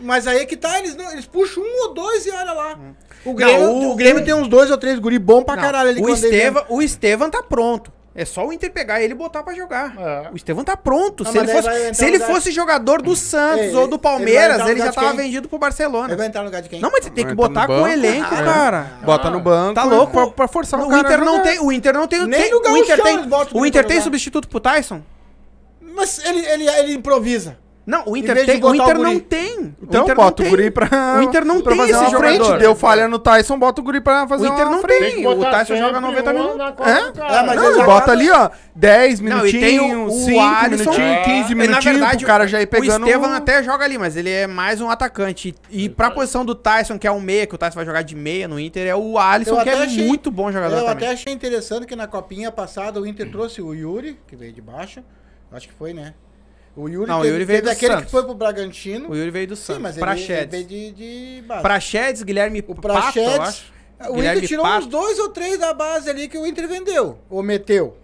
Mas aí é que tá, eles, não, eles puxam um ou dois e olha lá. O Não, Grêmio, o- o, Grêmio tem uns dois ou três guri bom pra Não, caralho ali o. Estevam, o Estevam tá pronto. É só o Inter pegar ele e botar pra jogar. É. O Estevam tá pronto. Ah, se ele fosse, se no ele lugar- fosse jogador do Santos Ei, ou ele do Palmeiras, no ele já lugar tava vendido pro Barcelona. Ele vai entrar no lugar de quem? Não, mas você tem que botar com o elenco, Ah, cara. Bota no banco. Tá louco? Pra, pra forçar o, o cara Inter não tem, o Inter não tem, Nem tem- no o Inter tem, o o Inter tem substituto pro Tyson? Mas ele, ele, ele improvisa. Não, o Inter tem, o o Inter guri. não tem. Então o Inter bota não o guri pra. O Inter não pra tem fazer esse frente. jogador. Deu falha no Tyson, bota o guri pra fazer O Inter uma não frente. tem. O Tyson joga sempre 90 um minutos. na É? É, mas Não, bota ali, ó, 10 Não, e tem minutinhos, o- o 5 Alisson- minutinhos, É. 15 E, na minutinhos, verdade, pro cara já ir pegando... O Estevam até joga ali, mas ele é mais um atacante. E pra posição do Tyson, que é o meia, que o Tyson vai jogar de meia no Inter, é o Alisson, que é achei- muito bom jogador Eu também. até achei interessante que na copinha passada o Inter trouxe o Yuri, que veio de baixo. Acho que foi, né? O Yuri, Não, o teve, Yuri veio teve do aquele Santos. que foi pro Bragantino. O Yuri veio do Sim, Santos. mas ele, ele veio de, de base. Praxedes, Guilherme O Pato, Praxedes. eu acho. O Guilherme Inter tirou Pato. uns dois ou três da base ali que o Inter vendeu. Ou meteu.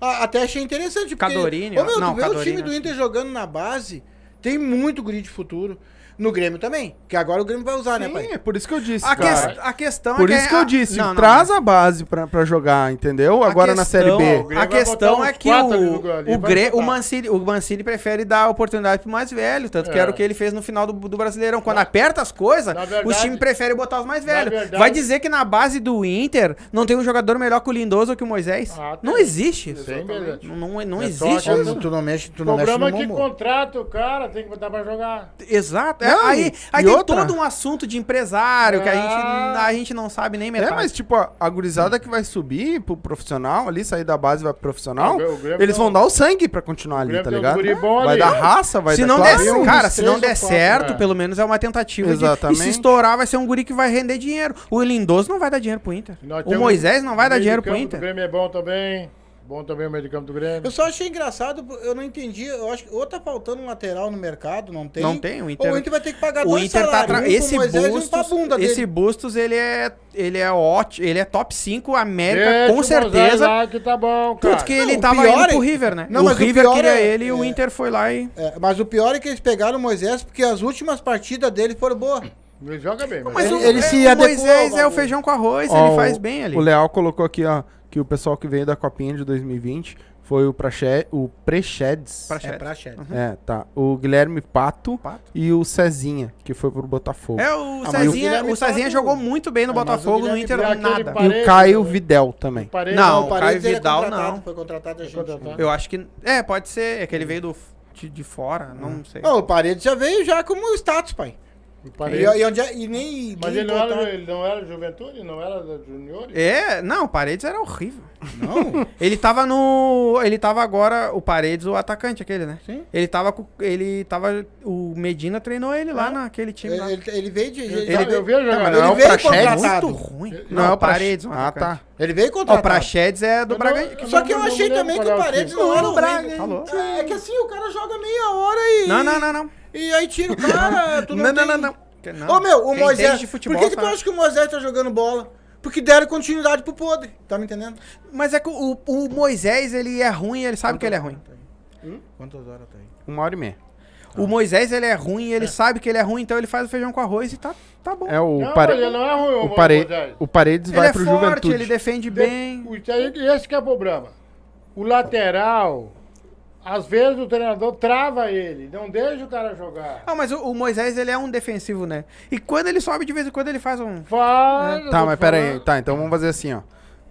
Ah, até achei interessante. Porque, Cadorini, Ô, meu. Não, tu vê o time do Inter jogando na base, tem muito guri de futuro. No Grêmio também. Que agora o Grêmio vai usar, né, Sim, pai? é por isso que eu disse, A, cara. ques- a questão Por é isso que eu disse, Não, não, traz não. a base pra, pra jogar, entendeu? A Agora na Série questão- B. Grêmio A questão é que o, ali o, chutar. o, Mancini, o Mancini prefere dar a oportunidade pro mais velho, tanto que É. era o que ele fez no final do, do Brasileirão. Quando aperta as coisas, verdade- os times preferem botar os mais velhos. verdade- Vai dizer que na base do Inter não tem um jogador melhor que o Lindoso ou que o Moisés? Ah, não tem. existe isso. Não, não, não É existe que- isso. Tu, não mexe, tu O não mexe no problema é que contrata o cara, tem que botar pra jogar. Exato. É, Não, aí aí tem outra? todo um assunto de empresário que a gente, Ah. a gente não sabe nem metade. É, mas tipo, a, a gurizada que vai subir pro profissional ali, sair da base e vai pro profissional, O Grêmio- o Grêmio eles tem vão dar o sangue pra continuar ali, tá um ligado? Vai dar raça, vai se dar não classe. der, um, cara, se não der certo, é. pelo menos é uma tentativa de. E se Exatamente. estourar, vai ser um guri que vai render dinheiro. O Lindoso não vai dar dinheiro pro Inter. Nós O Moisés não vai dar dinheiro pro Inter. O Grêmio é bom também. Bom também o meio de campo do Grêmio. Eu só achei engraçado, eu não entendi. Eu acho que ou tá faltando um lateral no mercado, não tem. Não tem, o Inter- Ou o Inter vai ter que pagar O dois Inter tá salários, tra... um pro esse um Bustos, bunda esse dele. Bustos ele é ele é ótimo, ele é top 5 América Deixa com o certeza. lá que tá bom, cara. Tanto que ele Não, o tava pior indo pro é- River, né? Não, o mas o River pior queria é- ele e o é- Inter foi lá e É, mas o pior é que eles pegaram o Moisés porque as últimas partidas dele foram boas. Ele joga bem, mas, Mas Ele- o, ele é, se o adequou ao Moisés é o feijão com arroz, Ó, ele faz o- bem ali. O Leal colocou aqui, ó, que o pessoal que veio da Copinha de 2020 foi o, Prache, o Prechedes. Pra- É chat. É, tá. O Guilherme Pato, Pato. e o Cezinha, que foi pro Botafogo. É, o o Cezinha, Guilherme o Cezinha jogou muito bem no Ah, o Botafogo, no Inter nada. aquele E Parede, o Caio né? Videl também. Parede, Não, o o Caio é Vidal, contratado, não. Foi contratado a gente. contratado. Eu acho que. É, pode ser. É que ele veio do, de, de fora, não sei. Ó, o Paredes já veio já como status, pai. O E, e, onde é- e nem. Mas ele não, era, ele não era juventude? Não era da juniores? É, não, o Paredes era horrível. Não. Ele tava no. Ele tava agora. O Paredes, o atacante, aquele, né? Sim. Ele tava com. Ele tava. O Medina treinou ele lá É. naquele time lá. Ele, ele veio de. Ele- ele, ele mas ele não é o veio Praxedes? contratado. Muito ruim. Não, é o Paredes, Ah, tá. Ele veio Ó, o contratado. Praxedes é do Bragantino. não- Só que eu não achei também que é o o Paredes não era o Braga, Braga. falou. É, é que assim, o cara joga meia hora e. Não, não, não, não. E aí tira o cara. Tu não, Não, não, tem- não, não. Não. Ô meu, o Quem Moisés. de futebol por que, que tu acha que o Moisés tá jogando bola? Porque deram continuidade pro podre. Tá me entendendo? Mas é que o, o Moisés, ele é ruim, ele sabe que ele é ruim. Quantas horas tá aí? Uma hora e meia. O Moisés, ele é ruim, ele sabe que ele é ruim, então ele faz o feijão com arroz e tá, tá bom. É o, Não, Pare- ele não é ruim, o, o Pare- Moisés. o Paredes Ele vai é pro forte, Juventude. ele defende bem. Esse que é o problema. O lateral, às vezes o treinador trava ele, não deixa o cara jogar. Ah, mas o, o Moisés, ele é um defensivo, né? E quando ele sobe, de vez em quando ele faz um... Faz, eu Tá, mas pera aí. Tá, então vamos fazer assim, ó.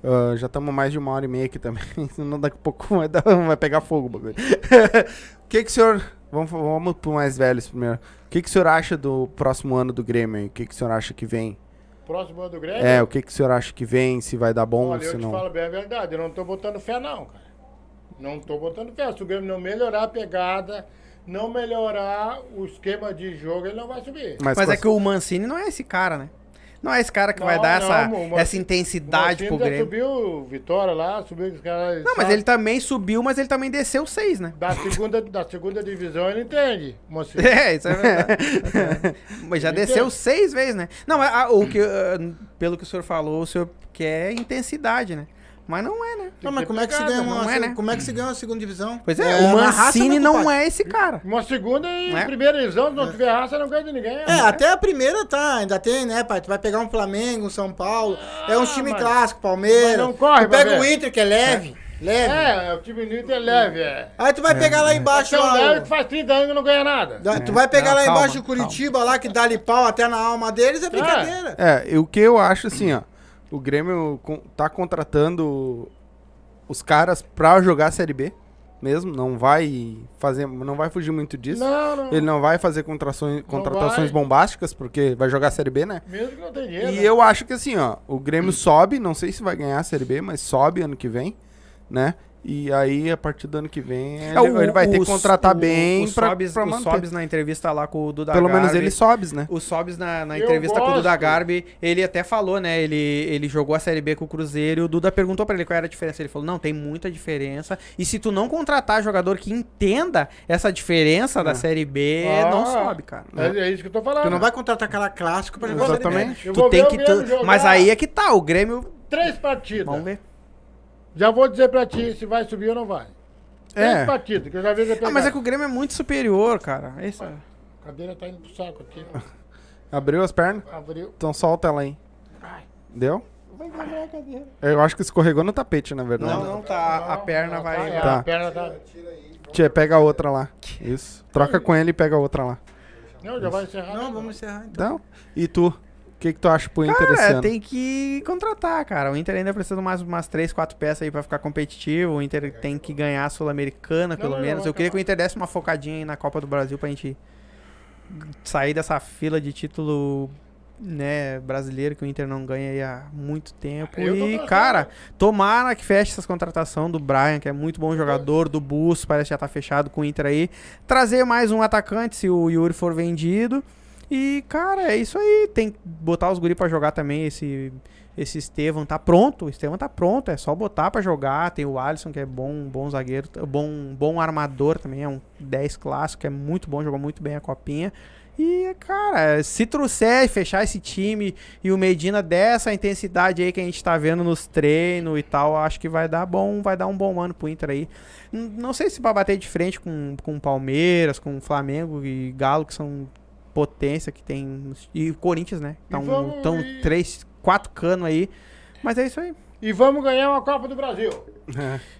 Ah, já estamos mais de uma hora e meia aqui também. Senão daqui a pouco vai, dar- vai pegar fogo o bagulho. O que que o senhor... Vamos, vamos pro mais velhos primeiro. O que que o senhor acha do próximo ano do Grêmio? O que que o senhor acha que vem? Próximo ano do Grêmio. É, o que que o senhor acha que vem? Se vai dar bom, Olha, se eu te não... falo bem a verdade, eu não tô botando fé não, cara. Não tô botando fé. Se o Grêmio não melhorar a pegada, não melhorar o esquema de jogo, ele não vai subir. Mas, com é que o Mancini não é esse cara, né? Não é esse cara que vai Não, dar não, essa, Mancini- essa intensidade O pro Grêmio. subiu Vitória lá, subiu os caras. Não, mas ele também subiu, mas ele também desceu seis, né? Da segunda, da segunda divisão ele entende. Mocinho. É, isso é verdade. mas já Ele desceu entende. seis vezes, né? Não, mas, ah, o que, pelo que o senhor falou, o senhor quer intensidade, né? Mas não é, né? Não, mas ter como é que se ganha uma, não é, né? como é que se ganha uma segunda divisão? Pois é, É, o Mancini não é esse cara. Uma segunda e Não é? primeira divisão, se não tiver raça, não ganha de ninguém. É, até a primeira tá, ainda tem, né, pai? Tu vai pegar um Flamengo, um São Paulo. é um time mas- clássico, Palmeiras. mas não corre tu pra pega ver. o Inter, que é leve. Leve. É, o time do Inter é leve, é. Aí tu vai pegar lá embaixo. Lá, leve o- que faz 30 anos que não ganha nada. da- Tu vai pegar Não, lá calma, embaixo o Curitiba lá, que dá-lhe pau até na alma deles, é brincadeira. É, e o que eu acho assim, ó. O Grêmio tá contratando os caras pra jogar a Série B mesmo. Não vai fazer. Não vai fugir muito disso. Não, não. Ele não vai fazer contrações, contratações vai. bombásticas, porque vai jogar a Série B, né? Mesmo que não tem dinheiro. E né? eu acho que assim, ó, o Grêmio sobe, não sei se vai ganhar a Série B, mas sobe ano que vem, né? E aí, a partir do ano que vem, ele, É, o- ele vai ter que o- contratar o- bem o pra, Sobis, pra o manter. Sobis na entrevista lá com o Duda Pelo menos Garbi, ele sobes, né? O Sobis na, na entrevista com o Duda. Garbi, ele até falou, né? Ele, ele jogou a Série B com o Cruzeiro e o Duda perguntou pra ele qual era a diferença. Ele falou, não, tem muita diferença. E se tu não contratar jogador que entenda essa diferença da É. Série B, Ah, não sobe, cara. É, é isso que eu tô falando. Tu não vai contratar aquela clássico pra jogar o Série B. Exatamente. Eu Tu vou tem ver o que. Tu- jogar Mas aí é que tá, o Grêmio. Três partidas. Vamos ver. Já vou dizer pra ti se vai subir ou não vai. É. partidas, que eu já vi Ah, mas é que o Grêmio é muito superior, cara. Esse é- A cadeira tá indo pro saco aqui. Abriu as pernas? Abriu. Então solta ela aí. Ai. Deu? Vai quebrar a cadeira. Eu acho que escorregou no tapete, na verdade. Não, não, tá. A perna Não, vai. é, Tá. A perna tá. Tia, pega a outra lá. Isso. Troca com ele e pega a outra lá. Não, já vai encerrar. Não, vamos encerrar então. Então, e tu? O que, que tu acha pro Inter esse Cara, ano? tem que contratar, cara. O Inter ainda precisa de mais umas 3, 4 peças aí pra ficar competitivo. O Inter tem que ganhar a Sul-Americana, pelo não, menos. vai Eu queria que o Inter desse uma focadinha aí na Copa do Brasil pra gente sair dessa fila de título né, brasileiro que o Inter não ganha aí há muito tempo. Eu E, cara, tomara que feche essas contratações do Brian, que é muito bom jogador, do Bus, parece que já tá fechado com o Inter aí. Trazer mais um atacante se o Yuri for vendido. E, cara, é isso aí. Tem que botar os guri pra jogar também. Esse, esse Estevam tá pronto. O Estevam tá pronto. É só botar pra jogar. Tem o Alisson, que é bom, bom zagueiro, bom, bom armador também. É um 10 clássico, é muito bom, jogou muito bem a copinha. E, cara, se trouxer e fechar esse time e o Medina dessa intensidade aí que a gente tá vendo nos treinos e tal, acho que vai dar bom, vai dar um bom ano pro Inter aí. Não sei se pra bater de frente com, com Palmeiras, com Flamengo e Galo, que são potência que tem. E o Corinthians, né? E Então, vamos- tão três, quatro canos aí. Mas é isso aí. E vamos ganhar uma Copa do Brasil.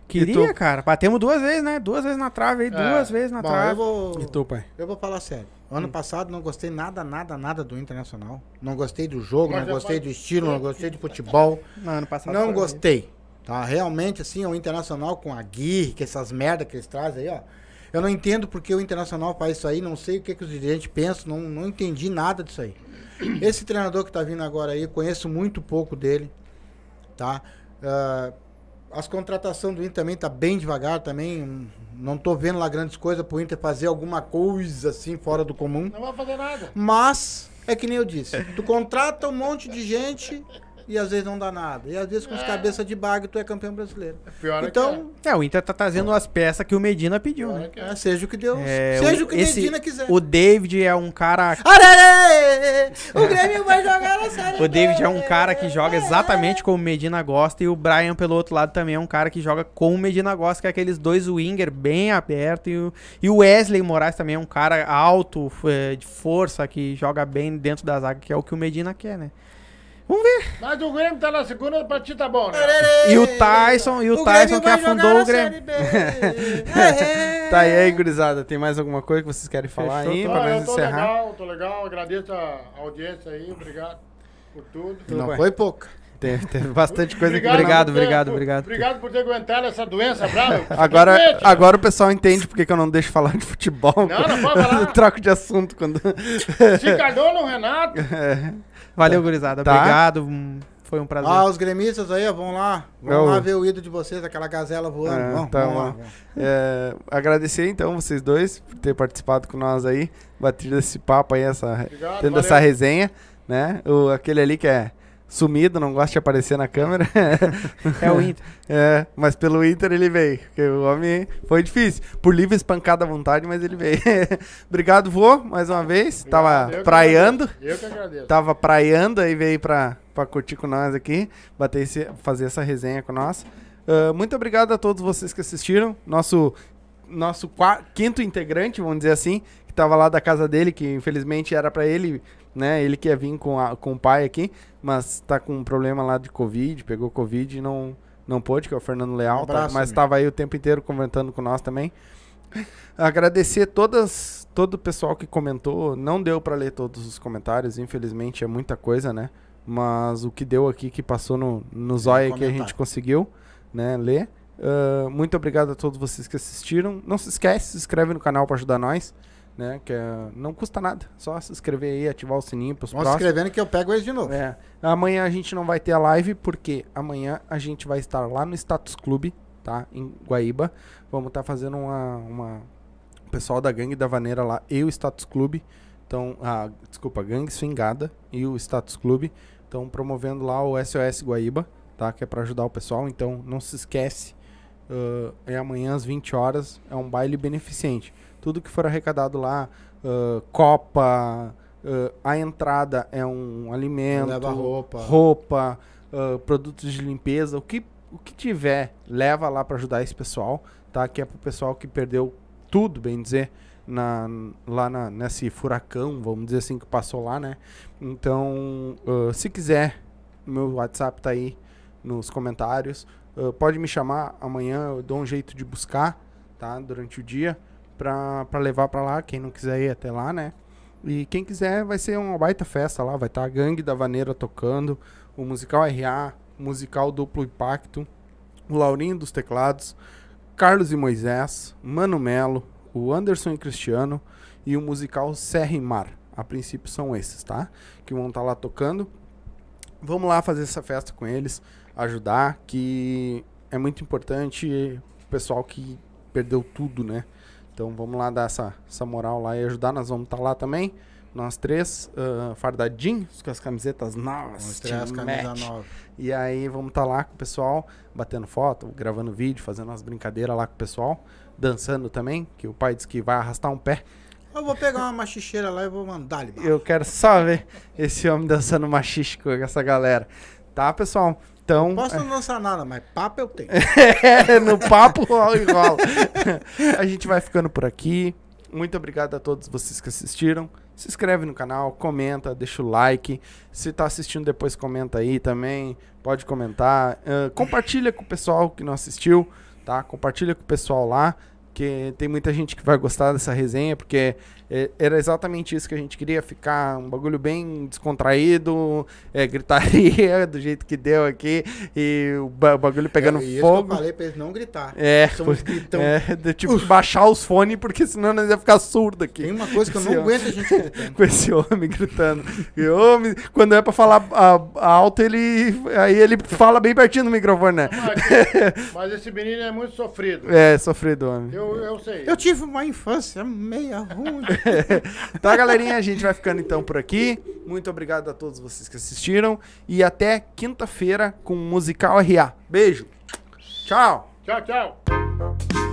Queria, tu? cara. Batemos duas vezes, né? Duas vezes na trave aí, duas vezes na Bom, eu trave. vou, E tu, pai? eu vou falar sério. Ano passado não gostei nada, nada, nada do Internacional. Não gostei do jogo, Mas não gostei faz- do estilo, não gostei de futebol. No ano passado. Não gostei. Tá? Realmente, assim, o Internacional com a Guirre, que essas merda que eles trazem aí, ó. Eu não entendo porque o Internacional faz isso aí, não sei o que, que os dirigentes pensam, não, não entendi nada disso aí. Esse treinador que tá vindo agora aí, eu conheço muito pouco dele, tá? Ah, as contratações do Inter também tá bem devagar também, não tô vendo lá grandes coisas pro Inter fazer alguma coisa assim fora do comum. Não vai fazer nada. Mas, é que nem eu disse, tu contrata um monte de gente e às vezes não dá nada. E às vezes com os cabeça de baga tu é campeão brasileiro. Pior é Então, É, o Inter tá trazendo as peças que o Medina pediu, Pior né? é que é, seja o que Deus, É, seja o, que esse- Medina quiser. O David é um cara. Ararê! O Grêmio vai jogar na série. O David é um cara que joga exatamente como o Medina gosta. E o Brian, pelo outro lado, também é um cara que joga como o Medina gosta, que é aqueles dois winger bem abertos. E o, e o Wesley Moraes também é um cara alto, de força, que joga bem dentro da zaga, que é o que o Medina quer, né? Vamos ver. Mas o Grêmio tá na segunda, ti tá bom, né? E o Tyson- e o Tyson Grêmio que afundou o Grêmio. É. Tá e aí, gurizada? Tem mais alguma coisa que vocês querem falar Fechou, aí tô- pra Ah, nós eu tô encerrar? legal, tô legal. Agradeço a audiência aí, obrigado por tudo. Não bem. foi pouca. Tem, teve bastante coisa que Obrigado, ter- obrigado, por- obrigado. Obrigado por ter aguentado essa doença brava. Agora, agora o pessoal entende porque que eu não deixo falar de futebol. Não, não pode falar. Eu troco de assunto quando. Se cagou no Renato. Valeu, gurizada. Tá. Obrigado. Foi um prazer. Ah, os gremistas aí, ó, vão lá. Vão Eu- lá ver o ídolo de vocês, aquela gazela voando. É, vão, tá vão lá. É, agradecer então vocês dois por ter participado com nós aí, batido esse papo aí, essa, Obrigado, tendo valeu. essa resenha, né? O, aquele ali que é sumido, não gosta de aparecer na câmera. É o Inter. É, mas pelo Inter ele veio. Porque o homem foi difícil. Por livre espancada à vontade, mas ele veio. Obrigado, vô, mais uma vez. Eu Tava que praiando. agradeço. Eu que agradeço. Tava praiando aí veio pra, pra curtir com nós aqui. Bater esse, fazer essa resenha com nós. Ah, muito obrigado a todos vocês que assistiram. Nosso, nosso qua- quinto integrante, vamos dizer assim, que tava lá da casa dele, que infelizmente era pra ele, né? Ele que ia vir com, a- com o pai aqui, mas tá com um problema lá de Covid, pegou Covid e não, não pôde, que é o Fernando Leal, Um tá- abraço, mas meu. tava aí o tempo inteiro comentando com nós também. Agradecer todas, todo o pessoal que comentou. Não deu pra ler todos os comentários, infelizmente é muita coisa, né? Mas o que deu aqui, que passou no, no zóio que a gente conseguiu, né, ler. Ah, muito obrigado a todos vocês que assistiram. Não se esquece, se inscreve no canal pra ajudar nós, né? Que é- não custa nada. Só se inscrever aí, ativar o sininho Vão se próximos. inscrevendo que eu pego eles de novo. É. Amanhã a gente não vai ter a live, porque amanhã a gente vai estar lá no Status Clube, tá? Em Guaíba. Vamos estar fazendo uma, uma. O pessoal da Gangue da Vaneira lá e o Status Clube. Então, ah, desculpa, Gangue Swingada e o Status Clube. Estão promovendo lá o SOS Guaíba, tá? Que é pra ajudar o pessoal. Então, não se esquece. ah, é amanhã às 20 horas. É um baile beneficente. Tudo que for arrecadado lá, ah, Copa, ah, a entrada é um alimento, Leva roupa. roupa, ah, produtos de limpeza, o que, o que tiver, leva lá pra ajudar esse pessoal, tá? Que é pro pessoal que perdeu tudo, bem dizer, na, lá na- nesse furacão, vamos dizer assim, que passou lá, né? Então, se quiser, meu WhatsApp tá aí nos comentários. Ah, pode me chamar amanhã, eu dou um jeito de buscar, tá? Durante o dia, pra levar pra lá, quem não quiser ir até lá, né? E quem quiser, vai ser uma baita festa lá, vai estar a Gangue da Vaneira tocando, o Musical RA, o Musical Duplo Impacto, o Laurinho dos Teclados, Carlos e Moisés, Mano Melo, o Anderson e Cristiano e o musical Serra e Mar. A princípio são esses, tá? Que vão estar lá tocando. Vamos lá fazer essa festa com eles, ajudar, que é muito importante o pessoal que perdeu tudo, né? Então vamos lá dar essa, essa moral lá e ajudar. Nós vamos estar lá também. Nós três, ah, fardadinhos, com as camisetas novas. Vamos estrear as camisas novas. E aí vamos estar lá com o pessoal, batendo foto, gravando vídeo, fazendo umas brincadeiras lá com o pessoal, dançando também, que o pai disse que vai arrastar um pé. Eu vou pegar uma machicheira lá e vou mandar ali. Eu quero só ver esse homem dançando machiste com essa galera. Tá, pessoal? Então, Posso não lançar nada, mas papo eu tenho. é, no papo rola e rola. A gente vai ficando por aqui. Muito obrigado a todos vocês que assistiram. Se inscreve no canal, comenta, deixa o like. Se tá assistindo depois, comenta aí também. Pode comentar. Ah, compartilha com o pessoal que não assistiu, tá? Compartilha com o pessoal lá. Que tem muita gente que vai gostar dessa resenha, porque é, era exatamente isso que a gente queria, ficar um bagulho bem descontraído, é, gritaria do jeito que deu aqui, e o ba- bagulho pegando É isso que fogo. eu falei pra eles não gritar. É, Somos gritão. é, de, tipo, baixar os fones, porque senão nós ia ficar surdo aqui. Tem uma coisa que eu não aguento a gente gritando. Com esse homem gritando. E o homem, quando é pra falar a- alto, ele. Aí ele fala bem pertinho do microfone, né? Mas, mas esse menino é muito sofrido. É, sofrido homem. Eu, eu sei. Eu tive uma infância meia ruim. Tá, galerinha? A gente vai ficando então por aqui. Muito obrigado a todos vocês que assistiram. E até quinta-feira com o Musical RA. Beijo. Tchau. Tchau, tchau.